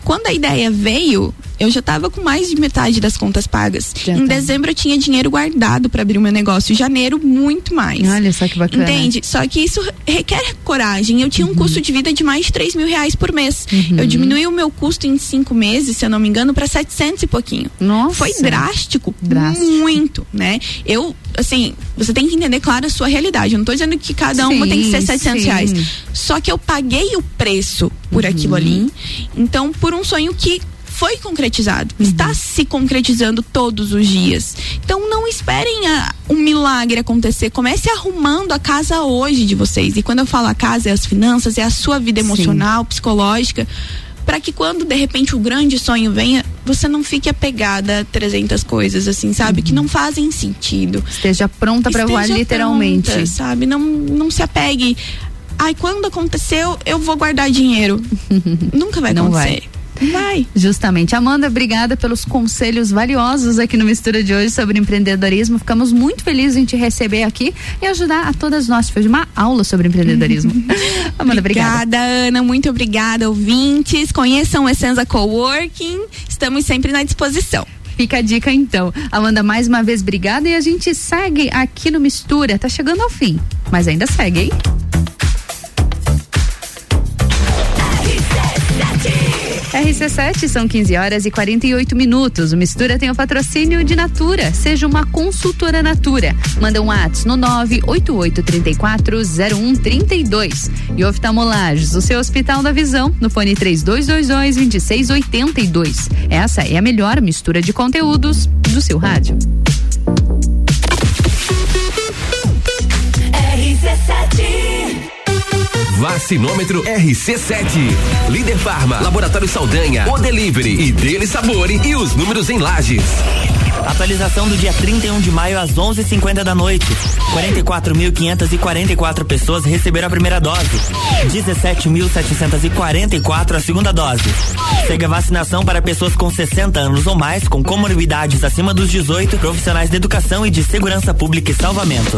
[SPEAKER 31] Quando a ideia veio, eu já tava com mais de metade das contas pagas. em dezembro eu tinha dinheiro guardado para abrir o meu negócio. Em janeiro, muito mais.
[SPEAKER 1] Olha só que bacana.
[SPEAKER 31] Entende? Só que isso requer coragem. Eu tinha um custo de vida de mais de 3 mil reais por mês.
[SPEAKER 1] Uhum.
[SPEAKER 31] Eu diminuí o meu custo em cinco meses, se eu não me engano, para 700 e pouquinho.
[SPEAKER 1] Nossa.
[SPEAKER 31] Foi drástico.
[SPEAKER 1] Drástico.
[SPEAKER 31] Muito, né? Eu, assim, você tem que entender, claro, a sua realidade. Eu não tô dizendo que cada uma
[SPEAKER 1] Sim,
[SPEAKER 31] tem que ser 700
[SPEAKER 1] sim.
[SPEAKER 31] reais. Só que eu paguei o preço por aquilo ali. Então, por um sonho que foi concretizado, está se concretizando todos os dias. Então não esperem a- um milagre acontecer. Comece arrumando a casa hoje de vocês. E quando eu falo a casa, é as finanças, é a sua vida emocional, psicológica, para que quando de repente o grande sonho venha, você não fique apegada a 300 coisas assim, sabe, que não fazem sentido.
[SPEAKER 1] Esteja pronta para voar literalmente.
[SPEAKER 31] pronta, sabe? Não, não se apegue. Ai, quando aconteceu, eu vou guardar dinheiro. Nunca vai
[SPEAKER 1] Não
[SPEAKER 31] acontecer. Vai.
[SPEAKER 1] Justamente. Amanda, obrigada pelos conselhos valiosos aqui no Mistura de hoje sobre empreendedorismo. Ficamos muito felizes em te receber aqui e ajudar a todas nós. Foi uma aula sobre empreendedorismo. Amanda, obrigada.
[SPEAKER 31] Obrigada, Ana. Muito obrigada, ouvintes. Conheçam o Essenza Coworking. Estamos sempre na disposição.
[SPEAKER 1] Fica a dica então. Amanda, mais uma vez, obrigada. E a gente segue aqui no Mistura. Tá chegando ao fim, mas ainda segue, hein? RC7 são 15 horas e 48 minutos. O Mistura tem o patrocínio de Natura. Seja uma consultora Natura. Manda um WhatsApp no 988340132. E oftalmolages, o seu Hospital da Visão, no fone 3222-2682. Essa é a melhor mistura de conteúdos do seu rádio.
[SPEAKER 27] Vacinômetro RC7. Líder Farma, Laboratório Saldanha, O Delivery e Dele Sabor e os números em lajes.
[SPEAKER 33] Atualização do dia 31 de maio às 11:50 da noite. 44.544 pessoas receberam a primeira dose. 17.744 a segunda dose. Segue a vacinação para pessoas com 60 anos ou mais, com comorbidades acima dos 18, profissionais de educação e de segurança pública e salvamento.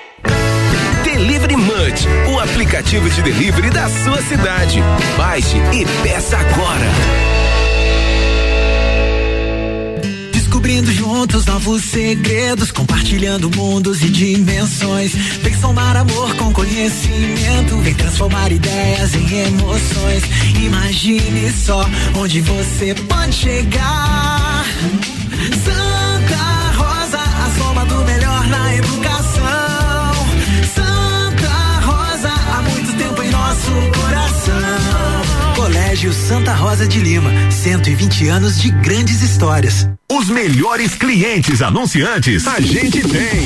[SPEAKER 27] Delivery Munch, o aplicativo de delivery da sua cidade. Baixe e peça agora.
[SPEAKER 7] Descobrindo juntos novos segredos, compartilhando mundos e dimensões. Vem somar amor com conhecimento, vem transformar ideias em emoções. Imagine só onde você pode chegar. Santa Rosa, a soma do melhor na educação.
[SPEAKER 4] Colégio Santa Rosa de Lima, 120 anos de grandes histórias.
[SPEAKER 34] Os melhores clientes anunciantes a gente tem.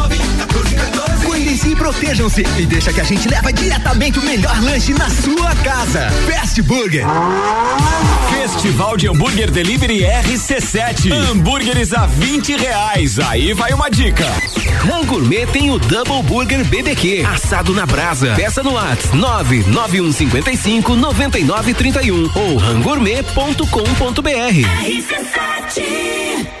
[SPEAKER 7] 1414.
[SPEAKER 4] Cuidem-se e protejam-se e deixa que a gente leva diretamente o melhor lanche na sua casa. Fast Burger.
[SPEAKER 2] Festival de Hambúrguer Delivery RC7. Hambúrgueres a 20 reais. Aí vai uma dica.
[SPEAKER 27] Han Gourmet tem o Double Burger BBQ, assado na brasa. Peça no Whats 99155 9931 ou rangourmet.com.br.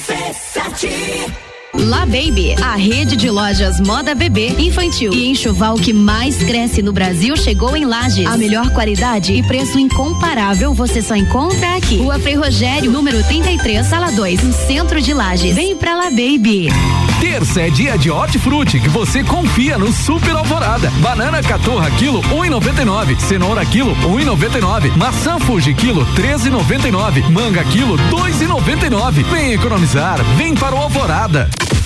[SPEAKER 20] RC7 La Baby, a rede de lojas moda bebê, infantil e enxoval que mais cresce no Brasil chegou em Lages. A melhor qualidade e preço incomparável você só encontra aqui. Rua Frei Rogério, número 33, sala 2, no centro de Lages. Vem pra La Baby.
[SPEAKER 35] Terça é dia de hortifruti que você confia no Super Alvorada. Banana catorra quilo 1,99, cenoura quilo 1,99, maçã Fuji quilo 13,99, manga quilo 2,99. Vem economizar, vem para o Alvorada.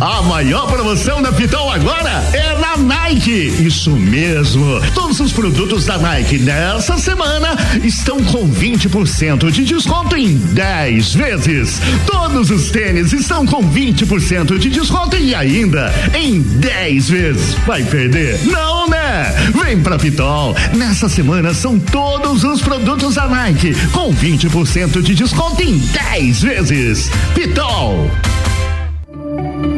[SPEAKER 10] A maior promoção da Pitol agora é na Nike. Isso mesmo. Todos os produtos da Nike nessa semana estão com 20% de desconto em 10 vezes. Todos os tênis estão com 20% de desconto e ainda em 10 vezes. Vai perder? Não, né? Vem pra Pitol. Nessa semana são todos os produtos da Nike com 20% de desconto em 10 vezes. Pitol.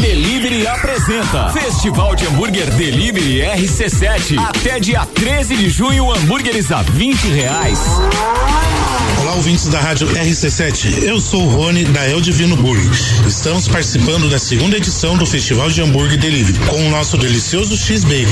[SPEAKER 2] Delivery apresenta Festival de Hambúrguer Delivery RC7. Até dia 13 de junho, hambúrgueres a 20 reais.
[SPEAKER 36] Olá, ouvintes da Rádio RC7. Eu sou o Rony da El Divino Burger. Estamos participando da segunda edição do Festival de Hambúrguer Delivery com o nosso delicioso X-Bacon.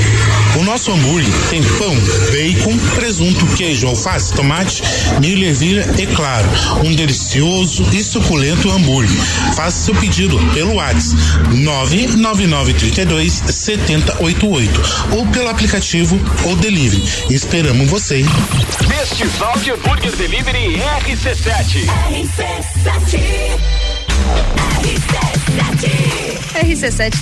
[SPEAKER 36] O nosso hambúrguer tem pão, bacon, presunto, queijo, alface, tomate, milho, ervilha e, claro, um delicioso e suculento hambúrguer. Faça seu pedido pelo WhatsApp 99932 7088 ou pelo aplicativo ou delivery. Esperamos você.
[SPEAKER 2] Festival de Hambúrguer Delivery RC7.
[SPEAKER 1] RC7,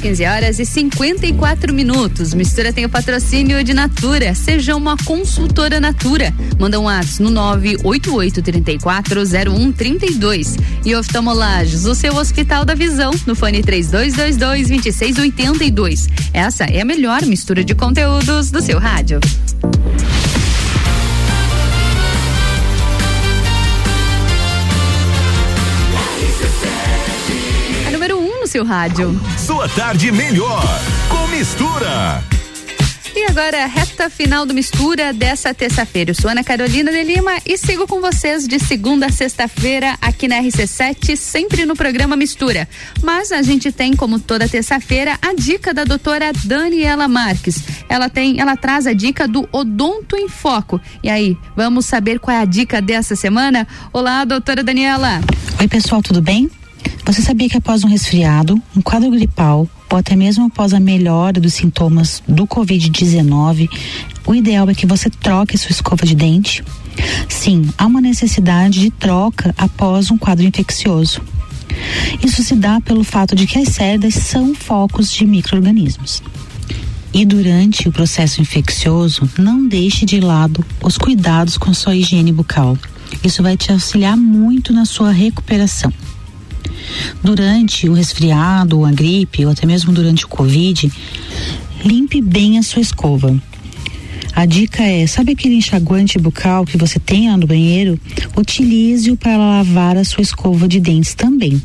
[SPEAKER 1] 15 horas e 54 minutos. Mistura tem o patrocínio de Natura. Seja uma consultora Natura. Manda um WhatsApp no 988340132. E oftalmolages, o seu Hospital da Visão, no fone 3222-2682. Essa é a melhor mistura de conteúdos do seu rádio. Seu rádio.
[SPEAKER 15] Sua tarde melhor com mistura.
[SPEAKER 1] E agora, reta final do Mistura dessa terça-feira. Eu sou Ana Carolina de Lima e sigo com vocês de segunda a sexta-feira aqui na RC7, sempre no programa Mistura. Mas a gente tem, como toda terça-feira, a dica da doutora Daniela Marques. Ela tem, ela traz a dica do Odonto em Foco. E aí, vamos saber qual é a dica dessa semana? Olá, doutora Daniela.
[SPEAKER 37] Oi, pessoal, tudo bem? Você sabia que após um resfriado, um quadro gripal ou até mesmo após a melhora dos sintomas do Covid-19, o ideal é que você troque sua escova de dente? Sim, há uma necessidade de troca após um quadro infeccioso. Isso se dá pelo fato de que as cerdas são focos de micro-organismos. E durante o processo infeccioso, não deixe de lado os cuidados com sua higiene bucal. Isso vai te auxiliar muito na sua recuperação. Durante o resfriado, a gripe ou até mesmo durante o Covid, limpe bem a sua escova. A dica é, sabe aquele enxaguante bucal que você tem lá no banheiro? Utilize-o para lavar a sua escova de dentes também.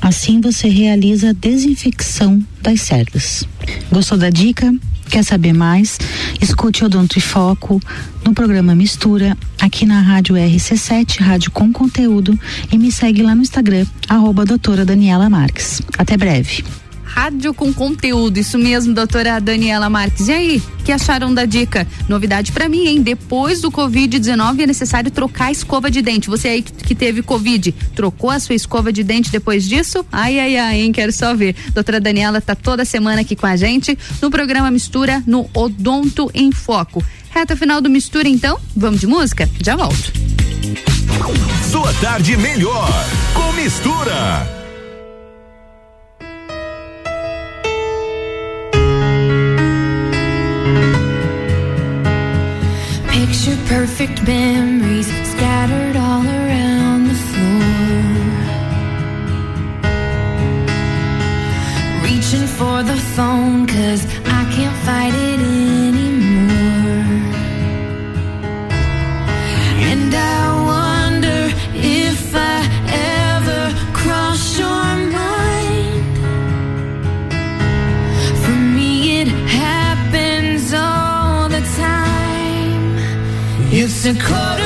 [SPEAKER 37] Assim você realiza a desinfecção das cerdas. Gostou da dica? Quer saber mais? Escute Odonto e Foco no programa Mistura, aqui na Rádio RC7, rádio com conteúdo, e me segue lá no Instagram, arroba doutora Daniela Marques. Até breve.
[SPEAKER 1] Rádio com conteúdo, isso mesmo, doutora Daniela Marques. E aí, que acharam da dica? Novidade para mim, hein? Depois do Covid-19 é necessário trocar a escova de dente. Você aí que teve Covid, trocou a sua escova de dente depois disso? Ai, ai, ai, hein? Quero só ver. Doutora Daniela tá toda semana aqui com a gente no programa Mistura no Odonto em Foco. Reta final do Mistura, então? Vamos de música? Já volto.
[SPEAKER 15] Sua tarde melhor com mistura.
[SPEAKER 38] Picture perfect memories scattered all around the floor. Reaching for the phone, cause I can't fight it caught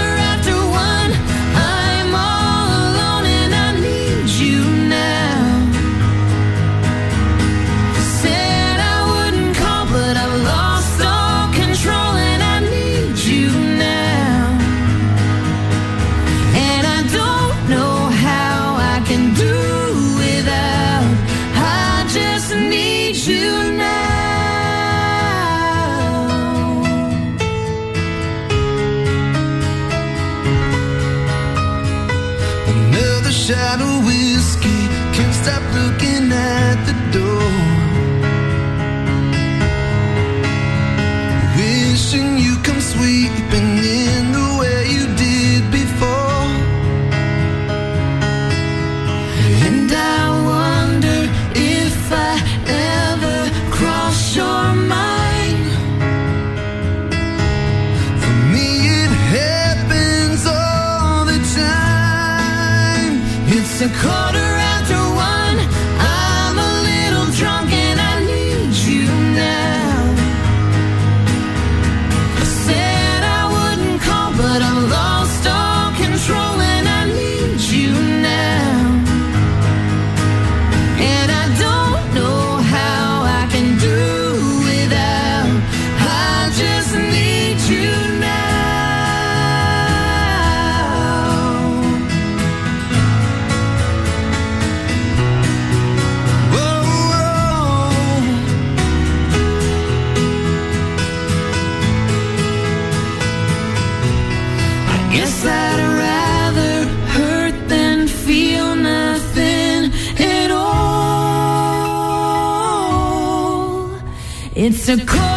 [SPEAKER 38] So a cool.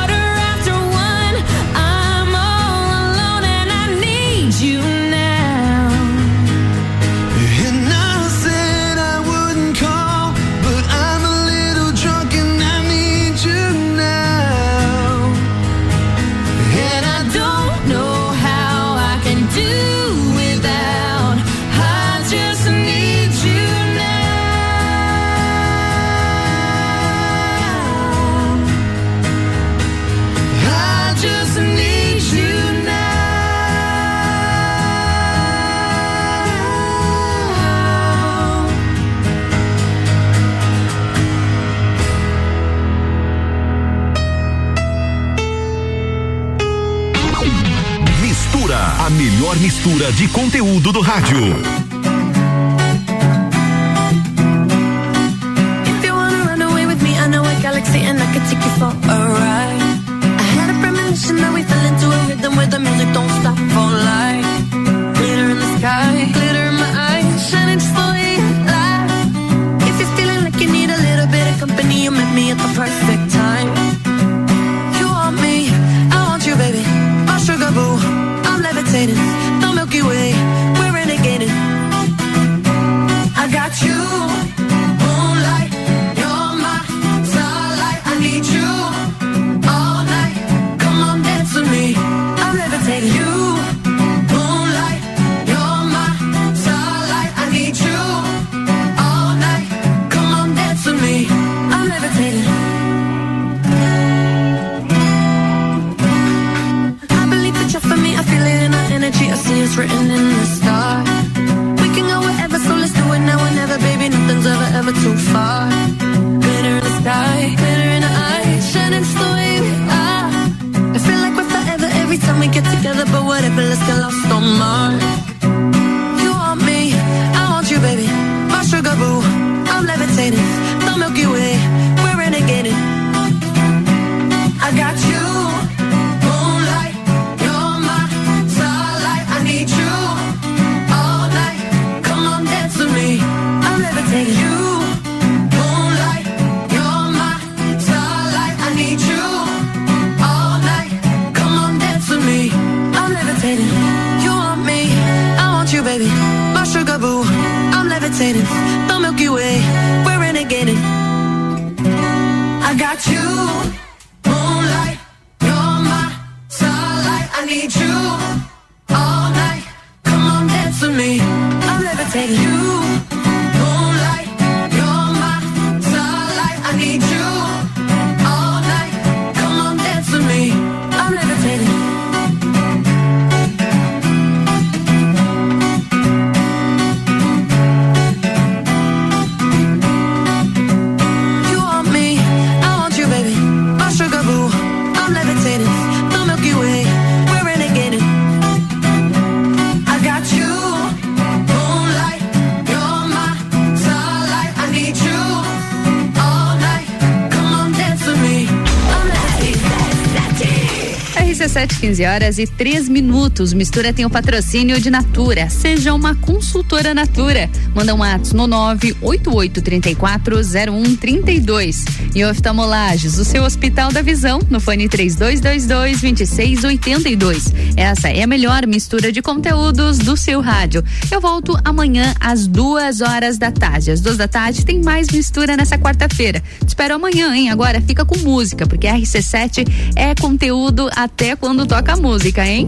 [SPEAKER 38] melhor mistura de conteúdo do rádio.
[SPEAKER 39] males que lost on
[SPEAKER 1] 13 horas e 3 minutos. Mistura tem o patrocínio de Natura. Seja uma consultora Natura. Manda um ato no 988340132. E oftalmolages, o seu Hospital da Visão, no fone 3222-2682. Essa é a melhor mistura de conteúdos do seu rádio. Eu volto amanhã às duas horas da tarde. Às duas da tarde tem mais mistura nessa quarta-feira. Espero amanhã, hein? Agora fica com música, porque RC7 é conteúdo até quando toca música, hein?